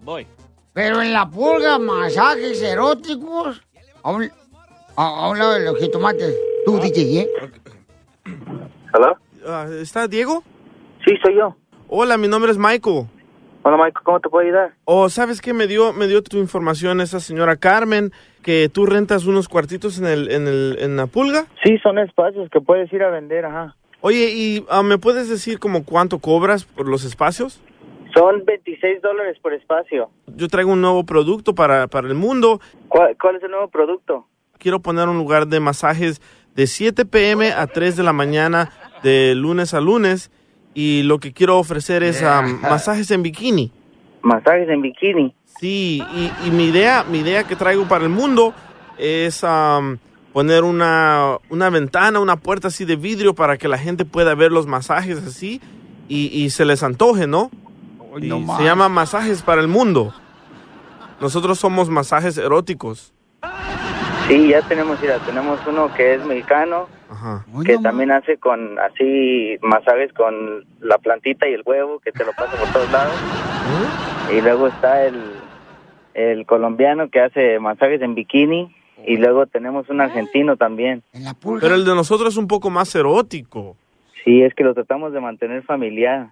[SPEAKER 12] Voy.
[SPEAKER 5] Pero en la pulga, masajes eróticos. A un, a, a un lado de los jitomates. Tú, DJ, ¿eh?
[SPEAKER 24] ¿Hola?
[SPEAKER 10] Ah, ¿Está Diego?
[SPEAKER 24] Sí, soy yo.
[SPEAKER 10] Hola, mi nombre es Michael.
[SPEAKER 24] Hola, Michael, ¿cómo te puedo ayudar?
[SPEAKER 10] Oh, ¿sabes qué? Me dio, me dio tu información esa señora Carmen, que tú rentas unos cuartitos en, el, en, el, en la pulga.
[SPEAKER 24] Sí, son espacios que puedes ir a vender, ajá.
[SPEAKER 10] Oye, ¿y ah, me puedes decir como cuánto cobras por los espacios?
[SPEAKER 24] Son 26 dólares por espacio.
[SPEAKER 10] Yo traigo un nuevo producto para, para el mundo.
[SPEAKER 24] ¿Cuál, cuál es el nuevo producto?
[SPEAKER 10] Quiero poner un lugar de masajes de 7 pm a 3 de la mañana, de lunes a lunes. Y lo que quiero ofrecer es ah, masajes en bikini.
[SPEAKER 24] Masajes en bikini.
[SPEAKER 10] Sí, y, y mi idea, mi idea que traigo para el mundo es am, poner una, una ventana, una puerta así de vidrio para que la gente pueda ver los masajes así y, y se les antoje, ¿no? Y
[SPEAKER 5] no
[SPEAKER 10] se llama Masajes para el Mundo. Nosotros somos masajes eróticos.
[SPEAKER 24] Sí, ya tenemos, mira, tenemos uno que es mexicano,
[SPEAKER 10] Ajá.
[SPEAKER 24] que también hace con así masajes con la plantita y el huevo, que te lo pasa por todos lados. Y luego está el, el colombiano que hace masajes en bikini. Y luego tenemos un argentino también.
[SPEAKER 10] Pero el de nosotros es un poco más erótico.
[SPEAKER 24] Sí, es que lo tratamos de mantener familiar.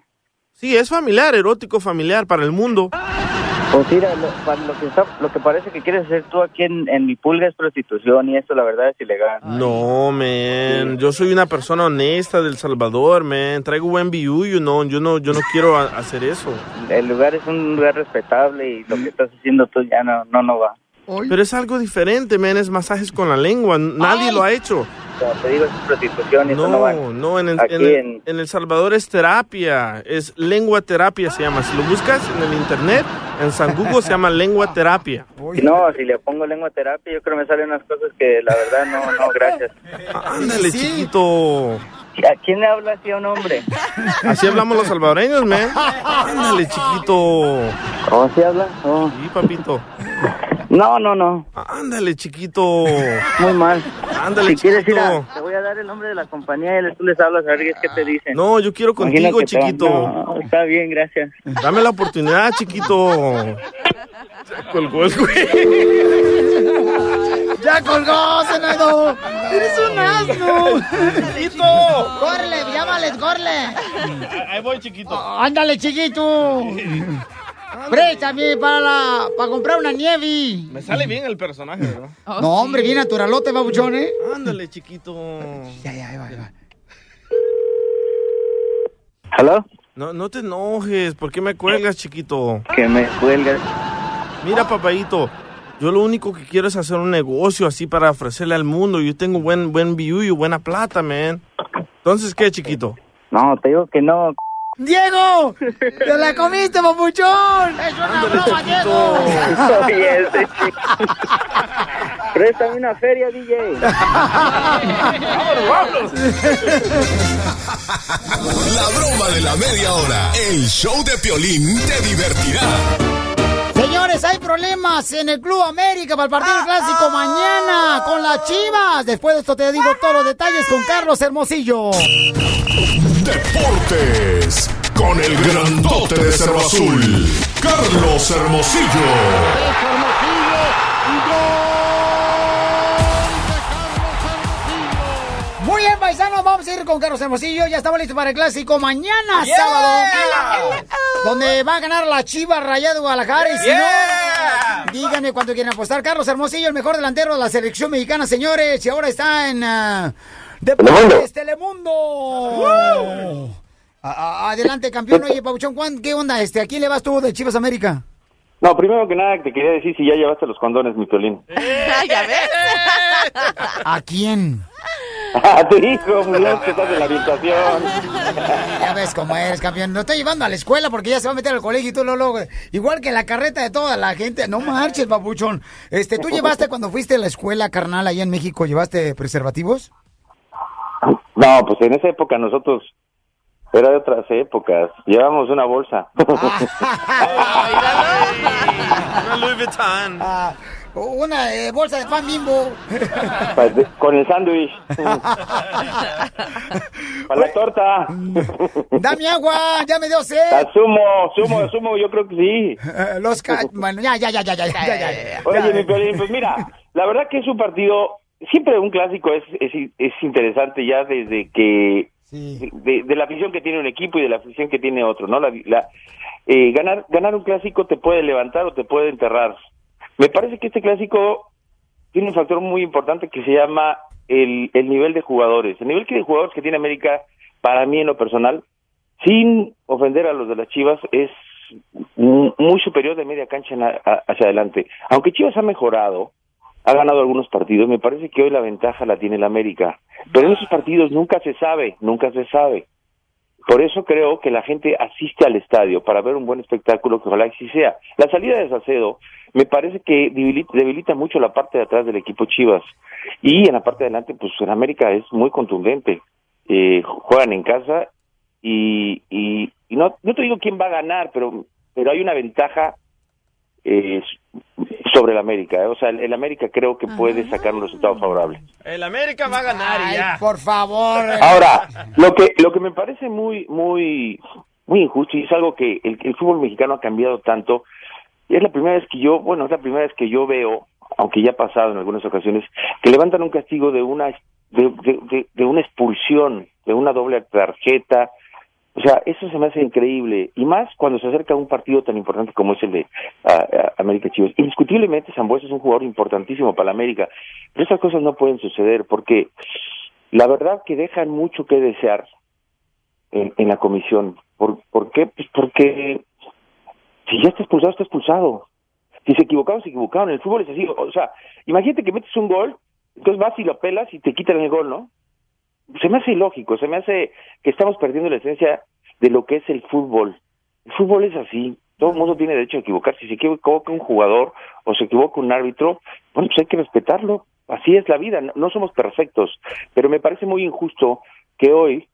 [SPEAKER 10] Sí, es familiar, erótico familiar para el mundo.
[SPEAKER 24] Pues mira, lo, que está, lo que parece que quieres hacer tú aquí en, en mi pulga es prostitución y esto la verdad es ilegal.
[SPEAKER 10] No, man. Yo soy una persona honesta del Salvador, man. Traigo buen biuyo, no. Yo no, yo no quiero a- hacer eso.
[SPEAKER 24] El lugar es un lugar respetable y lo que estás haciendo tú ya no, no, no va.
[SPEAKER 10] Pero es algo diferente, man. Es masajes con la lengua. Nadie lo ha hecho.
[SPEAKER 24] Como te digo, es prostitución y eso no va.
[SPEAKER 10] No, no. En el, en El Salvador es terapia. Es lengua terapia se llama. Si lo buscas en el internet, en San Google se llama lengua terapia.
[SPEAKER 24] No, si le pongo lengua terapia, yo creo que me salen unas cosas que la verdad no, no, gracias.
[SPEAKER 10] Ándale, chiquito.
[SPEAKER 24] ¿A quién le habla así a un hombre?
[SPEAKER 10] Así hablamos los salvadoreños, man. Ándale, chiquito.
[SPEAKER 24] ¿Cómo se habla? Oh.
[SPEAKER 10] Sí, papito.
[SPEAKER 24] No, no, no.
[SPEAKER 10] Ándale, chiquito.
[SPEAKER 24] Muy mal.
[SPEAKER 10] Ándale,
[SPEAKER 24] si quieres ir
[SPEAKER 10] chiquito.
[SPEAKER 24] a, te voy a dar el nombre de la compañía y tú les hablas a ver qué es que te dicen.
[SPEAKER 10] No, yo quiero contigo,
[SPEAKER 24] te
[SPEAKER 10] chiquito.
[SPEAKER 24] No, está bien, gracias.
[SPEAKER 10] Dame la oportunidad, chiquito. Ya colgó el güey.
[SPEAKER 5] ¡Ya colgó, senador! ¡Eres un asno!
[SPEAKER 10] ¡Chiquito!
[SPEAKER 5] ¡Córrele, llámales, córrele!
[SPEAKER 10] Ahí voy, chiquito.
[SPEAKER 5] ¡Ándale, chiquito! Préstame para, la, para comprar una nieve.
[SPEAKER 10] Me sale bien el personaje, ¿verdad?
[SPEAKER 5] No, hombre, bien naturalote, babuchón, ¿eh?
[SPEAKER 10] Ándale, chiquito.
[SPEAKER 5] Ya, ya, ahí va, ahí va.
[SPEAKER 24] ¿Aló?
[SPEAKER 10] No, no te enojes. ¿Por qué me cuelgas, chiquito?
[SPEAKER 24] Que me cuelgas.
[SPEAKER 10] Mira, papayito. Yo lo único que quiero es hacer un negocio así para ofrecerle al mundo. Yo tengo buen buen view y buena plata, man. Entonces, ¿qué, chiquito?
[SPEAKER 24] No, te digo que no.
[SPEAKER 5] ¡Diego! ¡Te la comiste, papuchón! ¡Es una broma, Diego!
[SPEAKER 24] Oye, ese chico. Préstame una feria, DJ.
[SPEAKER 2] La broma de la media hora. El show de Piolín te divertirá.
[SPEAKER 5] Señores, hay problemas en el Club América para el partido
[SPEAKER 24] Ah,
[SPEAKER 5] clásico mañana con las Chivas. Después de esto te digo todos los detalles con Carlos Hermosillo.
[SPEAKER 2] Deportes. Con el grandote de Cerro Azul. Carlos Hermosillo.
[SPEAKER 5] Muy bien, paisanos, vamos a ir con Carlos Hermosillo. Ya estamos listos para el clásico mañana,
[SPEAKER 3] Yeah.
[SPEAKER 5] sábado. Donde va a ganar la Chivas Rayada de Guadalajara. Y si
[SPEAKER 3] Yeah.
[SPEAKER 5] no, díganme cuánto quieren apostar. Carlos Hermosillo, el mejor delantero de la selección mexicana, señores. Y ahora está en ah, Deportes Telemundo. A- a- adelante, campeón. Oye, Pauchón, ¿cuán- ¿qué onda? Este, ¿A quién le vas tú de Chivas América?
[SPEAKER 25] No, primero que nada te quería decir si ya llevaste los condones, mi Piolín.
[SPEAKER 6] ya ves.
[SPEAKER 5] ¿A quién?
[SPEAKER 25] A tu hijo, ya que estás en la habitación.
[SPEAKER 5] Ya ves cómo eres, campeón. Lo estoy llevando a la escuela porque ya se va a meter al colegio y tú lo logras. Igual que la carreta de toda la gente. No marches, babuchón. Este, ¿tú llevaste cuando fuiste a la escuela, carnal, allá en México, llevaste preservativos?
[SPEAKER 25] No, pues en esa época nosotros era de otras épocas. Llevamos una bolsa.
[SPEAKER 10] Una Louis Vuitton.
[SPEAKER 5] Ah, una eh, bolsa de pan bimbo.
[SPEAKER 25] Pues, Con el sándwich. Para la torta.
[SPEAKER 5] Dame agua, ya me dio sed.
[SPEAKER 25] A sumo, sumo, sumo, yo creo que sí.
[SPEAKER 5] Eh, Los ca- Bueno, ya, ya, ya, ya, ya, ya, ya, ya.
[SPEAKER 25] Oye, mi Piolín, pues mira, la verdad que es un partido, siempre un clásico es, es, es interesante ya desde que, de, de la afición que tiene un equipo y de la afición que tiene otro, ¿no? La, la- eh, ganar, ganar un clásico te puede levantar o te puede enterrar. Me parece que este clásico tiene un factor muy importante que se llama el, el nivel de jugadores. El nivel que de jugadores que tiene América, para mí en lo personal, sin ofender a los de las Chivas, es mu- muy superior de media cancha hacia adelante. Aunque Chivas ha mejorado, ha ganado algunos partidos, me parece que hoy la ventaja la tiene el América. Pero en esos partidos nunca se sabe, nunca se sabe. Por eso creo que la gente asiste al estadio para ver un buen espectáculo, que ojalá así sea. La salida de Salcedo me parece que debilita, debilita mucho la parte de atrás del equipo Chivas. Y en la parte de adelante, pues en América es muy contundente. Eh, juegan en casa y, y, y no, no te digo quién va a ganar, pero, pero hay una ventaja eh, sobre el América. ¿eh? O sea, el, el América creo que puede sacar un resultado favorable.
[SPEAKER 10] El América va a ganar ya.
[SPEAKER 5] Por favor.
[SPEAKER 25] Ahora, lo que lo que me parece muy muy muy injusto y es algo que el, el fútbol mexicano ha cambiado tanto. Y es la primera vez que yo, bueno, es la primera vez que yo veo, aunque ya ha pasado en algunas ocasiones, que levantan un castigo de una de, de, de- de una expulsión, de una doble tarjeta. O sea, eso se me hace increíble. Y más cuando se acerca a un partido tan importante como es el de ah, América Chivas. Indiscutiblemente, Zambuesa es un jugador importantísimo para la América. Pero estas cosas no pueden suceder porque la verdad que dejan mucho que desear en, en la comisión. ¿Por, ¿Por qué? Pues porque si ya está expulsado, está expulsado. Si se equivocaron, se equivocaron. El fútbol es así. O sea, imagínate que metes un gol, entonces vas y lo pelas y te quitan el gol, ¿no? Se me hace ilógico, se me hace que estamos perdiendo la esencia de lo que es el fútbol. El fútbol es así. Todo el mundo tiene derecho a equivocarse. Si se equivoca un jugador o se equivoca un árbitro, bueno, pues hay que respetarlo. Así es la vida. No, no somos perfectos. Pero me parece muy injusto que hoy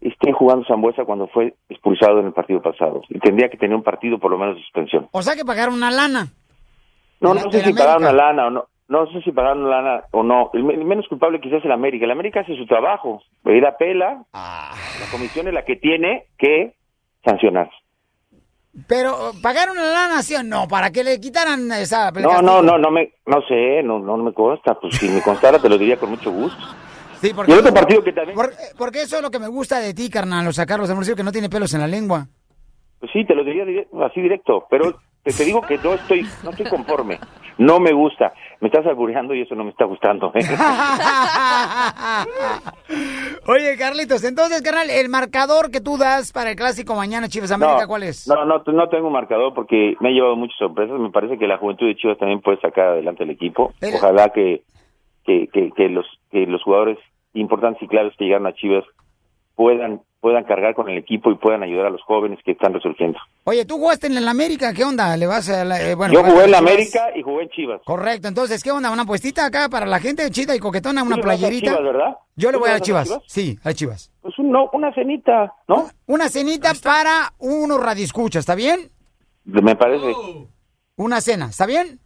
[SPEAKER 25] esté jugando Zambuesa cuando fue expulsado en el partido pasado. Y tendría que tener un partido por lo menos de suspensión.
[SPEAKER 5] O sea que pagaron una lana.
[SPEAKER 25] No, no sé si pagaron una lana o no. No sé si pagaron lana o no. El, me- el menos culpable quizás es el América. El América hace su trabajo. Ir a pela.
[SPEAKER 5] Ah.
[SPEAKER 25] La comisión es la que tiene que sancionar.
[SPEAKER 5] Pero, ¿pagaron una lana, sí o no? Para que le quitaran esa...
[SPEAKER 25] No, no, no, no me, no sé, no, no me consta. Pues si me constara te lo diría con mucho gusto.
[SPEAKER 5] Sí, porque,
[SPEAKER 25] Y el otro partido que también,
[SPEAKER 5] por- porque eso es lo que me gusta de ti, carnal, o sea, Carlos Hermosillo, que no tiene pelos en la lengua.
[SPEAKER 25] pues sí, te lo diría así directo. Pero te, te digo que no estoy, no estoy conforme. No me gusta. Me estás albureando y eso no me está gustando. ¿eh?
[SPEAKER 5] Oye, Carlitos, entonces, carnal, el marcador que tú das para el clásico mañana, Chivas América, ¿cuál es?
[SPEAKER 25] No, no, no tengo un marcador porque me ha llevado muchas sorpresas. Me parece que la juventud de Chivas también puede sacar adelante el equipo.
[SPEAKER 5] Pero-
[SPEAKER 25] Ojalá que, que, que, que los que los jugadores importantes y claves que llegaron a Chivas puedan puedan cargar con el equipo y puedan ayudar a los jóvenes que están resurgiendo.
[SPEAKER 5] Oye, tú jugaste en el América, ¿qué onda? ¿Le vas a la- eh, bueno,
[SPEAKER 25] Yo jugué en la? América y jugué en Chivas.
[SPEAKER 5] Correcto, entonces, ¿qué onda? ¿Una puestita acá para la gente chida y coquetona? ¿Una
[SPEAKER 25] Tú le vas a
[SPEAKER 5] playerita?
[SPEAKER 25] Chivas, ¿verdad?
[SPEAKER 5] Yo le
[SPEAKER 25] ¿Tú
[SPEAKER 5] voy a
[SPEAKER 25] a
[SPEAKER 5] Chivas.
[SPEAKER 25] Chivas?
[SPEAKER 5] Sí, a Chivas.
[SPEAKER 25] Pues un- no, una cenita, ¿no?
[SPEAKER 5] Una cenita para unos radioescuchas, ¿está bien?
[SPEAKER 25] Me parece.
[SPEAKER 5] Una cena, ¿está bien?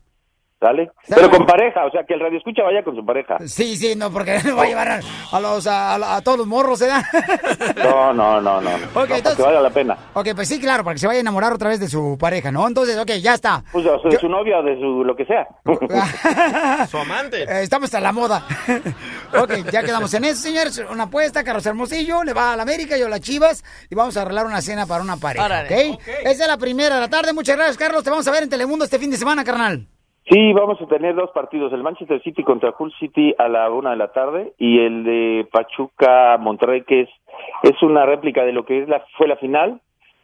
[SPEAKER 25] ¿Sale? Pero con pareja, o sea, que el radio escucha vaya con su pareja.
[SPEAKER 5] Sí, sí, no, porque no va a llevar a, a los, a, a- a todos los morros, ¿eh?
[SPEAKER 25] No, no, no, no. no, para
[SPEAKER 5] entonces-
[SPEAKER 25] que valga la pena.
[SPEAKER 5] ok, pues sí, claro, para que se vaya a enamorar otra vez de su pareja, ¿no? Entonces, ok, ya está.
[SPEAKER 25] Pues o de su novia o de su lo que sea.
[SPEAKER 10] Su amante.
[SPEAKER 5] Eh, estamos a la moda. ok, ya quedamos en eso, señores. Una apuesta, Carlos Hermosillo, le va a la América, yo a las Chivas, y vamos a arreglar una cena para una pareja. ¿ok? Esa es la primera de la tarde. Muchas gracias, Carlos. Te vamos a ver en Telemundo este fin de semana, carnal.
[SPEAKER 25] Sí, vamos a tener dos partidos, el Manchester City contra Hull City a la una de la tarde y el de Pachuca Monterrey que es es una réplica de lo que es la fue la final,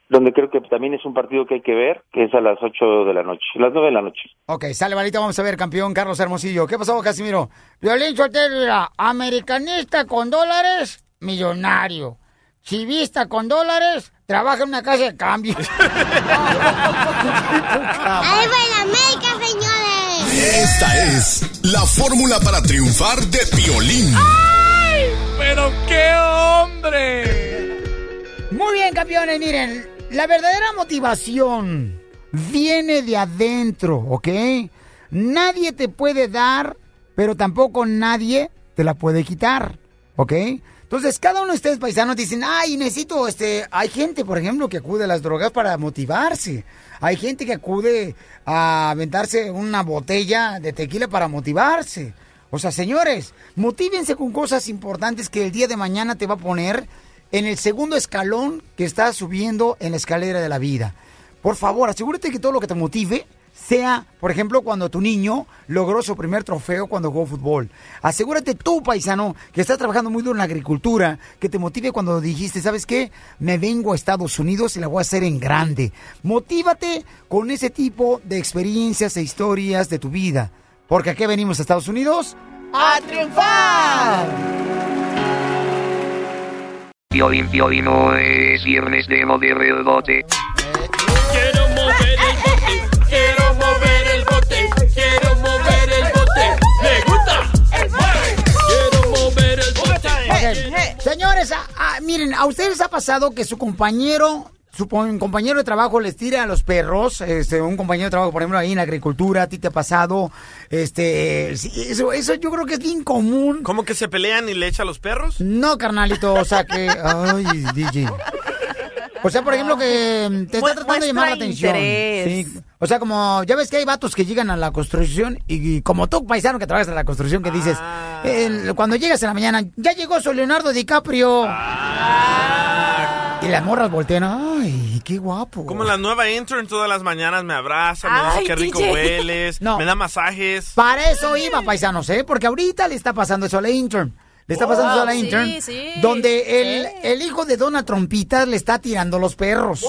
[SPEAKER 25] donde creo que también es un partido que hay que ver, que es a las ocho de la noche, las nueve de la noche.
[SPEAKER 5] Ok, sale, varita, vamos a ver, campeón Carlos Hermosillo. ¿Qué pasó, Casimiro? Violín Sotelo, americanista con dólares, millonario. Chivista con dólares, trabaja en una casa de cambio.
[SPEAKER 13] ¡Ahí va la América!
[SPEAKER 2] Esta es la fórmula para triunfar de Piolín.
[SPEAKER 5] ¡Pero qué hombre! Muy bien, campeones, miren, la verdadera motivación viene de adentro, ¿ok? Nadie te puede dar, pero tampoco nadie te la puede quitar, ¿ok? Entonces, cada uno de ustedes paisanos dicen, ay, necesito, este, hay gente, por ejemplo, que acude a las drogas para motivarse. Hay gente que acude a aventarse una botella de tequila para motivarse. O sea, señores, motívense con cosas importantes que el día de mañana te va a poner en el segundo escalón que estás subiendo en la escalera de la vida. Por favor, asegúrate que todo lo que te motive sea, por ejemplo, cuando tu niño logró su primer trofeo cuando jugó fútbol. Asegúrate tú, paisano, que estás trabajando muy duro en la agricultura, que te motive cuando dijiste, ¿sabes qué? Me vengo a Estados Unidos y la voy a hacer en grande. Motívate con ese tipo de experiencias e historias de tu vida. Porque aquí venimos a Estados Unidos
[SPEAKER 13] ¡A triunfar!
[SPEAKER 14] Violín, es viernes de
[SPEAKER 5] Señores, miren, ¿a ustedes les ha pasado que su compañero, su un compañero de trabajo les tira a los perros? Este, un compañero de trabajo, por ejemplo, ahí en la agricultura, ¿a ti te ha pasado? Este, eso, eso yo creo que es bien común.
[SPEAKER 10] ¿Cómo que se pelean y le echa a los perros?
[SPEAKER 5] No, carnalito, o sea que, ay, DJ. O sea, por ejemplo, que mm, te está tratando de llamar la atención. Sí. O sea, como, ya ves que hay vatos que llegan a la construcción y, y como tú, paisano, que trabajas en la construcción, que dices,
[SPEAKER 6] Ah.
[SPEAKER 5] el- cuando llegas en la mañana, ya llegó su Leonardo DiCaprio.
[SPEAKER 6] Ah.
[SPEAKER 5] Y las morras voltean, ay, qué guapo.
[SPEAKER 10] Como la nueva intern todas las mañanas me abraza, me dice qué rico
[SPEAKER 5] DJ.
[SPEAKER 10] hueles,
[SPEAKER 5] No.
[SPEAKER 10] me da masajes.
[SPEAKER 5] Para eso iba, paisanos, ¿eh? Porque ahorita le está pasando eso a la intern. Le está pasando
[SPEAKER 10] Oh,
[SPEAKER 5] eso a la
[SPEAKER 10] sí,
[SPEAKER 5] intern.
[SPEAKER 10] sí.
[SPEAKER 5] Donde el, el hijo de Dona Trompitas le está tirando los perros.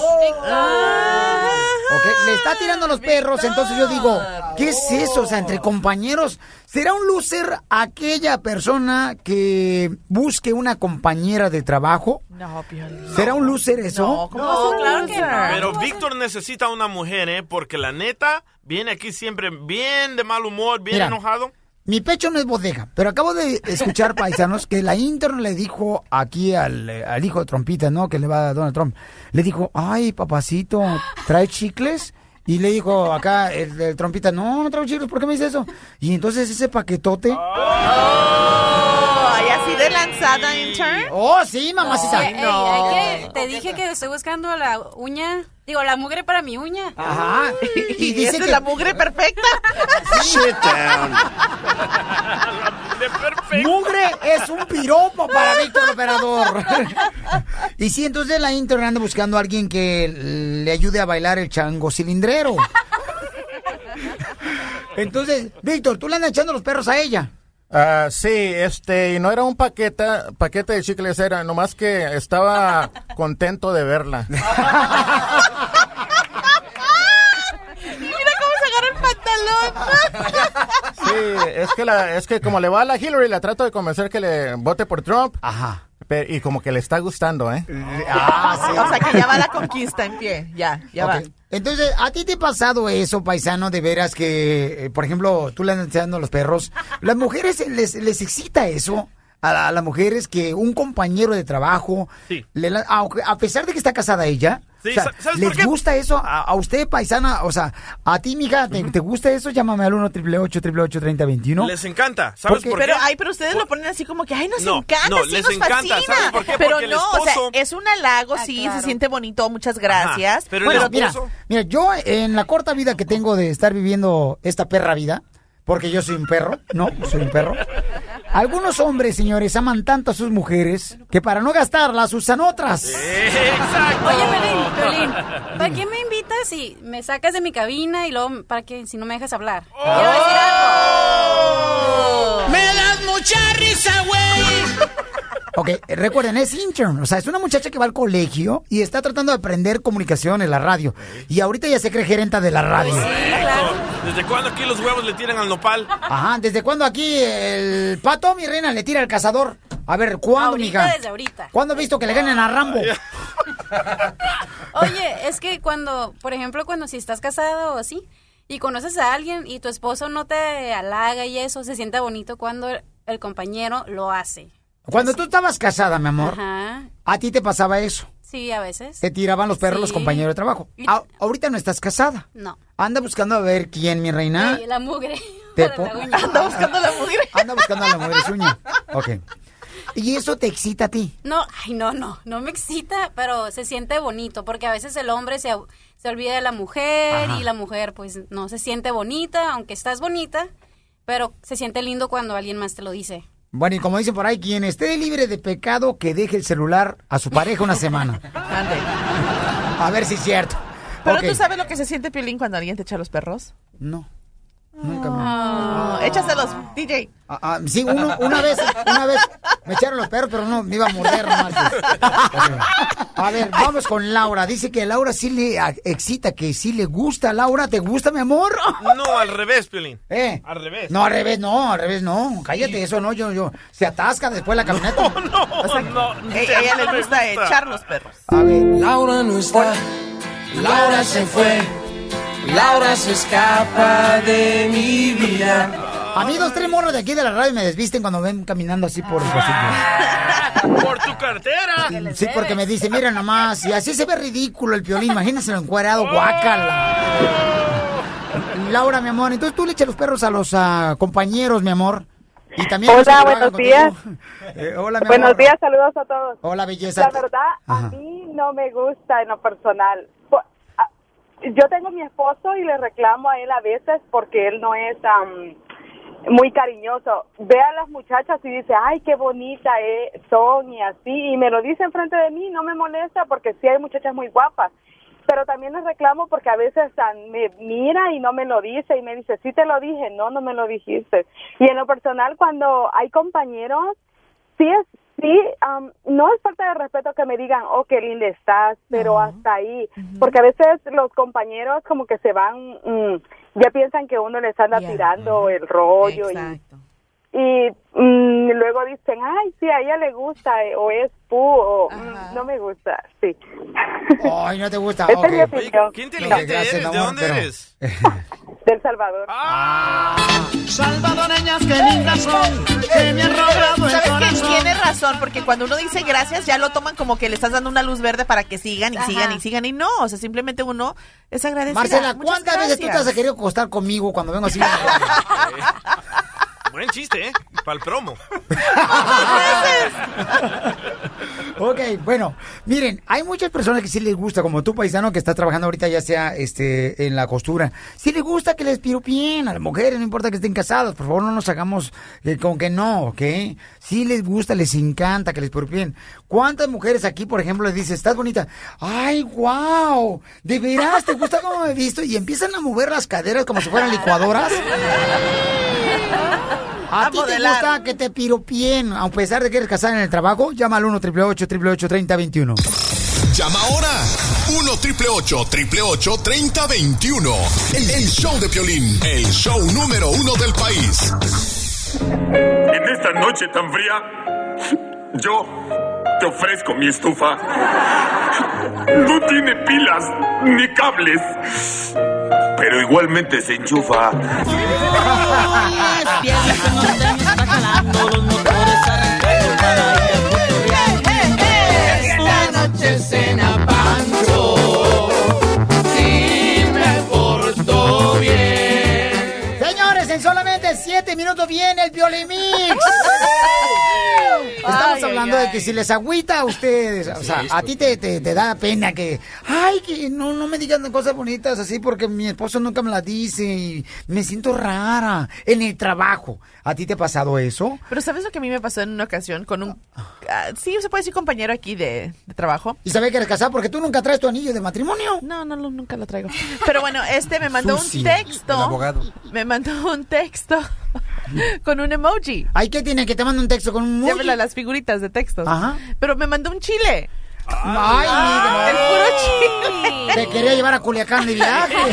[SPEAKER 5] Ok, Le está tirando los perros, entonces yo digo, ¿qué es eso? O sea, entre compañeros, ¿será un loser aquella persona que busque una compañera de trabajo?
[SPEAKER 6] No, Piolín.
[SPEAKER 5] ¿Será un loser eso?
[SPEAKER 6] No, ¿cómo ser? Claro que no.
[SPEAKER 10] Pero Víctor necesita una mujer, ¿eh? Porque la neta viene aquí siempre bien de mal humor, bien
[SPEAKER 5] Mira.
[SPEAKER 10] enojado.
[SPEAKER 5] Mi pecho no es bodega, pero acabo de escuchar, paisanos, que la intern le dijo aquí al, al hijo de Trompita, ¿no? Que le va a Donald Trump. Le dijo, ay, papacito, ¿trae chicles? Y le dijo acá el, el Trompita, no, no traigo chicles, ¿por qué me dice eso? Y entonces ese paquetote...
[SPEAKER 6] Oh, ¿y intern?
[SPEAKER 5] Oh, sí, mamacita.
[SPEAKER 8] Ey, hay que- te dije que estoy buscando la uña, digo, la mugre para mi uña.
[SPEAKER 5] Ajá.
[SPEAKER 6] Y dice que la mugre perfecta.
[SPEAKER 5] Sit down. Mugre es un piropo para Víctor Operador. y sí, entonces la intern anda buscando a alguien que le ayude a bailar el chango cilindrero. Entonces, Víctor, tú le andas echando los perros a ella.
[SPEAKER 26] Ah, sí, este, y no era un paquete, paquete de chicles, era nomás que estaba contento de verla.
[SPEAKER 6] Mira cómo se agarra el pantalón.
[SPEAKER 26] Sí, es que, la, es que como le va a la Hillary, la trato de convencer que le vote por Trump.
[SPEAKER 5] Ajá.
[SPEAKER 26] Y como que le está gustando, ¿eh?
[SPEAKER 5] Ah, sí.
[SPEAKER 6] O sea que ya va la conquista en pie. Ya, ya va.
[SPEAKER 5] Entonces, ¿a ti te ha pasado eso, paisano, de veras que, eh, por ejemplo, tú le andas echando a los perros? ¿Las mujeres les, les excita eso? A, la- a las mujeres que un compañero de trabajo,
[SPEAKER 10] Sí.
[SPEAKER 5] le a pesar de que está casada ella,
[SPEAKER 10] Sí,
[SPEAKER 5] o sea,
[SPEAKER 10] sa- ¿sabes
[SPEAKER 5] ¿les
[SPEAKER 10] por qué?
[SPEAKER 5] gusta eso? A, a usted, paisana, o sea, a ti, mija, ¿te, te gusta eso? Llámame al 1 888 3021
[SPEAKER 10] Les encanta. ¿Sabes por qué?
[SPEAKER 6] Pero, ay, pero ustedes lo ponen así como que, ay, nos
[SPEAKER 10] No,
[SPEAKER 6] encanta,
[SPEAKER 10] no,
[SPEAKER 6] sí
[SPEAKER 10] les
[SPEAKER 6] nos
[SPEAKER 10] encanta.
[SPEAKER 6] fascina.
[SPEAKER 10] ¿Sabes por qué?
[SPEAKER 6] Pero
[SPEAKER 10] Porque el
[SPEAKER 6] no, o sea, es un halago, sí, se siente bonito, muchas gracias.
[SPEAKER 10] pero
[SPEAKER 5] Bueno,
[SPEAKER 10] el
[SPEAKER 5] mira, mira, yo en la corta vida que tengo de estar viviendo esta perra vida, porque yo soy un perro, no, soy un perro. Algunos hombres, señores, aman tanto a sus mujeres que para no gastarlas usan otras.
[SPEAKER 8] Oye, Pelín, Pelín, ¿para qué me invitas si me sacas de mi cabina y luego, ¿para qué? Si no me dejas hablar. Quiero decir algo.
[SPEAKER 13] Me das mucha risa, güey.
[SPEAKER 5] Ok, eh, recuerden, es intern, o sea, es una muchacha que va al colegio y está tratando de aprender comunicación en la radio. Y ahorita ya se cree gerenta de la radio.
[SPEAKER 10] ¿Desde cuándo aquí los huevos le tiran al nopal?
[SPEAKER 5] Ajá, ¿desde cuándo aquí el pato, mi reina, le tira al cazador? A ver, ¿cuándo,
[SPEAKER 8] Ahorita,
[SPEAKER 5] mija?
[SPEAKER 8] desde ahorita.
[SPEAKER 5] ¿Cuándo has visto que le ganen a Rambo?
[SPEAKER 8] Oye, es que cuando, por ejemplo, cuando si estás casado o así, y conoces a alguien y tu esposo no te halaga y eso, se siente bonito cuando el compañero lo hace.
[SPEAKER 5] Cuando tú estabas casada, mi amor,
[SPEAKER 8] Ajá.
[SPEAKER 5] a ti te pasaba eso.
[SPEAKER 8] Sí, a veces.
[SPEAKER 5] Te tiraban los perros
[SPEAKER 8] Sí.
[SPEAKER 5] los compañeros de trabajo. A- ahorita no estás casada.
[SPEAKER 8] No.
[SPEAKER 5] Anda buscando a ver quién, mi reina.
[SPEAKER 8] Ey, la mugre.
[SPEAKER 5] Te
[SPEAKER 8] la uña. Anda buscando la mugre.
[SPEAKER 5] Anda buscando a la mujer suya. Ok. ¿Y eso te excita a ti?
[SPEAKER 8] No, ay, no, no, no me excita, pero se siente bonito, porque a veces el hombre se, se olvida de la mujer
[SPEAKER 5] Ajá.
[SPEAKER 8] y la mujer pues no se siente bonita, aunque estás bonita, pero se siente lindo cuando alguien más te lo dice.
[SPEAKER 5] Bueno, y como dicen por ahí, quien esté libre de pecado, que deje el celular a su pareja una semana. A ver si es cierto.
[SPEAKER 6] Pero
[SPEAKER 5] Ok.
[SPEAKER 6] tú sabes lo que se siente, Piolín, cuando alguien te echa los perros.
[SPEAKER 5] No. Nunca me...
[SPEAKER 6] Oh, échaselos, DJ.
[SPEAKER 5] Ah, ah, sí, uno- una vez, una vez me echaron los perros, pero no, me iba a morder nomás. A ver, vamos con Laura. Dice que Laura sí le ah, excita, que sí le gusta. Laura, ¿te gusta, mi amor?
[SPEAKER 10] No, al revés, Piolín.
[SPEAKER 5] ¿Eh?
[SPEAKER 10] Al revés.
[SPEAKER 5] No, al revés, no, al revés, no. Cállate, eso no, yo, yo. Se atasca después la camioneta.
[SPEAKER 6] O sea, a ella le gusta echar los perros.
[SPEAKER 5] A ver.
[SPEAKER 13] Laura no está, Laura se fue, Laura se escapa de mi vida.
[SPEAKER 5] A mí dos, tres morros de aquí de la radio me desvisten cuando ven caminando así por el pasillo.
[SPEAKER 10] Por tu cartera.
[SPEAKER 5] Sí, porque me dice, mira nomás, y así se ve ridículo el piolín, imagínense lo encuadrado, guácala. Laura, mi amor, entonces tú le echas los perros a los ah, compañeros, mi amor. Y también
[SPEAKER 27] Hola, buenos días.
[SPEAKER 5] Eh, hola, mi
[SPEAKER 27] Buenos
[SPEAKER 5] amor.
[SPEAKER 27] días, saludos a todos.
[SPEAKER 5] Hola, belleza.
[SPEAKER 27] La verdad,
[SPEAKER 5] Ajá.
[SPEAKER 27] a mí no me gusta en lo personal. Yo tengo mi esposo y le reclamo a él a veces porque él no es am, muy cariñoso. Ve a las muchachas y dice, ay, qué bonita eh, son y así. Y me lo dice enfrente de mí, no me molesta porque sí hay muchachas muy guapas. Pero también le reclamo porque a veces me mira y no me lo dice y me dice, sí te lo dije, no, no me lo dijiste. Y en lo personal, cuando hay compañeros, sí es, sí, am, no es falta de respeto que me digan, oh, qué linda estás, pero hasta ahí. Porque a veces los compañeros como que se van, mm, ya piensan que uno les anda tirando el rollo y, y mm, luego dicen, ay, sí, a ella le gusta, eh, o es pu, o mm, no me gusta, sí.
[SPEAKER 5] Ay, no te gusta.
[SPEAKER 27] Es mi.
[SPEAKER 10] Qué inteligente eres. ¿De
[SPEAKER 5] amor,
[SPEAKER 10] dónde
[SPEAKER 5] pero-
[SPEAKER 10] eres?
[SPEAKER 27] Del Salvador.
[SPEAKER 13] Salvadoreñas, qué lindas son, que me han robado el
[SPEAKER 6] ¿Sabes
[SPEAKER 13] corazón.
[SPEAKER 6] Tienes razón, porque cuando uno dice gracias, ya lo toman como que le estás dando una luz verde para que sigan y
[SPEAKER 5] Ajá.
[SPEAKER 6] sigan y sigan. Y no, o sea, simplemente uno es agradecido.
[SPEAKER 5] Marcela, ¿cuántas veces tú te has querido acostar conmigo cuando vengo así?
[SPEAKER 10] Buen chiste, ¿eh? Para el promo.
[SPEAKER 5] ok, bueno, miren, hay muchas personas que sí les gusta, como tú, paisano, que estás trabajando ahorita ya sea este en la costura. Sí les gusta que les piropien a las mujeres, no importa que estén casadas, por favor no nos hagamos eh, con que no, ¿ok? Sí les gusta, les encanta que les piropien. ¿Cuántas mujeres aquí, por ejemplo, les dices, estás bonita? ¡Ay, wow! ¿De veras te gusta cómo me he visto? Y empiezan a mover las caderas como si fueran licuadoras. ¿A,
[SPEAKER 6] A
[SPEAKER 5] ti te gusta que te piropien, a pesar de que eres casada en el trabajo? Llama al 1 888 3021
[SPEAKER 2] Llama ahora. 1 triple 888 3021. El, el show de Piolín. El show número uno del país.
[SPEAKER 28] En esta noche tan fría, yo te ofrezco mi estufa. No tiene pilas ni cables, pero igualmente se enchufa.
[SPEAKER 13] Esta noche cena Pancho, si me portó bien.
[SPEAKER 5] Señores, en solamente 7 minutos viene el Violimix. Estamos
[SPEAKER 13] Ay,
[SPEAKER 5] hablando
[SPEAKER 13] ay,
[SPEAKER 5] de que si les agüita a ustedes, o sea, a ti te, te- te da pena que, ay, que no, no me digan cosas bonitas así porque mi esposo nunca me las dice y me siento rara en el trabajo. ¿A ti te ha pasado eso?
[SPEAKER 6] Pero ¿sabes lo que a mí me pasó en una ocasión con un... ah, sí, se puede decir compañero aquí de, de trabajo.
[SPEAKER 5] ¿Y sabes que eres casada porque tú nunca traes tu anillo de matrimonio?
[SPEAKER 6] No, no, lo- nunca lo traigo. Pero bueno, este me mandó
[SPEAKER 5] Susi,
[SPEAKER 6] un texto.
[SPEAKER 5] el abogado.
[SPEAKER 6] Me mandó un texto con un emoji.
[SPEAKER 5] ¿Ay, qué tiene? Que te manda un texto con un emoji.
[SPEAKER 6] Llámela las figuritas de textos.
[SPEAKER 5] Ajá.
[SPEAKER 6] Pero me mandó un chile.
[SPEAKER 5] Ay,
[SPEAKER 6] el puro chile.
[SPEAKER 5] Te quería llevar a Culiacán de viaje.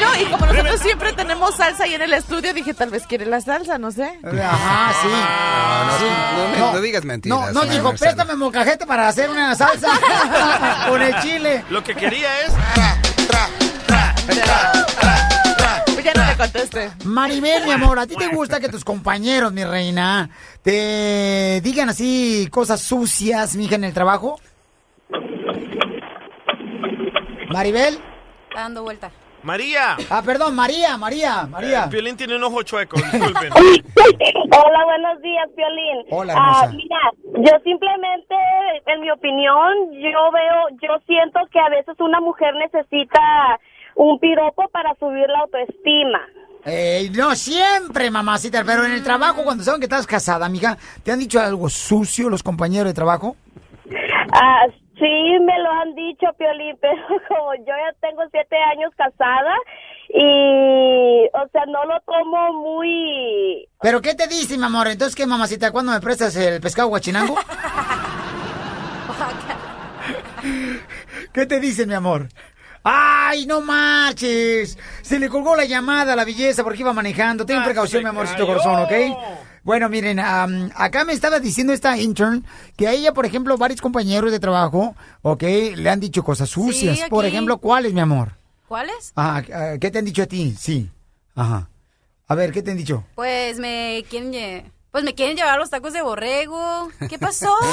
[SPEAKER 6] No, y como nosotros siempre tenemos salsa ahí en el estudio, dije, tal vez quiere la salsa, no sé.
[SPEAKER 5] Ajá, sí.
[SPEAKER 21] No,
[SPEAKER 5] No.
[SPEAKER 21] no digas mentiras.
[SPEAKER 5] No, no dijo, préstame molcajete para hacer una salsa con el chile.
[SPEAKER 10] Lo que quería es.
[SPEAKER 6] Pues ya no le contesté.
[SPEAKER 5] Maribel, mi amor, ¿a ti te gusta que tus compañeros, mi reina, te digan así cosas sucias, mija, en el trabajo? Maribel.
[SPEAKER 8] Está dando vuelta.
[SPEAKER 10] María.
[SPEAKER 5] Ah, perdón, María, María, María.
[SPEAKER 10] El Piolín tiene un ojo chueco, disculpen.
[SPEAKER 29] Hola, buenos días, Piolín.
[SPEAKER 5] Hola,
[SPEAKER 29] Ah,
[SPEAKER 5] hermosa.
[SPEAKER 29] mira, yo simplemente, en mi opinión, yo veo, yo siento que a veces una mujer necesita un piropo para subir la autoestima.
[SPEAKER 5] Eh, no siempre, mamacita, pero en el trabajo, cuando saben que estás casada, amiga, ¿te han dicho algo sucio los compañeros de trabajo?
[SPEAKER 29] Ah, sí, me lo han dicho, Piolín, pero como yo ya tengo siete años casada y, o sea, no lo tomo muy...
[SPEAKER 5] ¿Pero qué te dice, mi amor? Entonces, ¿qué, mamacita? ¿Cuándo me prestas el pescado guachinango? ¿Qué te dice, mi amor? ¡Ay, no marches! Se le colgó la llamada a la belleza porque iba manejando. Ten precaución, mi amorcito corazón, ¿ok? Bueno, miren, am, acá me estaba diciendo esta intern que a ella, por ejemplo, varios compañeros de trabajo, ¿ok? Le han dicho cosas sucias. Por ejemplo, ¿cuáles, mi amor?
[SPEAKER 8] ¿Cuáles?
[SPEAKER 5] Ajá, ah, ¿qué te han dicho a ti? Sí. Ajá. A ver, ¿qué te han dicho?
[SPEAKER 8] Pues me quieren lle- Pues me quieren llevar los tacos de borrego. ¿Qué pasó?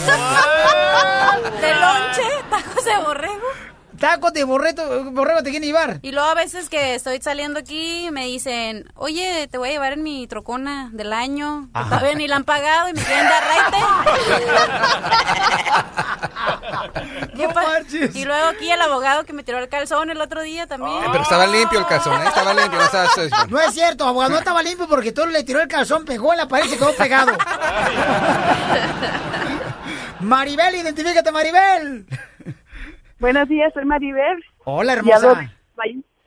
[SPEAKER 8] ¿De lonche? ¿Tacos de borrego?
[SPEAKER 5] Tacos de borreto, borrego te quieren llevar.
[SPEAKER 8] Y luego a veces que estoy saliendo aquí me dicen, oye, te voy a llevar en mi trocona del año. que. Todavía ni la han pagado y me quieren dar raite. ¿Qué pa- y luego aquí el abogado que me tiró el calzón el otro día también.
[SPEAKER 21] Eh, pero estaba limpio el calzón, ¿eh? Estaba limpio. No, estaba-
[SPEAKER 5] No es cierto, abogado, no estaba limpio porque todo le tiró el calzón, pegó en la pared y se quedó pegado. Maribel, identifícate, Maribel.
[SPEAKER 27] Buenos días, soy Maribel.
[SPEAKER 5] Hola, hermosa.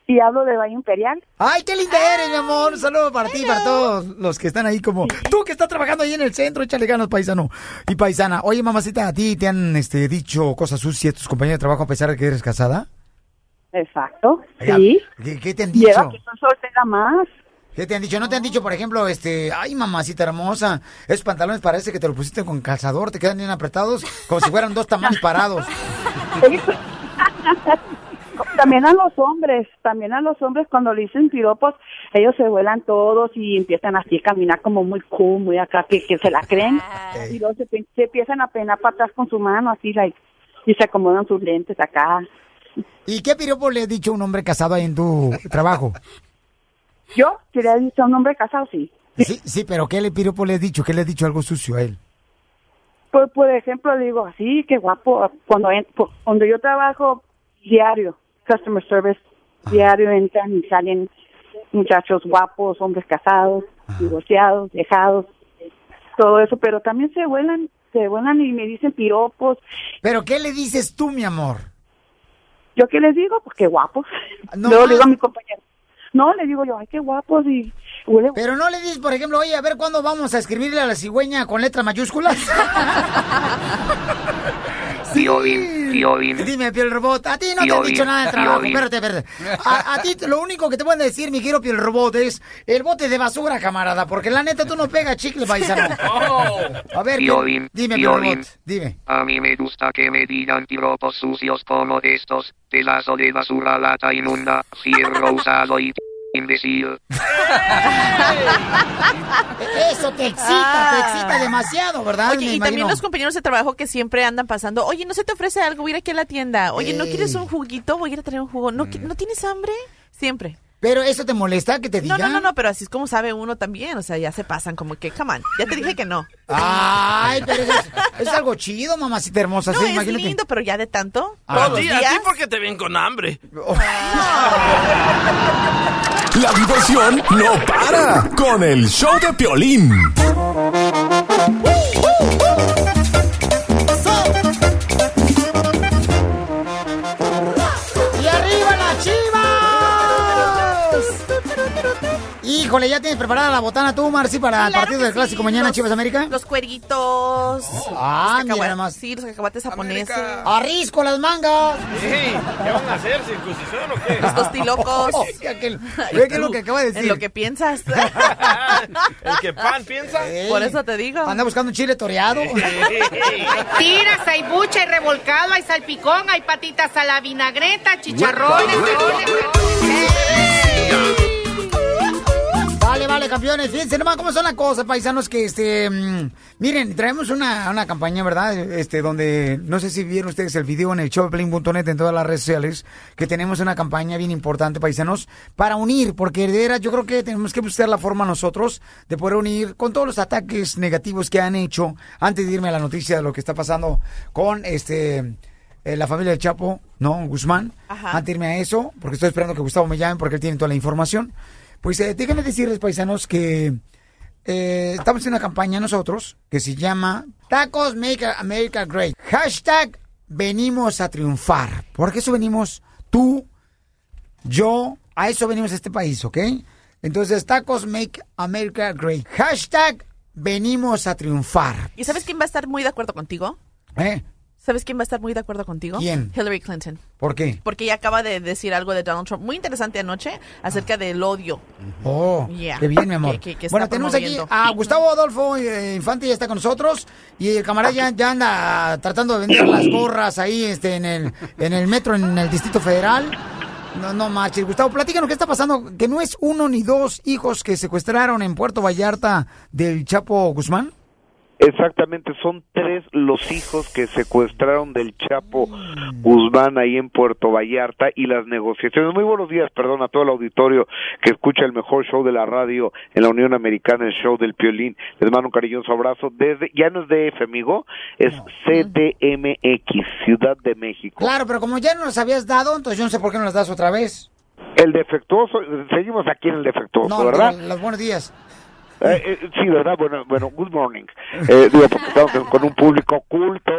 [SPEAKER 27] y hablo de Valle Imperial.
[SPEAKER 5] Ay, qué linda eres, mi amor. Un saludo para ti y para todos los que están ahí como tú que estás trabajando ahí en el centro, échale ganas, paisano y paisana. Oye, mamacita, ¿a ti te han este, dicho cosas sucias tus compañeros de trabajo a pesar de que eres casada?
[SPEAKER 27] Exacto,
[SPEAKER 5] Oiga,
[SPEAKER 27] sí.
[SPEAKER 5] ¿Qué, qué te han
[SPEAKER 27] Lleva
[SPEAKER 5] dicho?
[SPEAKER 27] que soy soltera más.
[SPEAKER 5] ¿Qué te han dicho? ¿No te han dicho, por ejemplo, este, ay, mamacita hermosa, esos pantalones parece que te los pusiste con calzador, te quedan bien apretados, como si fueran dos tamales parados?
[SPEAKER 27] también a los hombres, también a los hombres cuando le dicen piropos, ellos se vuelan todos y empiezan así a caminar como muy cool, muy acá, que, que se la creen. Y luego se, empiezan a penar para atrás con su mano, así, like, y se acomodan sus lentes acá.
[SPEAKER 5] ¿Y qué piropo le has dicho a un hombre casado ahí en tu trabajo?
[SPEAKER 27] ¿Yo? ¿Que le he dicho a un hombre casado? Sí.
[SPEAKER 5] Sí, sí, pero ¿qué le piropo le has dicho? ¿Qué le has dicho algo sucio a él?
[SPEAKER 27] Por, por ejemplo, digo, así, qué guapo. Cuando, donde yo trabajo diario, customer service, diario entran y salen muchachos guapos, hombres casados, divorciados, dejados, todo eso, pero también se vuelan, se vuelan y me dicen piropos.
[SPEAKER 5] ¿Pero qué le dices tú, mi amor?
[SPEAKER 27] ¿Yo qué les digo? Pues qué guapos.
[SPEAKER 5] No
[SPEAKER 27] Luego le digo a mi compañero. No, le digo yo, ay, qué guapos y huele
[SPEAKER 5] Pero no le dices, por ejemplo, oye, a ver cuándo vamos a escribirle a la cigüeña con letras mayúsculas.
[SPEAKER 14] Violín, violín.
[SPEAKER 5] Dime, Piel Robot, a ti no te han dicho nada de trabajo. Espérate, espérate. A, a ti lo único que te pueden decir, mi querido Piel Robot, es el bote de basura, camarada. Porque la neta tú no pegas chicle, paisano. A ver, Piel-
[SPEAKER 14] Violín,
[SPEAKER 5] dime, Piel
[SPEAKER 14] violín.
[SPEAKER 5] Robot, dime.
[SPEAKER 14] A mí me gusta que me digan piropos sucios como estos. Pedazo de basura, lata inmunda, fierro usado y imbécil.
[SPEAKER 5] Eso te excita, te excita demasiado, ¿verdad?
[SPEAKER 6] Oye,
[SPEAKER 5] Me
[SPEAKER 6] y también los compañeros de trabajo que siempre andan pasando, oye, ¿no se te ofrece algo? Voy a ir aquí a la tienda. Oye, ¿no
[SPEAKER 5] Ey.
[SPEAKER 6] quieres un juguito? Voy a ir a traer un jugo. ¿No, qui- ¿no tienes hambre? Siempre.
[SPEAKER 5] Pero eso te molesta que te
[SPEAKER 6] No,
[SPEAKER 5] digan.
[SPEAKER 6] no, no, no, pero así es como sabe uno también. O sea, ya se pasan como que, come on, ya te dije que no.
[SPEAKER 5] Ay, pero eso es, algo chido, mamacita hermosa.
[SPEAKER 6] No,
[SPEAKER 5] sí,
[SPEAKER 6] es
[SPEAKER 5] imagínate.
[SPEAKER 6] lindo, pero ya de tanto.
[SPEAKER 10] A
[SPEAKER 6] Todos
[SPEAKER 10] ti, a
[SPEAKER 6] días.
[SPEAKER 10] ti porque te ven con hambre.
[SPEAKER 2] La diversión no para con el show de Piolín.
[SPEAKER 5] Híjole, ¿ya tienes preparada la botana tú, Marci, para el partido del clásico mañana
[SPEAKER 6] los-
[SPEAKER 5] Chivas América?
[SPEAKER 6] Los cuerguitos.
[SPEAKER 5] Ah,
[SPEAKER 6] los
[SPEAKER 5] mira nomás.
[SPEAKER 6] Sí, los cacahuates japoneses.
[SPEAKER 5] ¡Arrisco las mangas!
[SPEAKER 10] ¿Qué van a hacer? ¿Circuncisión o qué?
[SPEAKER 6] Los tostilocos.
[SPEAKER 5] Ve que es lo que acaba de decir.
[SPEAKER 6] En lo que piensas.
[SPEAKER 10] ¿El que pan piensa?
[SPEAKER 6] Por eso te digo.
[SPEAKER 5] Anda buscando un chile toreado.
[SPEAKER 30] Tiras, hay bucha, hay revolcado, hay salpicón, hay patitas a la vinagreta, chicharrones.
[SPEAKER 5] Vale, vale, campeones. Fíjense nomás cómo son las cosas, paisanos, que este... mm, miren, traemos una, una campaña, ¿verdad? Este, donde, no sé si vieron ustedes el video en el showplane.net, en todas las redes sociales, que tenemos una campaña bien importante, paisanos, para unir, porque veras yo creo que tenemos que buscar la forma nosotros de poder unir con todos los ataques negativos que han hecho, antes de irme a la noticia de lo que está pasando con este... eh, la familia del Chapo, ¿no? Guzmán.
[SPEAKER 6] Ajá.
[SPEAKER 5] Antes de irme a eso, porque estoy esperando que Gustavo me llame porque él tiene toda la información. Pues eh, déjenme decirles, paisanos, que eh, estamos en una campaña nosotros que se llama Tacos Make America Great. Hashtag venimos a triunfar. Porque eso venimos tú, yo, a eso venimos a este país, ¿ok? Entonces, Tacos Make America Great. Hashtag venimos a triunfar.
[SPEAKER 6] ¿Y sabes quién va a estar muy de acuerdo contigo?
[SPEAKER 5] ¿Eh?
[SPEAKER 6] ¿Sabes quién va a estar muy de acuerdo contigo?
[SPEAKER 5] ¿Quién?
[SPEAKER 6] Hillary Clinton.
[SPEAKER 5] ¿Por qué?
[SPEAKER 6] Porque ella acaba de decir algo de Donald Trump muy interesante anoche acerca del odio.
[SPEAKER 5] Oh,
[SPEAKER 6] Yeah.
[SPEAKER 5] qué bien, mi amor.
[SPEAKER 6] Que- que- que
[SPEAKER 5] bueno, tenemos aquí a Gustavo Adolfo eh, Infante, ya está con nosotros. Y el camarada ya, ya anda tratando de vender las gorras ahí este, en, el, en el metro, en el Distrito Federal. No, no marches. Gustavo, platícanos qué está pasando. Que no es uno ni dos hijos que secuestraron en Puerto Vallarta del Chapo Guzmán.
[SPEAKER 31] Exactamente, son tres los hijos que secuestraron del Chapo Guzmán ahí en Puerto Vallarta y las negociaciones. Muy buenos días, perdón, a todo el auditorio que escucha el mejor show de la radio en la Unión Americana, el show del Piolín. Les mando un cariñoso abrazo desde, ya no es DF, amigo, es CDMX, Ciudad de México.
[SPEAKER 5] Claro, pero como ya no las habías dado, entonces yo no sé por qué no las das otra vez.
[SPEAKER 31] El defectuoso, seguimos aquí en el defectuoso,
[SPEAKER 5] No,
[SPEAKER 31] ¿verdad?
[SPEAKER 5] pero los buenos días.
[SPEAKER 31] Eh, eh, sí, ¿verdad? Bueno, bueno, good morning. Eh, digo, porque estamos con- un público culto,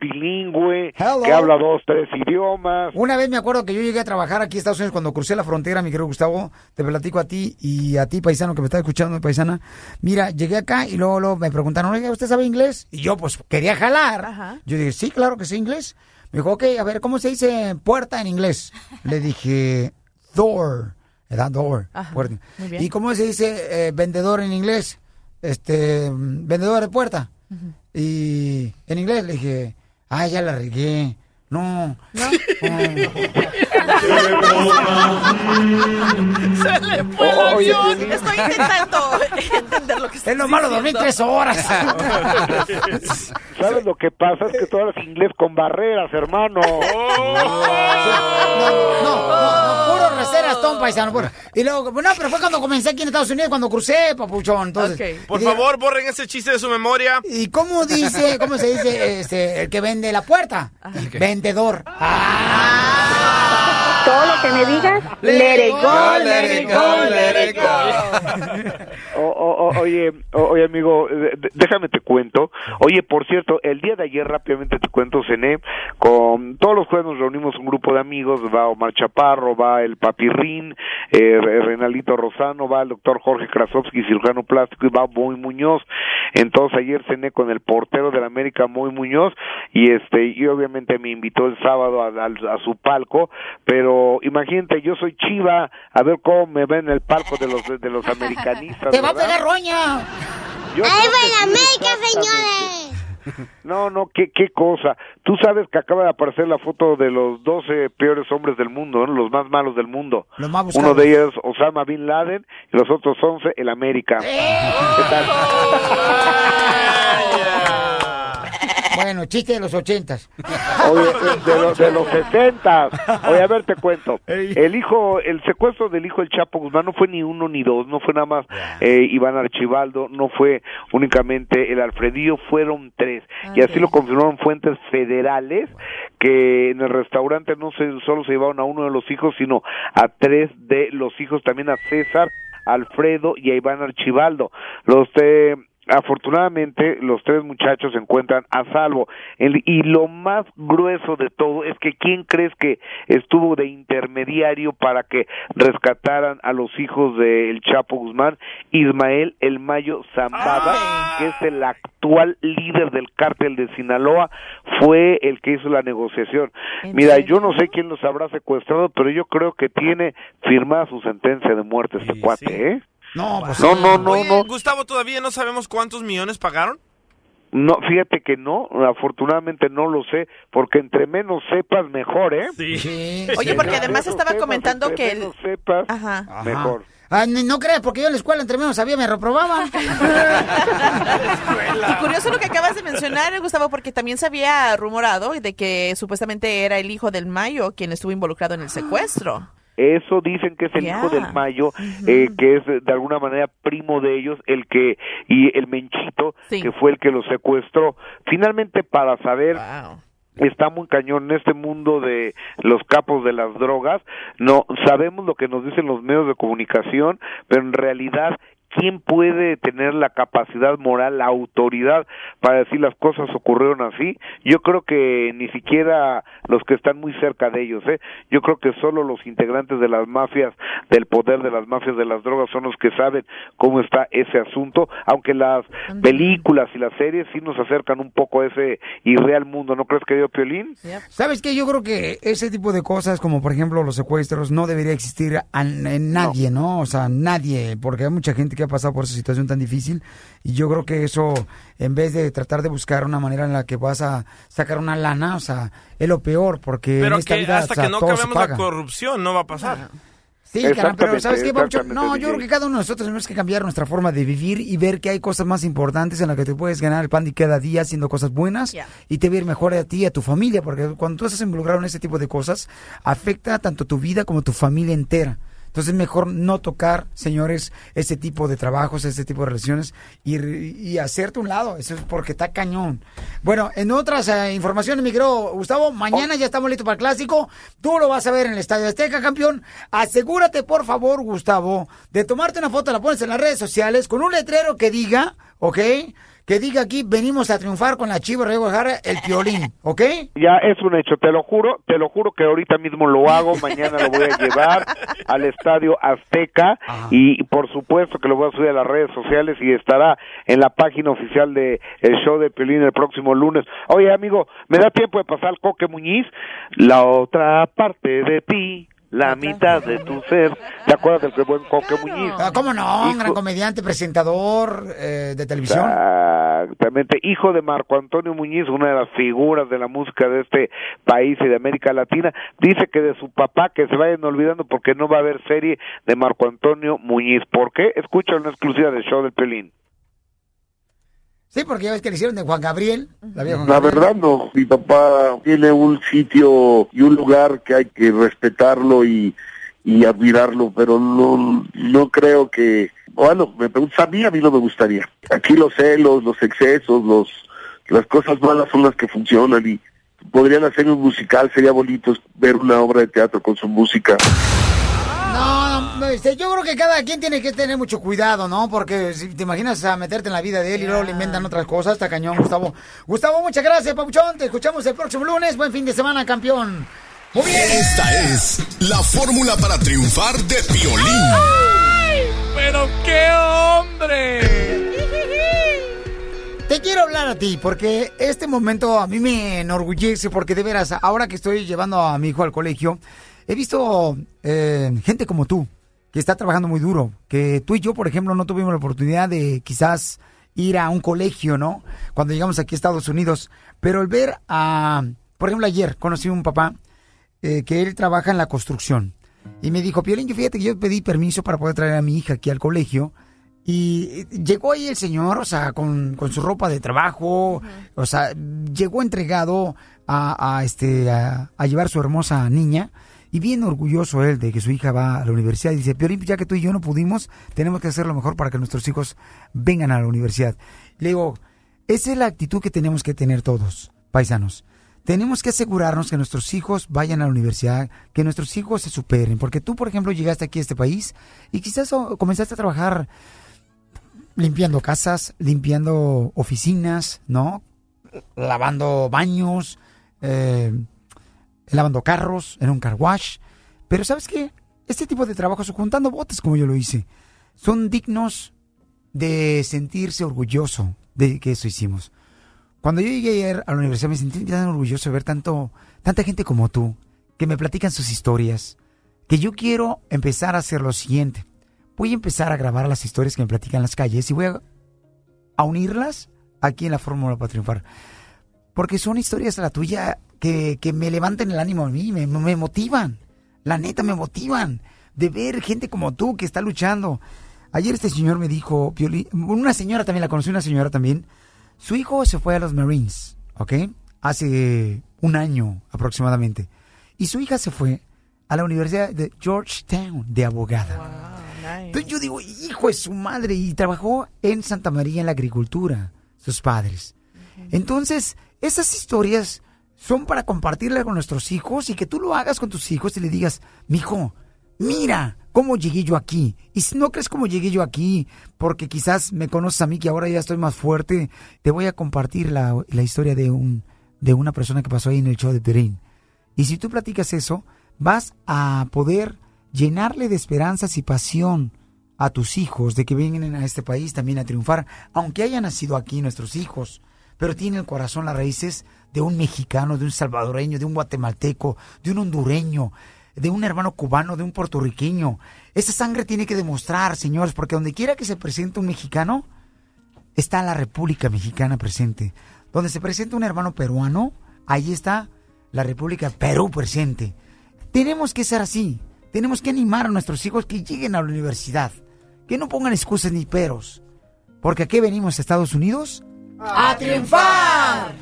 [SPEAKER 31] bilingüe,
[SPEAKER 5] Hello.
[SPEAKER 31] que habla dos, tres idiomas.
[SPEAKER 5] Una vez me acuerdo que yo llegué a trabajar aquí en Estados Unidos cuando crucé la frontera, mi querido Gustavo, te platico a ti y a ti, paisano, que me está escuchando, paisana. Mira, llegué acá y luego, luego me preguntaron, oiga, ¿usted sabe inglés? Y yo, pues, quería jalar. Yo dije, sí, claro que sé inglés. Me dijo, ok, a ver, ¿cómo se dice puerta en inglés? Le dije, door, ¿verdad? Door,
[SPEAKER 6] Ajá,
[SPEAKER 5] puerta.
[SPEAKER 6] muy bien.
[SPEAKER 5] ¿Y cómo se dice eh, vendedor en inglés? Este, vendedor de puerta. Y en inglés le dije, ay, ya la regué. No. No.
[SPEAKER 6] Se le fue el avión. Estoy intentando entender lo que está
[SPEAKER 5] Es lo malo dormir tres horas.
[SPEAKER 31] ¿Sabes lo que pasa? Es que tú hablas inglés con barreras, hermano.
[SPEAKER 5] No, no, no, puro receras, Tom Paisano. puro. Y luego, no, pero fue cuando comencé aquí en Estados Unidos, cuando crucé, papuchón. Entonces,
[SPEAKER 10] Por favor, borren ese chiste de su memoria.
[SPEAKER 5] ¿Y cómo dice, cómo se dice este, el que vende la puerta? Vendedor.
[SPEAKER 29] Todo lo que me digas, let it go, let it go, let it
[SPEAKER 31] O- o- o- oye, oye amigo, eh, déjame te cuento. Oye, por cierto, el día de ayer rápidamente te cuento, cené con todos los jueves nos reunimos un grupo de amigos, va Omar Chaparro, va el Papirrín, eh, Re- Renalito Rosano, va el doctor Jorge Krasovsky, cirujano plástico, y va Moy Muñoz. Entonces ayer cené con el portero de la América, Moy Muñoz, y este, y obviamente me invitó el sábado a, a- a su palco, pero imagínate, yo soy chiva, a ver cómo me ven en el palco de los de los americanistas.
[SPEAKER 5] ¡Te va a pegar roña!
[SPEAKER 31] Yo
[SPEAKER 5] ¡Ahí va la América,
[SPEAKER 31] exactamente. No, no, qué, qué cosa. Tú sabes que acaba de aparecer la foto de los 12 peores hombres del mundo, ¿no? los más malos del mundo.
[SPEAKER 5] Los más
[SPEAKER 31] Uno de ellos, Osama Bin Laden, y los otros 11, el América. ¿Qué tal?
[SPEAKER 5] Bueno, chiste de los ochentas.
[SPEAKER 31] Oye, de, los- de los 60. Oye, a ver, te cuento. El hijo, el secuestro del hijo del Chapo Guzmán no fue ni uno ni dos, no fue nada más eh, Iván Archibaldo, no fue únicamente el Alfredillo, fueron tres. Y así lo confirmaron fuentes federales que en el restaurante no se, solo se llevaron a uno de los hijos, sino a tres de los hijos, también a César, Alfredo y a Iván Archibaldo. Los eh, afortunadamente los tres muchachos se encuentran a salvo. El- y lo más grueso de todo es que quién crees que estuvo de intermediario para que rescataran a los hijos del Chapo Guzmán Ismael El Mayo Zambada que es el actual líder del cártel de Sinaloa fue el que hizo la negociación. Mira yo no sé quién los habrá secuestrado pero yo creo que tiene firmada su sentencia de muerte este cuate ¿eh?
[SPEAKER 5] No, pues
[SPEAKER 31] no, no, no,
[SPEAKER 10] Oye,
[SPEAKER 31] no.
[SPEAKER 10] Gustavo, ¿todavía no sabemos cuántos millones pagaron?
[SPEAKER 31] No, fíjate que no, afortunadamente no lo sé, porque entre menos sepas mejor, ¿eh?
[SPEAKER 10] Sí.
[SPEAKER 6] Oye, porque además
[SPEAKER 31] Menos
[SPEAKER 6] estaba
[SPEAKER 31] sepas,
[SPEAKER 6] comentando
[SPEAKER 31] entre
[SPEAKER 6] que el...
[SPEAKER 31] menos sepas,
[SPEAKER 6] Ajá.
[SPEAKER 31] mejor.
[SPEAKER 5] Ah, no, no creas, porque yo en la escuela entre menos sabía, me reprobaban.
[SPEAKER 6] Y curioso lo que acabas de mencionar, Gustavo, porque también se había rumorado de que supuestamente era el hijo del Mayo quien estuvo involucrado en el secuestro.
[SPEAKER 31] Eso dicen que es el hijo del Mayo, eh, que es de alguna manera primo de ellos, el que y el Menchito, que fue el que lo secuestró. Finalmente, para saber está muy cañón en este mundo de los capos de las drogas. No sabemos lo que nos dicen los medios de comunicación, pero en realidad ¿Quién puede tener la capacidad moral, la autoridad para decir las cosas ocurrieron así? Yo creo que ni siquiera los que están muy cerca de ellos, ¿eh? Yo creo que solo los integrantes de las mafias, del poder de las mafias de las drogas son los que saben cómo está ese asunto, aunque las películas y las series sí nos acercan un poco a ese irreal mundo, ¿no crees, querido Piolín?
[SPEAKER 5] ¿Sabes qué? Yo creo que ese tipo de cosas, como por ejemplo los secuestros, no debería existir en nadie, ¿no? O sea, nadie, porque hay mucha gente que ha pasado por esa situación tan difícil. Y yo creo que eso, en vez de tratar de buscar una manera en la que vas a sacar una lana, o sea, es lo peor, porque
[SPEAKER 10] Pero
[SPEAKER 5] en esta
[SPEAKER 10] que
[SPEAKER 5] vida,
[SPEAKER 10] hasta
[SPEAKER 5] o sea,
[SPEAKER 10] que no
[SPEAKER 5] todo se
[SPEAKER 10] cambiamos la corrupción no va a pasar.
[SPEAKER 5] Sí, pero ¿sabes qué, No, yo creo que cada uno de nosotros tenemos que cambiar nuestra forma de vivir y ver que hay cosas más importantes en las que te puedes ganar el pan de cada día haciendo cosas buenas y te ir mejor a ti y a tu familia, porque cuando tú estás involucrado en ese tipo de cosas, afecta tanto tu vida como tu familia entera. Entonces es mejor no tocar, señores, ese tipo de trabajos, ese tipo de relaciones y, y hacerte un lado. Eso es porque está cañón. Bueno, en otras eh, informaciones, mi querido Gustavo, mañana ya estamos listos para el clásico. Tú lo vas a ver en el Estadio Azteca, campeón. Asegúrate, por favor, Gustavo, de tomarte una foto, la pones en las redes sociales con un letrero que diga, ¿ok? Que diga aquí, venimos a triunfar con la Chivas de Guadalajara, el piolín, ¿ok?
[SPEAKER 31] Ya es un hecho, te lo juro, te lo juro que ahorita mismo lo hago, mañana lo voy a llevar al Estadio Azteca y por supuesto que lo voy a subir a las redes sociales y estará en la página oficial de el show de Pelín el próximo lunes. Oye amigo, ¿me da tiempo de pasar al Coque Muñiz? La otra parte de ti la mitad de tu ser. ¿Te acuerdas del que buen Coque Muñiz?
[SPEAKER 5] Ah, ¿Cómo no? Un gran comediante, presentador eh, de televisión.
[SPEAKER 31] Exactamente, hijo de Marco Antonio Muñiz, una de las figuras de la música de este país y de América Latina, dice que de su papá que se vayan olvidando porque no va a haber serie de Marco Antonio Muñiz. ¿Por qué? Escucha una exclusiva del show del Pelín.
[SPEAKER 5] Sí, porque ya ves que le hicieron de Juan Gabriel. La, vieja Juan
[SPEAKER 32] La
[SPEAKER 5] Gabriel.
[SPEAKER 32] verdad no, mi papá tiene un sitio y un lugar que hay que respetarlo y, y admirarlo, pero no, no creo que, bueno, me preguntas a mí, a mí no me gustaría. Aquí los celos, los excesos, los, las cosas malas son las que funcionan y podrían hacer un musical, sería bonito ver una obra de teatro con su música.
[SPEAKER 5] No, este, yo creo que cada quien tiene que tener mucho cuidado, ¿no? Porque si te imaginas a meterte en la vida de él y luego le inventan otras cosas, está cañón, Gustavo. Gustavo, muchas gracias, Papuchón. Te escuchamos el próximo lunes. Buen fin de semana, campeón. Muy bien.
[SPEAKER 2] Esta es la fórmula para triunfar de Piolín.
[SPEAKER 7] ¡Pero qué hombre!
[SPEAKER 5] Te quiero hablar a ti porque este momento a mí me enorgullece porque de veras, ahora que estoy llevando a mi hijo al colegio, he visto eh, gente como tú que está trabajando muy duro, que tú y yo, por ejemplo, no tuvimos la oportunidad de quizás ir a un colegio, ¿no? Cuando llegamos aquí a Estados Unidos, pero el ver a, por ejemplo, ayer conocí a un papá eh, que él trabaja en la construcción y me dijo, Piolín, yo fíjate que yo pedí permiso para poder traer a mi hija aquí al colegio y llegó ahí el señor, o sea, con, con su ropa de trabajo, o sea, llegó entregado a, a, este, a, a llevar su hermosa niña. Y bien orgulloso él de que su hija va a la universidad. Y dice, Piorín, ya que tú y yo no pudimos, tenemos que hacer lo mejor para que nuestros hijos vengan a la universidad. Le digo, esa es la actitud que tenemos que tener todos, paisanos. Tenemos que asegurarnos que nuestros hijos vayan a la universidad, que nuestros hijos se superen. Porque tú, por ejemplo, llegaste aquí a este país y quizás comenzaste a trabajar limpiando casas, limpiando oficinas, ¿no? Lavando baños, eh, lavando carros en un car wash. Pero ¿sabes qué? Este tipo de trabajos, juntando botes como yo lo hice, son dignos de sentirse orgulloso de que eso hicimos. Cuando yo llegué ayer a la universidad me sentí tan orgulloso de ver tanto, tanta gente como tú, que me platican sus historias, que yo quiero empezar a hacer lo siguiente. Voy a empezar a grabar las historias que me platican en las calles y voy a, a unirlas aquí en la Fórmula para Triunfar. Porque son historias la tuya que, que me levantan el ánimo a mí, me, me motivan. La neta, me motivan de ver gente como tú que está luchando. Ayer este señor me dijo, una señora también, la conocí una señora también. Su hijo se fue a los Marines, ¿ok? Hace un año aproximadamente. Y su hija se fue a la Universidad de Georgetown de abogada. Entonces yo digo, hijo de su madre, y trabajó en Santa María en la agricultura, sus padres. Entonces, esas historias son para compartirlas con nuestros hijos y que tú lo hagas con tus hijos y le digas, mijo, mira cómo llegué yo aquí. Y si no crees cómo llegué yo aquí, porque quizás me conoces a mí que ahora ya estoy más fuerte, te voy a compartir la, la historia de un de una persona que pasó ahí en el show de Perín. Y si tú platicas eso, vas a poder llenarle de esperanzas y pasión a tus hijos de que vengan a este país también a triunfar, aunque hayan nacido aquí nuestros hijos, pero tienen el corazón las raíces de un mexicano, de un salvadoreño, de un guatemalteco, de un hondureño, de un hermano cubano, de un puertorriqueño. Esa sangre tiene que demostrar, señores, porque donde quiera que se presente un mexicano, está la República Mexicana presente. Donde se presenta un hermano peruano, ahí está la República Perú presente. Tenemos que ser así. Tenemos que animar a nuestros hijos que lleguen a la universidad. Que no pongan excusas ni peros. Porque aquí venimos a Estados Unidos a triunfar.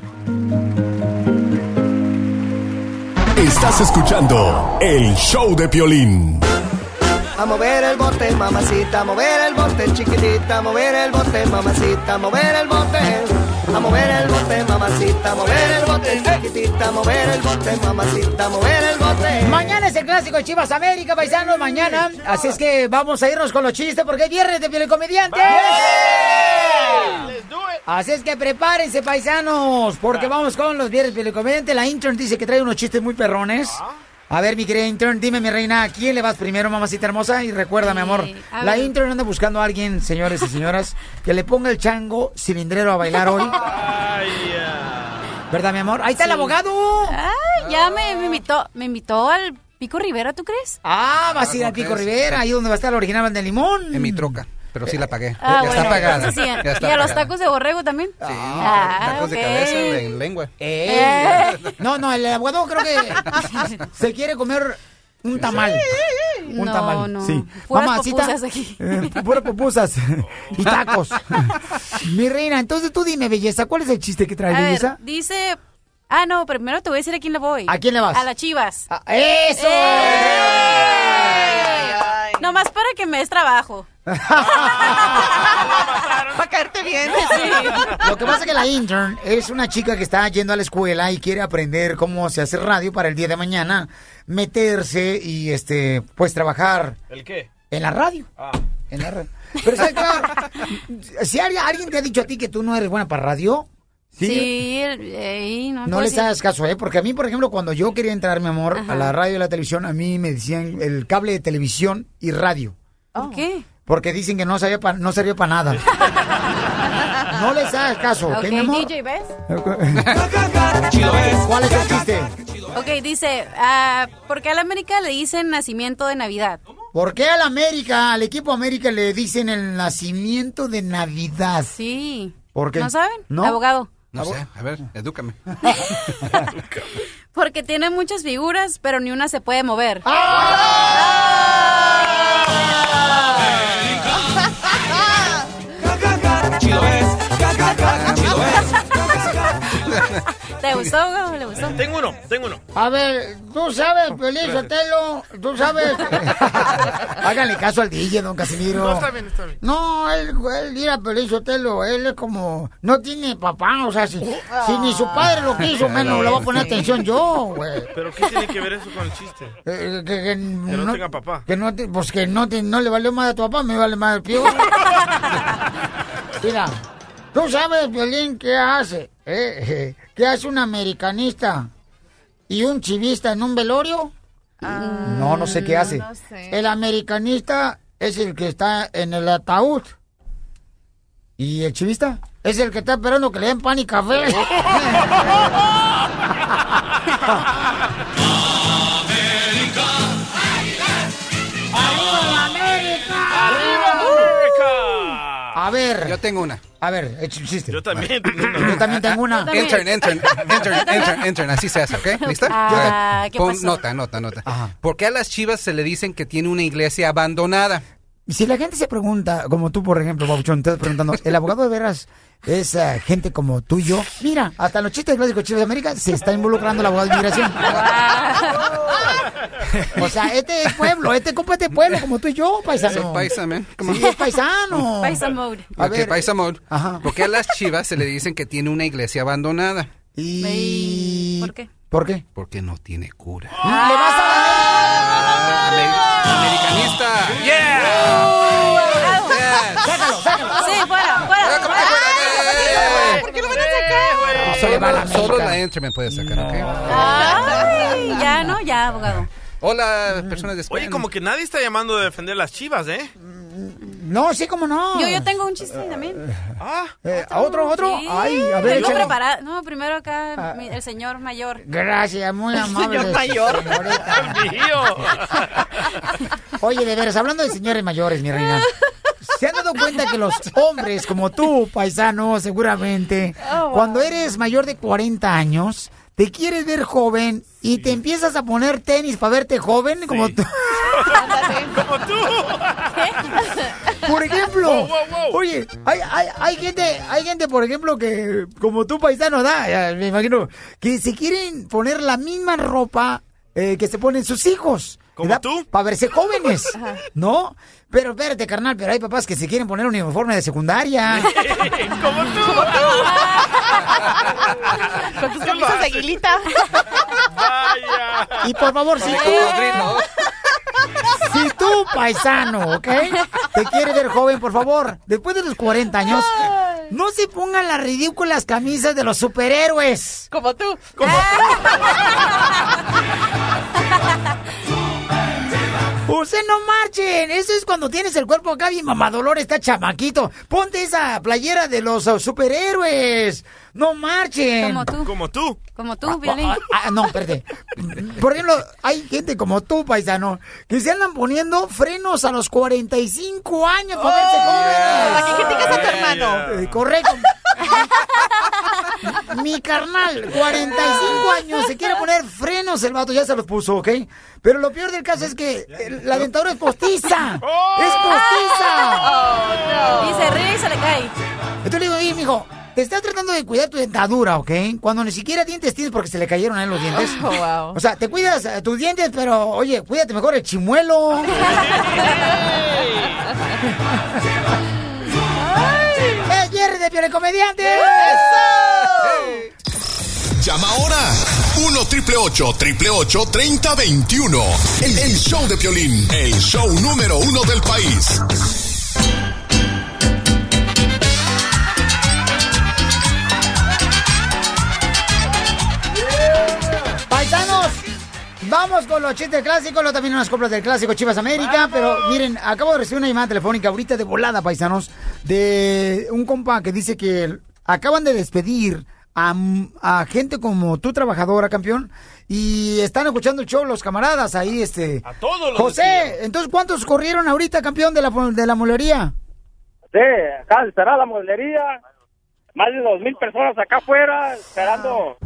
[SPEAKER 2] Estás escuchando el show de Piolín.
[SPEAKER 13] A mover el bote, mamacita, a mover el bote, chiquitita, a mover el bote, mamacita, a mover el bote. A mover el bote, mamacita, a mover el bote, chiquitita, a mover el bote, mamacita, a mover el bote.
[SPEAKER 5] Mañana es el clásico de Chivas América, paisanos, mañana. Así es que vamos a irnos con los chistes porque es viernes de Piel Comediante. Así es que prepárense, paisanos, porque vamos con los viernes Comediante. La intern dice que trae unos chistes muy perrones. A ver, mi querida intern, dime, mi reina, ¿a quién le vas primero, mamacita hermosa? Y recuerda, mi amor,
[SPEAKER 8] a
[SPEAKER 5] la
[SPEAKER 8] ver.
[SPEAKER 5] intern anda buscando a alguien, señores y señoras, que le ponga el chango cilindrero a bailar hoy. ¿Verdad, mi amor? Ahí está el abogado.
[SPEAKER 8] Ay, ya me, me invitó, me invitó al ¿Pico Rivera, tú crees?
[SPEAKER 5] Ah, vas a ir
[SPEAKER 21] ¿cómo
[SPEAKER 5] al Pico
[SPEAKER 21] crees?
[SPEAKER 5] Rivera, ahí donde va a estar el original de limón.
[SPEAKER 21] En mi troca, pero sí la pagué.
[SPEAKER 8] Ah,
[SPEAKER 21] ya
[SPEAKER 8] bueno,
[SPEAKER 21] está pagada.
[SPEAKER 8] entonces sí.
[SPEAKER 21] Ya está
[SPEAKER 8] ¿Y a los tacos de borrego también?
[SPEAKER 21] Sí,
[SPEAKER 8] Ah,
[SPEAKER 21] tacos de cabeza en lengua.
[SPEAKER 5] Eh, No, no, el abogado creo que se quiere comer un tamal. Un
[SPEAKER 8] No,
[SPEAKER 5] tamal.
[SPEAKER 8] no.
[SPEAKER 5] Sí.
[SPEAKER 8] Puras
[SPEAKER 5] Mamacita,
[SPEAKER 8] pupusas aquí.
[SPEAKER 5] eh, puras pupusas y tacos. Mi reina, entonces tú dime, belleza, ¿cuál es el chiste que traes,
[SPEAKER 8] A ver,
[SPEAKER 5] belleza?
[SPEAKER 8] dice... Ah, no, primero te voy a decir a quién le voy.
[SPEAKER 5] ¿A quién le vas?
[SPEAKER 8] A las chivas.
[SPEAKER 5] ¡Eso!
[SPEAKER 8] Nomás para que me des trabajo.
[SPEAKER 6] Para caerte bien.
[SPEAKER 5] Lo que pasa es que la intern es una chica que está yendo a la escuela y quiere aprender cómo se hace radio para el día de mañana, meterse y este pues trabajar
[SPEAKER 10] ¿El qué?
[SPEAKER 5] en la radio.
[SPEAKER 10] Ah.
[SPEAKER 5] En la radio. Pero ¿sabes qué? si alguien te ha dicho a ti que tú no eres buena para radio,
[SPEAKER 8] Sí, el- no,
[SPEAKER 5] no les
[SPEAKER 8] decir-
[SPEAKER 5] hagas caso, ¿eh? Porque a mí, por ejemplo, cuando yo quería entrar, mi amor,
[SPEAKER 8] Ajá.
[SPEAKER 5] a la radio y la televisión, a mí me decían el cable de televisión y radio.
[SPEAKER 8] ¿Por qué?
[SPEAKER 5] Porque dicen que no, sabía pa- no servía para nada. no les hagas caso, ¿ok,
[SPEAKER 8] Ok,
[SPEAKER 5] mi amor?
[SPEAKER 8] DJ, ¿ves?
[SPEAKER 5] ¿Cuál es el chiste?
[SPEAKER 8] Ok, dice, ah, ¿por qué a la América le dicen nacimiento de Navidad?
[SPEAKER 5] ¿Por qué al América, al equipo América le dicen el nacimiento de Navidad?
[SPEAKER 8] Sí.
[SPEAKER 5] ¿Por qué?
[SPEAKER 8] ¿No saben?
[SPEAKER 5] ¿No?
[SPEAKER 8] Abogado.
[SPEAKER 21] No sé, a ver, edúcame.
[SPEAKER 8] Porque tiene muchas figuras, pero ni una se puede mover.
[SPEAKER 12] Chido es, ca, ca, ca, chido es.
[SPEAKER 8] ¿Te gustó, abogado? ¿Le gustó?
[SPEAKER 10] Tengo uno, tengo uno.
[SPEAKER 5] A ver, tú sabes, Pelín Sotelo, tú sabes. Háganle caso al DJ, don Casimiro.
[SPEAKER 10] No, está bien, está bien.
[SPEAKER 5] No, él, él mira, Pelín Sotelo, él es como, no tiene papá, o sea, si, si ni su padre lo quiso, menos le voy a poner atención yo, güey.
[SPEAKER 10] ¿Pero qué tiene que ver eso con el chiste?
[SPEAKER 5] Eh, que, que
[SPEAKER 10] no tenga papá.
[SPEAKER 5] Que no, te- pues que no, te- no le valió más a tu papá, me vale más el pío. Mira, tú sabes, Violín, qué hace, eh, eh, qué hace un americanista y un chivista en un velorio. no, no sé qué hace.
[SPEAKER 6] no sé.
[SPEAKER 5] El americanista es el que está en el ataúd. ¿Y el chivista? Es el que está esperando que le den pan y café. A ver.
[SPEAKER 21] Yo tengo una.
[SPEAKER 5] A ver, echa un chiste.
[SPEAKER 10] Yo también tengo
[SPEAKER 5] Yo también tengo una.
[SPEAKER 21] Intern, intern, intern, intern, intern, así se hace, ¿ok? ¿Lista?
[SPEAKER 8] Ah,
[SPEAKER 21] Ok.
[SPEAKER 8] ¿qué
[SPEAKER 21] Pon
[SPEAKER 8] pasó?
[SPEAKER 21] nota, nota, nota. ¿Por qué a las chivas se le dicen que tiene una iglesia abandonada?
[SPEAKER 5] Si la gente se pregunta, como tú, por ejemplo, Babuchón, te estás preguntando, ¿el abogado de veras es eh, gente como tú y yo? Mira, hasta los chistes clásicos Chivas de América se está involucrando el abogado de inmigración. o sea, este es pueblo, este compa es de pueblo como tú y yo, paisano.
[SPEAKER 21] Soy paisa, man. Come on.
[SPEAKER 5] Sí, es paisano.
[SPEAKER 8] Paisa mode.
[SPEAKER 5] A
[SPEAKER 21] Ok,
[SPEAKER 5] ver,
[SPEAKER 21] paisa mode. ¿Por qué a las chivas se le dicen que tiene una iglesia abandonada?
[SPEAKER 5] Y...
[SPEAKER 8] ¿Por qué?
[SPEAKER 5] ¿Por qué?
[SPEAKER 21] Porque no tiene cura.
[SPEAKER 5] ¿Le vas a
[SPEAKER 21] Americanista.
[SPEAKER 5] Sácalo, sácalo.
[SPEAKER 8] Sí, fuera, fuera.
[SPEAKER 6] ¿Por qué lo van a sacar?
[SPEAKER 5] Eso le va a la
[SPEAKER 21] Solo la entre me puede sacar, ¿ok?
[SPEAKER 8] Ay, ya, ¿no? Ya, abogado.
[SPEAKER 21] Hola, personas de España.
[SPEAKER 10] Oye, como que nadie está llamando a defender las chivas, ¿eh?
[SPEAKER 5] No, sí, como no.
[SPEAKER 8] Yo, yo tengo un chiste también.
[SPEAKER 10] Ah,
[SPEAKER 5] Eh, ¿a ¿Otro, otro?
[SPEAKER 8] Sí.
[SPEAKER 5] Ay, a ver,
[SPEAKER 8] preparada. No, primero acá mi- el señor mayor.
[SPEAKER 5] Gracias, muy amable.
[SPEAKER 6] Señor mayor.
[SPEAKER 5] señorita. Oye, de veras, hablando de señores mayores, mi reina. ¿Se han dado cuenta que los hombres como tú, paisano, seguramente,
[SPEAKER 6] Oh, wow.
[SPEAKER 5] cuando eres mayor de 40 años, te quieres ver joven y te empiezas a poner tenis para verte joven como tú?
[SPEAKER 10] como tú.
[SPEAKER 5] Por ejemplo,
[SPEAKER 10] Wow, wow, wow.
[SPEAKER 5] oye, hay, hay, hay gente, hay gente, por ejemplo, que como tú paisano da, ya, me imagino, que se quieren poner la misma ropa eh, que se ponen sus hijos.
[SPEAKER 10] ¿Como tú?
[SPEAKER 5] Para verse jóvenes, ¿no? Pero espérate, carnal, pero hay papás que se quieren poner un uniforme de secundaria.
[SPEAKER 10] como tú.
[SPEAKER 6] Con tus camisas de aguilita.
[SPEAKER 10] Vaya.
[SPEAKER 5] Y por favor, si tú, si tú, paisano, ¿ok? Te quieres ver joven, por favor, después de los 40 años, no se pongan las ridículas camisas de los superhéroes.
[SPEAKER 6] Como tú.
[SPEAKER 5] Usted no marchen. Eso es cuando tienes el cuerpo acá bien mamadolor, está chamaquito. Ponte esa playera de los uh, superhéroes. No marchen.
[SPEAKER 8] Como tú.
[SPEAKER 10] Como tú.
[SPEAKER 8] Como tú, Violín.
[SPEAKER 5] Ah, ah, no, espérate. Por ejemplo, hay gente como tú, paisano, que se andan poniendo frenos a los 45 años para verse jóvenes.
[SPEAKER 6] ¿Para qué criticas a tu hermano?
[SPEAKER 5] Eh, correcto. Mi carnal, 45 años, se quiere poner frenos, el vato ya se los puso, ¿ok? Pero lo peor del caso es que la dentadura es postiza. ¡Es postiza!
[SPEAKER 8] Y se ríe y se le cae.
[SPEAKER 5] Entonces le digo, oye, mijo, te estás tratando de cuidar tu dentadura, ¿ok? Cuando ni siquiera dientes tienes porque se le cayeron a él los dientes.
[SPEAKER 6] Oh, wow.
[SPEAKER 5] O sea, te cuidas eh, tus dientes, pero, oye, cuídate mejor el chimuelo. ¡Es Jerry de Piole Comediante!
[SPEAKER 2] Llama ahora. 1 triple 8 triple 8 30 21. El, el show de Piolín. El show número uno del país.
[SPEAKER 5] Vamos con los chistes clásicos, luego también unas compras del clásico Chivas América, pero miren, acabo de recibir una llamada telefónica ahorita de volada, paisanos, de un compa que dice que acaban de despedir a, a gente como tu trabajadora, campeón, y están escuchando el show los camaradas ahí, este...
[SPEAKER 10] A todos los
[SPEAKER 5] José, entonces, ¿cuántos corrieron ahorita, campeón, de la, de la molería?
[SPEAKER 11] Sí, acá estará la molería. Más de dos mil personas acá afuera esperando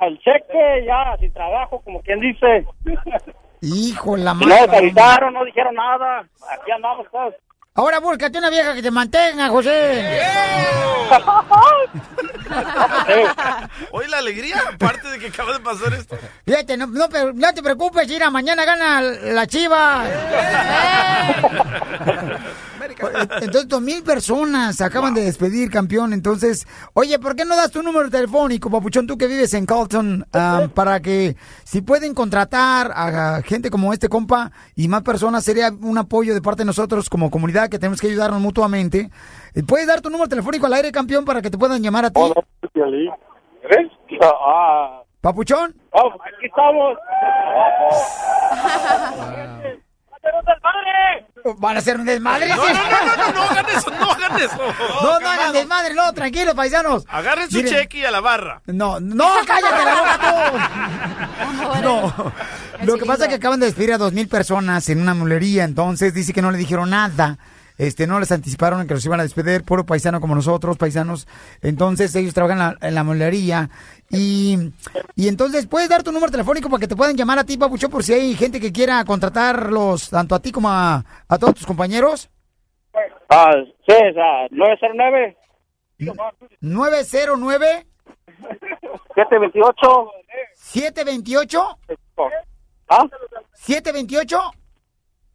[SPEAKER 11] al cheque, ya sin trabajo, como quien dice.
[SPEAKER 5] Hijo, la
[SPEAKER 11] Y no
[SPEAKER 5] madre.
[SPEAKER 11] avisaron, no dijeron nada. Aquí andamos todos.
[SPEAKER 5] Ahora búscate una vieja que te mantenga, José.
[SPEAKER 10] Hoy la alegría, aparte de que acaba de pasar esto.
[SPEAKER 5] Fíjate, no, no, pero no te preocupes, mira, mañana gana la chiva. Entonces, dos mil personas se acaban de despedir, campeón. Entonces, oye, ¿por qué no das tu número telefónico, papuchón, tú que vives en Carlton, ah, para que si pueden contratar a gente como este compa y más personas, sería un apoyo de parte de nosotros como comunidad que tenemos que ayudarnos mutuamente. Eh, ¿Puedes dar tu número telefónico al aire, campeón, para que te puedan llamar a ti?
[SPEAKER 11] Ah,
[SPEAKER 5] ¿Papuchón?
[SPEAKER 11] aquí estamos.
[SPEAKER 5] ¿Van a hacer un desmadre?
[SPEAKER 10] No, no, no, no, no, no hagan eso, no hagan eso.
[SPEAKER 5] No, no hagan desmadre, no, tranquilos, paisanos.
[SPEAKER 10] Agarren su
[SPEAKER 5] Miren,
[SPEAKER 10] cheque y a la barra.
[SPEAKER 5] No, no, cállate la boca tú. No. Lo que pasa es que acaban de despedir a dos mil personas en una mulería, entonces dice que no le dijeron nada. Este, no les anticiparon que los iban a despedir, puro paisano como nosotros, paisanos. Entonces ellos trabajan en la, en la mulería. Y, y entonces, ¿puedes dar tu número telefónico para que te puedan llamar a ti, Papucho, por si hay gente que quiera contratarlos, tanto a ti como a, a todos tus compañeros?
[SPEAKER 11] Ah, sí, o sea, 909
[SPEAKER 5] 909
[SPEAKER 11] 728
[SPEAKER 5] 728
[SPEAKER 11] ¿Ah?
[SPEAKER 5] 728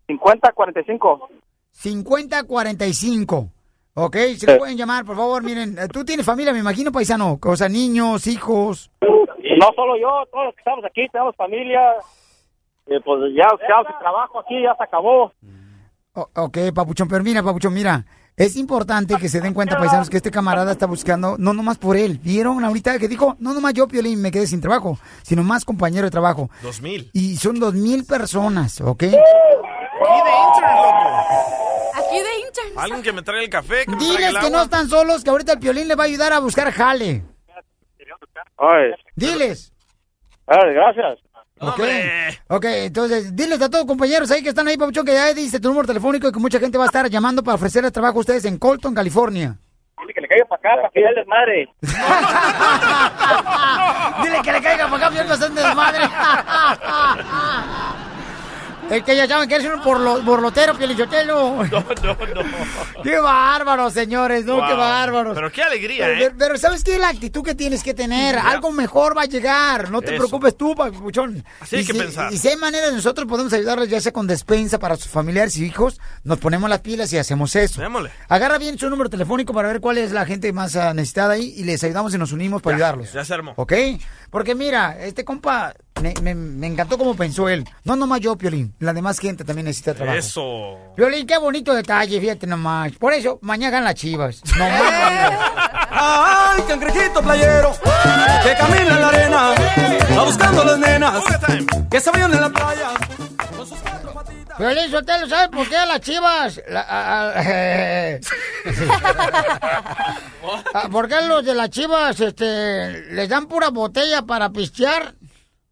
[SPEAKER 11] 5045.
[SPEAKER 5] 5045. Ok, si le pueden llamar, por favor, miren, eh, tú tienes familia, me imagino, paisano, o sea, niños, hijos.
[SPEAKER 11] No solo yo, todos los que estamos aquí tenemos familia. Eh, pues ya, ya el trabajo aquí ya se acabó.
[SPEAKER 5] O- ok, papuchón, pero mira, papuchón, mira, es importante que se den cuenta, paisanos, que este camarada está buscando, no nomás por él, vieron ahorita que dijo, no nomás yo, Piolín, me quedé sin trabajo, sino más compañero de trabajo.
[SPEAKER 10] Dos mil.
[SPEAKER 5] Y son dos mil personas, ¿ok?
[SPEAKER 10] Aquí de Alguien que me traiga el café, que me
[SPEAKER 5] Diles
[SPEAKER 10] el
[SPEAKER 5] que
[SPEAKER 10] agua.
[SPEAKER 5] no están solos, que ahorita el Piolín le va a ayudar a buscar jale.
[SPEAKER 11] Ay,
[SPEAKER 5] Diles.
[SPEAKER 11] ay, gracias.
[SPEAKER 5] Ok, ok, entonces diles a todos compañeros ahí que están ahí, Papuchón, que ya dice tu número telefónico y que mucha gente va a estar llamando para ofrecerles trabajo a ustedes en Colton, California.
[SPEAKER 11] Dile que le caiga para acá, para que ya les madre.
[SPEAKER 5] Dile que le caiga para acá, bien bastante de madre. Es que ya saben que eres un borlo- borlotero, Pielichotelo.
[SPEAKER 10] No, no, no.
[SPEAKER 5] Qué bárbaro, señores, ¿no?
[SPEAKER 10] Wow.
[SPEAKER 5] Qué bárbaros.
[SPEAKER 10] Pero qué alegría,
[SPEAKER 5] Pero,
[SPEAKER 10] ¿eh?
[SPEAKER 5] pero ¿sabes qué? La actitud que tienes que tener. Algo mejor va a llegar. No te
[SPEAKER 10] Eso.
[SPEAKER 5] preocupes tú, papuchón.
[SPEAKER 10] Así hay que
[SPEAKER 5] si-
[SPEAKER 10] pensar.
[SPEAKER 5] Y si hay maneras, nosotros podemos ayudarles, ya sea con despensa para sus familiares y hijos, nos ponemos las pilas y hacemos eso.
[SPEAKER 10] Démosle.
[SPEAKER 5] Agarra bien su número telefónico para ver cuál es la gente más ah, necesitada ahí y les ayudamos y nos unimos para ayudarlos.
[SPEAKER 10] Ya se armó.
[SPEAKER 5] ¿Ok? Porque mira, este compa, me, me- me encantó cómo pensó él. No nomás yo, Piolín. La demás gente también necesita trabajo.
[SPEAKER 10] Eso.
[SPEAKER 5] Violín, qué bonito detalle, fíjate nomás. Por eso, mañana ganan las chivas. No
[SPEAKER 3] Ay, cangrejito playero, que camina en la arena, va buscando las nenas, que se vayan en la playa. con sus cuatro.
[SPEAKER 5] Violín Sotelo, ¿sabes por qué a las chivas? la- a- a- ¿Por qué los de las chivas este, les dan pura botella para pistear?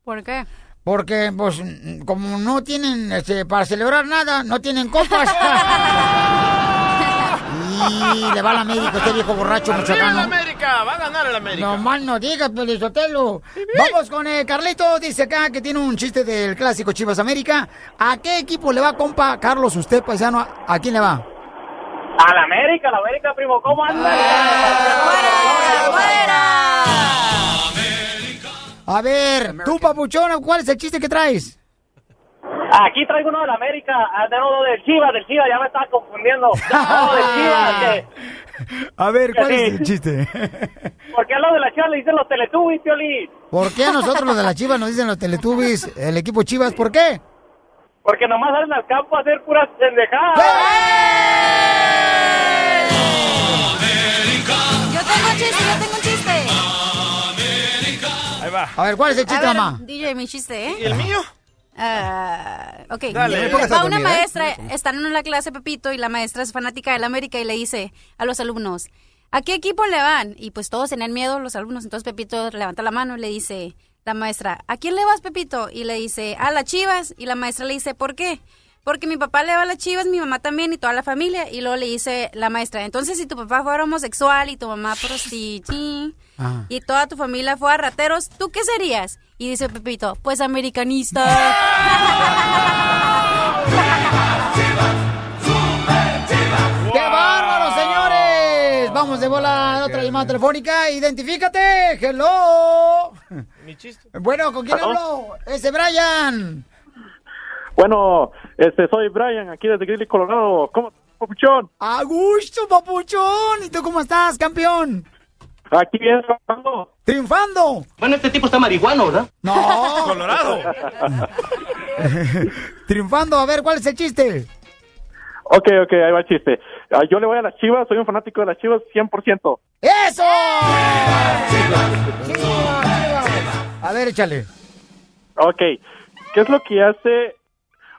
[SPEAKER 8] ¿Por qué?
[SPEAKER 5] Porque, pues, como no tienen este, para celebrar nada, no tienen copas. y le va al América, este viejo borracho
[SPEAKER 10] ¡Arriba el
[SPEAKER 5] michoacano.
[SPEAKER 10] América! ¡Va a ganar el América!
[SPEAKER 5] No mal no digas, Pelizotelo. Vamos con eh, Carlito, dice acá que tiene un chiste del clásico Chivas América. ¿A qué equipo le va, compa Carlos, usted, paisano? ¿A, quién le va?
[SPEAKER 11] A la América, la América, primo, ¿cómo andas?
[SPEAKER 5] A ver, tú, papuchón, ¿cuál es el chiste que traes?
[SPEAKER 11] Aquí traigo uno de la América, ah, no, del Chivas, del Chivas, ya me estaba confundiendo. No, del Chivas, que,
[SPEAKER 5] A ver, ¿cuál
[SPEAKER 11] Sí.
[SPEAKER 5] es el chiste?
[SPEAKER 11] ¿por qué a los de la Chivas le dicen los Teletubbies, Piolín?
[SPEAKER 5] ¿Por qué a nosotros los de la Chivas nos dicen los Teletubbies, el equipo Chivas? ¿Por qué?
[SPEAKER 11] Porque nomás salen al campo a hacer puras pendejadas.
[SPEAKER 8] Yo tengo chiste, yo tengo
[SPEAKER 10] va.
[SPEAKER 5] A ver, ¿cuál es el
[SPEAKER 8] A
[SPEAKER 5] chiste,
[SPEAKER 8] ver,
[SPEAKER 5] mamá?
[SPEAKER 8] DJ, mi chiste, ¿eh?
[SPEAKER 10] ¿Y el mío?
[SPEAKER 8] Ah, ok.
[SPEAKER 10] Dale. A
[SPEAKER 8] Va una maestra, están en la clase Pepito y la maestra es fanática del América y le dice a los alumnos, ¿a qué equipo le van? Y pues todos tenían miedo los alumnos, entonces Pepito levanta la mano y le dice la maestra, ¿a quién le vas Pepito? Y le dice, a las Chivas y la maestra le dice, ¿por qué? Porque mi papá le va a las chivas, mi mamá también y toda la familia. Y luego le dice la maestra, entonces si tu papá fuera homosexual y tu mamá prostituta y toda tu familia fuera rateros, ¿tú qué serías? Y dice Pepito, pues americanista.
[SPEAKER 5] ¡Qué bárbaro, señores! Vamos de bola a otra llamada telefónica. ¡Identifícate! ¡Hello!
[SPEAKER 10] Mi chiste.
[SPEAKER 5] Bueno, ¿con quién hablo? Ese Brian.
[SPEAKER 33] Bueno, este, soy Brian, aquí desde Greeley, Colorado. ¿Cómo estás, papuchón?
[SPEAKER 5] A gusto, papuchón. ¿Y tú cómo estás, campeón?
[SPEAKER 33] Aquí bien trabajando.
[SPEAKER 5] ¡Triunfando!
[SPEAKER 33] Bueno, este tipo está marihuano, ¿verdad?
[SPEAKER 5] No.
[SPEAKER 33] Colorado.
[SPEAKER 5] Triunfando. A ver, ¿cuál es el chiste?
[SPEAKER 33] Ok, ok, ahí va el chiste. Ah, yo le voy a las chivas, soy un fanático de las chivas 100%.
[SPEAKER 5] ¡Eso! A ver, échale.
[SPEAKER 33] Ok, ¿qué es lo que hace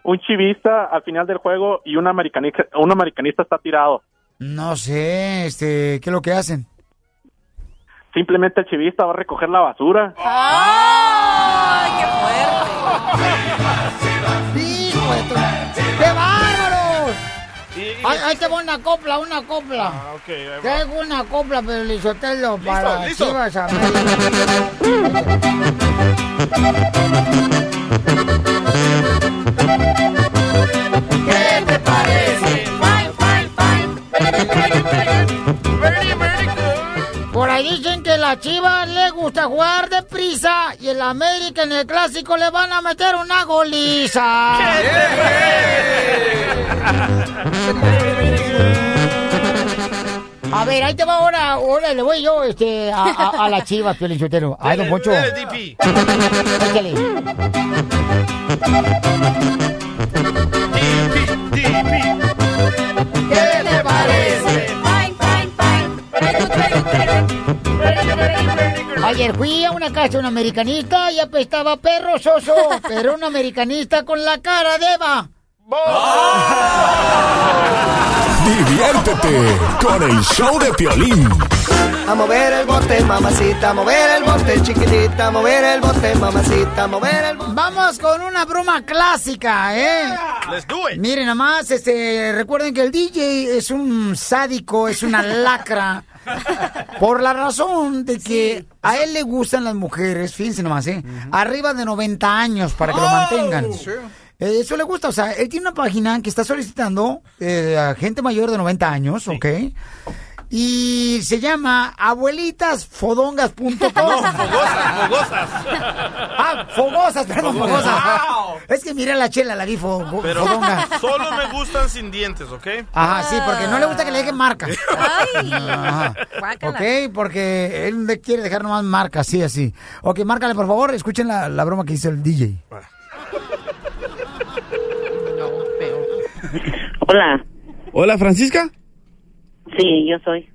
[SPEAKER 33] un chivista al final del juego y un americanista, un americanista está tirado?
[SPEAKER 5] No sé, este, ¿qué es lo que hacen?
[SPEAKER 33] Simplemente el chivista va a recoger la basura.
[SPEAKER 8] ¡Ay, qué
[SPEAKER 5] ¡Hijo de tu- ¡Qué bárbaros! Ahí, ahí te va una copla, una copla.
[SPEAKER 10] Ah, ok, ahí va.
[SPEAKER 5] Traigo una copla, pero Lizotelo, para
[SPEAKER 10] listo.
[SPEAKER 5] Chivas
[SPEAKER 7] ¿Qué
[SPEAKER 5] Por ahí dicen que la Chivas le gusta jugar deprisa y el América en el clásico le van a meter una goliza. A ver, ahí te va ahora, ahora le voy yo este, a, a, a la Chivas, Piolichotero. Ay, don Poncho. Ayer fui a una casa de un americanista y apestaba perro soso, pero un americanista con la cara de Eva.
[SPEAKER 2] Diviértete con el show de Piolín.
[SPEAKER 13] A mover el bote, mamacita, a mover el bote, chiquitita, a mover el bote, mamacita, a mover el bote.
[SPEAKER 5] Vamos con una broma clásica, ¿eh?
[SPEAKER 10] Let's do it.
[SPEAKER 5] Miren nomás, este, recuerden que el DJ es un sádico, es una lacra. Por la razón de que a él le gustan las mujeres, fíjense nomás, ¿eh? Arriba de 90 años para que lo mantengan. Eh, eso le gusta, o sea, él tiene una página que está solicitando eh, a gente mayor de 90 años, ¿ok? Y se llama abuelitasfodongas.com.
[SPEAKER 10] No, fogosas, fogosas.
[SPEAKER 5] Ah, fogosas, perdón,
[SPEAKER 10] Fogosas.
[SPEAKER 5] fogosas. Es que mira la chela, la vi fo-
[SPEAKER 10] Pero
[SPEAKER 5] fodonga.
[SPEAKER 10] solo me gustan sin dientes, ¿ok?
[SPEAKER 5] Ajá, sí, porque no le gusta que le dejen marca.
[SPEAKER 8] Ay,
[SPEAKER 5] Ajá. Ok, porque él le quiere dejar nomás marca, así, así. Ok, márcale, por favor, escuchen la, la broma que hizo el DJ.
[SPEAKER 34] Hola.
[SPEAKER 10] Hola, Francisca.
[SPEAKER 34] Sí, yo soy.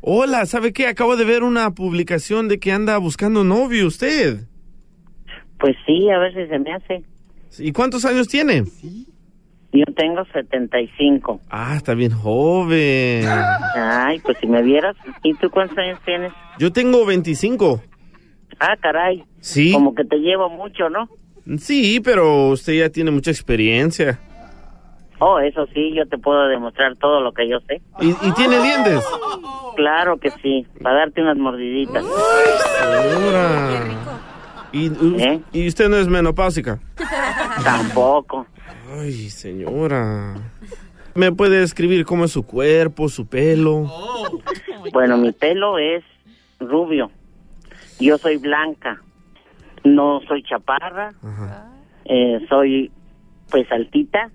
[SPEAKER 10] Hola, ¿sabe qué? Acabo de ver una publicación de que anda buscando novio usted.
[SPEAKER 34] Pues sí, a ver si se me hace.
[SPEAKER 10] ¿Y cuántos años tiene?
[SPEAKER 34] Y tengo 75.
[SPEAKER 10] Ah, está bien joven.
[SPEAKER 34] Ay, pues si me vieras. ¿Y tú cuántos años tienes?
[SPEAKER 10] Yo tengo 25.
[SPEAKER 34] Ah, caray.
[SPEAKER 10] Sí.
[SPEAKER 34] Como que te llevo mucho, ¿no?
[SPEAKER 10] Sí, pero usted ya tiene mucha experiencia.
[SPEAKER 34] Oh, eso sí, yo te puedo demostrar todo lo que yo sé.
[SPEAKER 10] ¿Y, y tiene dientes?
[SPEAKER 34] Claro que sí, para darte unas mordiditas.
[SPEAKER 10] Señora. ¿Y, u-
[SPEAKER 34] ¿Eh?
[SPEAKER 10] ¿Y usted no es menopáusica?
[SPEAKER 34] Tampoco.
[SPEAKER 10] Ay, señora. ¿Me puede describir cómo es su cuerpo, su pelo?
[SPEAKER 34] Bueno, mi pelo es rubio. Yo soy blanca. No soy chaparra. Eh, soy pues altita.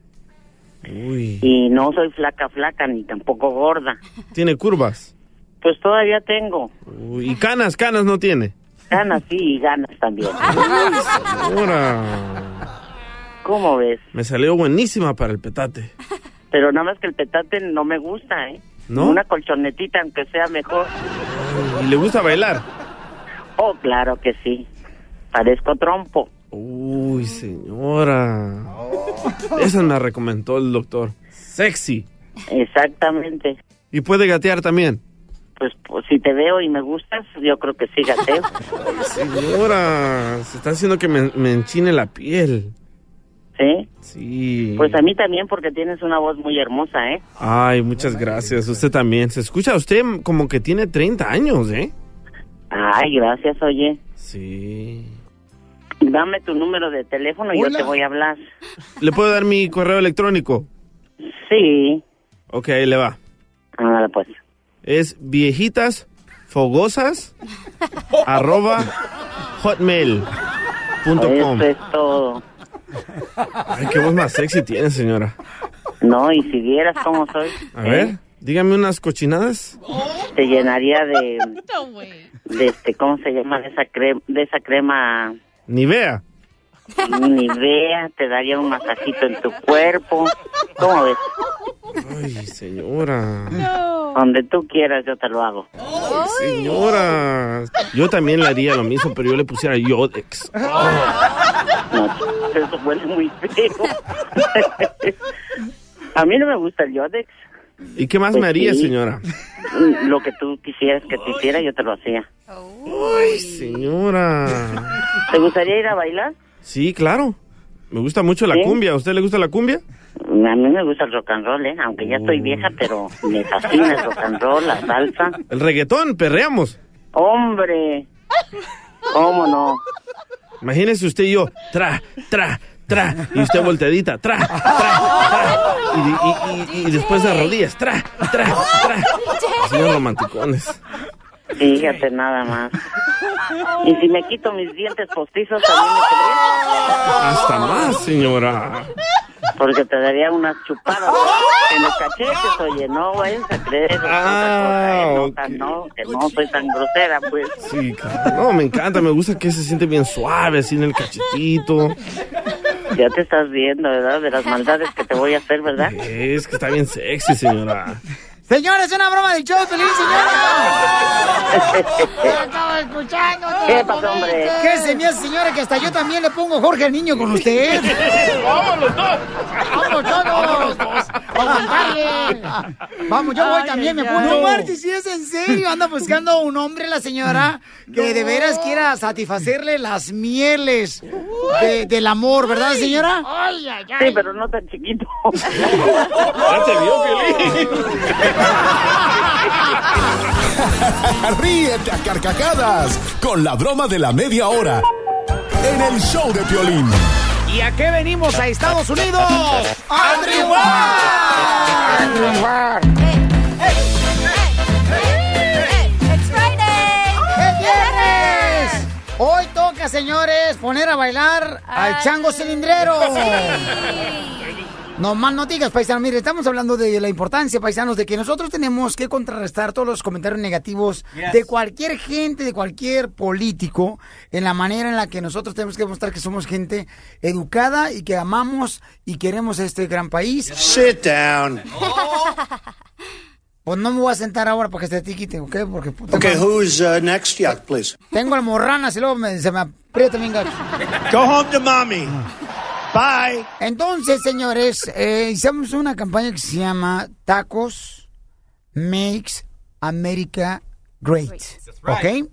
[SPEAKER 10] Uy.
[SPEAKER 34] Y no soy flaca, flaca, ni tampoco gorda.
[SPEAKER 10] ¿Tiene curvas?
[SPEAKER 34] Pues todavía tengo
[SPEAKER 10] Uy, ¿Y canas, canas no tiene?
[SPEAKER 34] ganas, sí, y ganas también. ¿Cómo ves?
[SPEAKER 10] Me salió buenísima para el petate.
[SPEAKER 34] Pero nada más que el petate no me gusta, ¿eh?
[SPEAKER 10] ¿No?
[SPEAKER 34] Una colchonetita, aunque sea mejor.
[SPEAKER 10] ¿Y le gusta bailar?
[SPEAKER 34] Oh, claro que sí. Parezco trompo.
[SPEAKER 10] Uy, señora. Esa me recomendó el doctor. Sexy.
[SPEAKER 34] Exactamente.
[SPEAKER 10] ¿Y puede gatear también?
[SPEAKER 34] Pues, pues, si te veo y me gustas, yo creo que sí gateo.
[SPEAKER 10] Señora, se está haciendo que me, me enchine la piel.
[SPEAKER 34] ¿Sí?
[SPEAKER 10] Sí.
[SPEAKER 34] Pues a mí también porque tienes una voz muy hermosa, ¿eh?
[SPEAKER 10] Ay, muchas gracias. Usted también. Se escucha usted como que tiene 30 años, ¿eh?
[SPEAKER 34] Ay, gracias, oye.
[SPEAKER 10] Sí.
[SPEAKER 34] Dame tu número de teléfono y yo te voy a hablar.
[SPEAKER 10] ¿Le puedo dar mi correo electrónico?
[SPEAKER 34] Sí.
[SPEAKER 10] Ok, ahí le va.
[SPEAKER 34] Ándale, pues.
[SPEAKER 10] Es viejitas fogosas arroba hotmail.com.
[SPEAKER 34] Eso es todo.
[SPEAKER 10] Ay, qué voz más sexy tiene, señora.
[SPEAKER 34] No, y si vieras cómo soy,
[SPEAKER 10] A ver, dígame unas cochinadas.
[SPEAKER 34] te llenaría de, de este, ¿cómo se llama? De esa crema, de esa crema
[SPEAKER 10] Ni vea.
[SPEAKER 34] Nivea, te daría un masajito en tu cuerpo. ¿Cómo ves?
[SPEAKER 10] Ay, señora.
[SPEAKER 34] Donde tú quieras, yo te lo hago.
[SPEAKER 10] Señora. Yo también le haría lo mismo, pero yo le pusiera Yodex.
[SPEAKER 34] No, eso huele muy feo. A mí no me gusta el Yodex.
[SPEAKER 10] ¿Y qué más
[SPEAKER 34] Pues
[SPEAKER 10] me haría,
[SPEAKER 34] sí.
[SPEAKER 10] señora?
[SPEAKER 34] Lo que tú quisieras que te hiciera, yo te lo hacía.
[SPEAKER 10] Ay, señora.
[SPEAKER 34] ¿Te gustaría ir a bailar?
[SPEAKER 10] Sí, claro. Me gusta mucho la
[SPEAKER 34] ¿Sí?
[SPEAKER 10] cumbia. ¿A usted le gusta la cumbia?
[SPEAKER 34] A mí me gusta el rock and roll, ¿eh? Aunque ya estoy vieja, pero me fascina el rock and roll, la salsa.
[SPEAKER 10] El reggaetón, perreamos.
[SPEAKER 34] ¡Hombre! ¿Cómo no?
[SPEAKER 10] Imagínese usted y yo, tra, tra, tra, y usted volteadita, tra, tra, tra, y, y- y- y después de rodillas, tra, tra, tra. Así de romanticones.
[SPEAKER 34] Fíjate nada más. Y si me quito mis dientes postizos, también me quedaría.
[SPEAKER 10] Hasta más, señora.
[SPEAKER 34] Porque te daría unas chupadas en los cachetes, oye, no vayas a creer. cosa, eh, no, no, que no soy tan grosera, pues.
[SPEAKER 10] Sí, claro. No, me encanta, me gusta que se siente bien suave, así en el cachetito.
[SPEAKER 34] Ya te estás viendo, ¿verdad? De las maldades que te voy a hacer, ¿verdad?
[SPEAKER 10] Es que está bien sexy, señora.
[SPEAKER 5] Señora, es una broma del show, feliz señora. Estaba escuchando.
[SPEAKER 34] ¿Qué pasó, hombre?
[SPEAKER 5] ¿Qué se me hace, señora, que hasta yo también le pongo Jorge al niño con usted?
[SPEAKER 3] ¡Vamos los dos!
[SPEAKER 5] ¡Vamos todos! ¡Vamos! Vamos, yo voy
[SPEAKER 3] Ay,
[SPEAKER 5] también, me pongo. No marches, si es en serio. Anda buscando un hombre, la señora, que de veras quiera satisfacerle las mieles de- del amor, ¿verdad, señora?
[SPEAKER 34] Ay, ay, ay. Sí, pero no tan chiquito.
[SPEAKER 10] Ya te vio,
[SPEAKER 2] Ríete a carcajadas con la broma de la media hora en el show de Piolín.
[SPEAKER 5] ¿Y a qué venimos a Estados Unidos?
[SPEAKER 3] ¡A triunfar!
[SPEAKER 5] Hoy toca, señores, poner a bailar al chango cilindrero. No más no digas, paisanos. Mire, estamos hablando de la importancia, paisanos, de que nosotros tenemos que contrarrestar todos los comentarios negativos
[SPEAKER 3] Yes.
[SPEAKER 5] de cualquier gente, de cualquier político, en la manera en la que nosotros tenemos que demostrar que somos gente educada y que amamos y queremos este gran país.
[SPEAKER 35] Sit down.
[SPEAKER 5] Pues no me voy a sentar ahora para que se te quite, ¿ok? Porque puta madre.
[SPEAKER 35] who's uh, next? Yeah, please.
[SPEAKER 5] tengo almorranas y luego me- se me aprieta bien gacho.
[SPEAKER 35] Go home to mommy. Bye.
[SPEAKER 5] Entonces, señores, eh, hicimos una campaña que se llama Tacos Makes America Great. ¿Ok?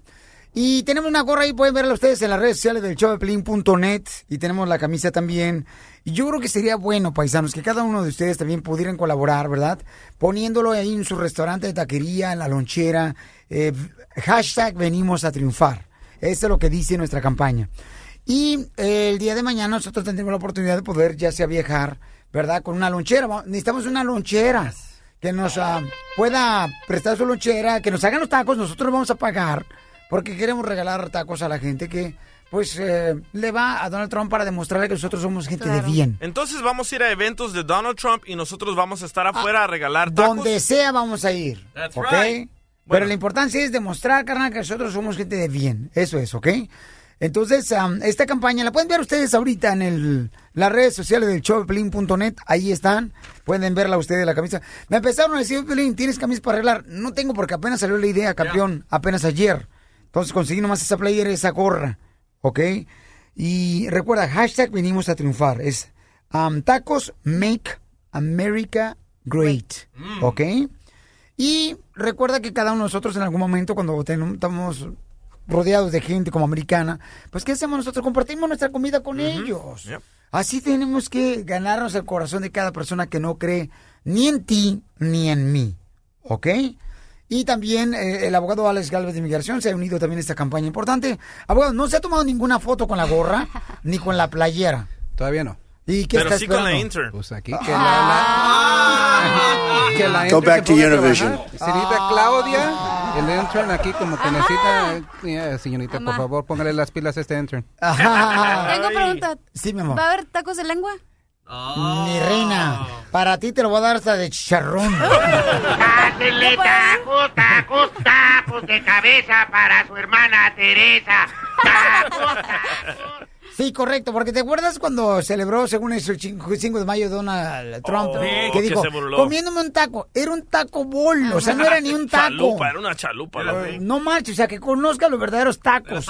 [SPEAKER 5] Y tenemos una gorra ahí, pueden verla ustedes en las redes sociales del showdeplin.net y tenemos la camisa también. Y yo creo que sería bueno, paisanos, que cada uno de ustedes también pudieran colaborar, ¿verdad? Poniéndolo ahí en su restaurante de taquería, en la lonchera. eh, hashtag venimos a triunfar. Eso es lo que dice nuestra campaña. Y eh, el día de mañana nosotros tendremos la oportunidad de poder ya sea viajar, ¿verdad? Con una lonchera. Necesitamos una lonchera que nos ah, pueda prestar su lonchera, que nos hagan los tacos, nosotros vamos a pagar, porque queremos regalar tacos a la gente que pues eh, le va a Donald Trump para demostrarle que nosotros somos gente de bien.
[SPEAKER 10] Entonces vamos a ir a eventos de Donald Trump y nosotros vamos a estar afuera a regalar tacos.
[SPEAKER 5] Donde sea vamos a ir.
[SPEAKER 10] That's
[SPEAKER 5] ¿Ok?
[SPEAKER 10] right.
[SPEAKER 5] Pero la importancia es demostrar, carnal, que nosotros somos gente de bien. Eso es, ¿ok? Entonces, am, esta campaña la pueden ver ustedes ahorita en el, las redes sociales del showplin.net. Ahí están. Pueden verla ustedes, la camisa. Me empezaron a decir, Pelín, ¿tienes camisa para arreglar? No tengo porque apenas salió la idea, campeón, apenas ayer. Entonces conseguí nomás esa player, esa gorra. ¿Ok? Y recuerda, hashtag venimos a triunfar. Es am, tacos make America great. ¿Ok? Y recuerda que cada uno de nosotros en algún momento cuando estamos rodeados de gente como americana, pues ¿qué hacemos nosotros? Compartimos nuestra comida con ellos. Así tenemos que ganarnos el corazón de cada persona que no cree ni en ti ni en mí. ¿Ok? Y también eh, el abogado Alex Galvez de Inmigración se ha unido también a esta campaña importante. Abogado, no se ha tomado ninguna foto con la gorra ni con la playera.
[SPEAKER 21] Todavía no.
[SPEAKER 5] ¿Y qué
[SPEAKER 10] Pero
[SPEAKER 5] está
[SPEAKER 10] sí con la
[SPEAKER 5] esperando?
[SPEAKER 10] intern.
[SPEAKER 21] Pues aquí que la, la- que la
[SPEAKER 35] Go back to Univision.
[SPEAKER 21] Señorita Claudia, el intern aquí como que necesita, eh, señorita, por favor, póngale las pilas a este intern.
[SPEAKER 8] Tengo pregunta.
[SPEAKER 5] Sí, mi amor.
[SPEAKER 8] ¿Va a haber tacos de lengua?
[SPEAKER 5] Mi reina, para ti te lo voy a dar hasta de chicharrón.
[SPEAKER 36] Pásele tacos, tacos, tacos de cabeza para su hermana Teresa.
[SPEAKER 5] Sí, correcto, porque te acuerdas cuando celebró, según eso, el 5 de mayo Donald Trump,
[SPEAKER 10] Oh,
[SPEAKER 5] que
[SPEAKER 10] que
[SPEAKER 5] dijo, comiéndome un taco, era un taco bol, o sea, no era ni un taco.
[SPEAKER 10] Chalupa, era una chalupa. la
[SPEAKER 5] No marches, o sea, que conozca los verdaderos tacos.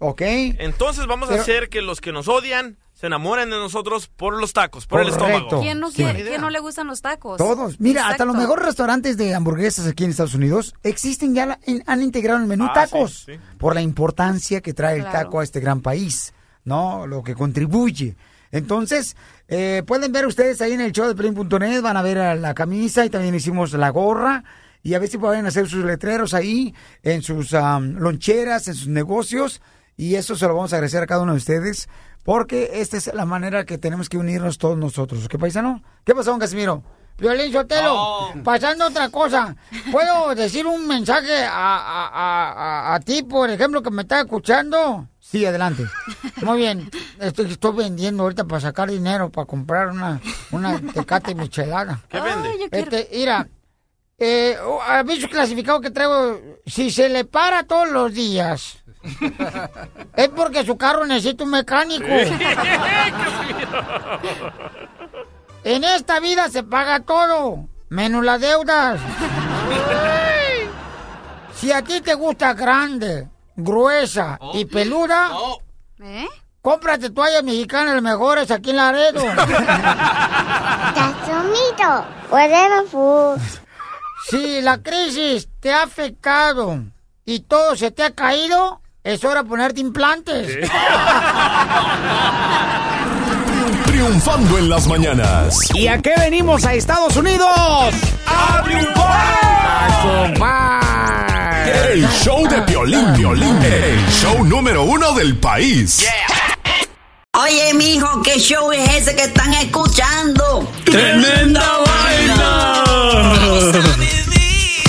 [SPEAKER 5] ¿Ok?
[SPEAKER 10] Entonces vamos
[SPEAKER 5] Pero-
[SPEAKER 10] a hacer que los que nos odian se enamoren de nosotros por los tacos, por el estómago.
[SPEAKER 8] ¿Quién no,
[SPEAKER 5] Sí.
[SPEAKER 8] quiere, quién no le gustan los tacos?
[SPEAKER 5] Todos. Mira, hasta los mejores restaurantes de hamburguesas aquí en Estados Unidos existen ya, la- en- han integrado en el menú
[SPEAKER 10] Ah,
[SPEAKER 5] tacos
[SPEAKER 10] sí, sí.
[SPEAKER 5] por la importancia que trae el taco a este gran país, ¿no? Lo que contribuye. Entonces, eh, pueden ver ustedes ahí en el show de Play.net, van a ver a la camisa y también hicimos la gorra. Y a ver si pueden hacer sus letreros ahí, en sus loncheras, en sus negocios. Y eso se lo vamos a agradecer a cada uno de ustedes, porque esta es la manera que tenemos que unirnos todos nosotros. ¿Qué paisano? ¿Qué pasó, don Casimiro? Violín Sotelo, pasando otra cosa. ¿Puedo decir un mensaje a, a- a- a- a ti, por ejemplo, que me está escuchando? Sí, adelante. Muy bien. Estoy, estoy vendiendo ahorita para sacar dinero, para comprar una, una tecate michelada.
[SPEAKER 10] ¿Qué vende?
[SPEAKER 8] Ay,
[SPEAKER 5] Este, mira, eh, oh, aviso clasificado que traigo, si se le para todos los días, es porque su carro necesita un mecánico. En esta vida se paga todo, menos las deudas. Si a ti te gusta grande, gruesa y peluda,
[SPEAKER 8] ¿Eh?
[SPEAKER 5] cómprate toallas mexicanas las mejores aquí en Laredo.
[SPEAKER 37] Casumito, whatever food.
[SPEAKER 5] Si la crisis te ha afectado y todo se te ha caído, es hora de ponerte implantes.
[SPEAKER 2] Triunfando en las mañanas.
[SPEAKER 5] ¿Y a qué venimos a Estados Unidos?
[SPEAKER 2] ¡A
[SPEAKER 5] triunfar!
[SPEAKER 2] El show de Piolín, Piolín. El show número uno del país.
[SPEAKER 38] Oye, mijo, ¿qué show es ese que están escuchando?
[SPEAKER 7] ¡Tremenda vaina!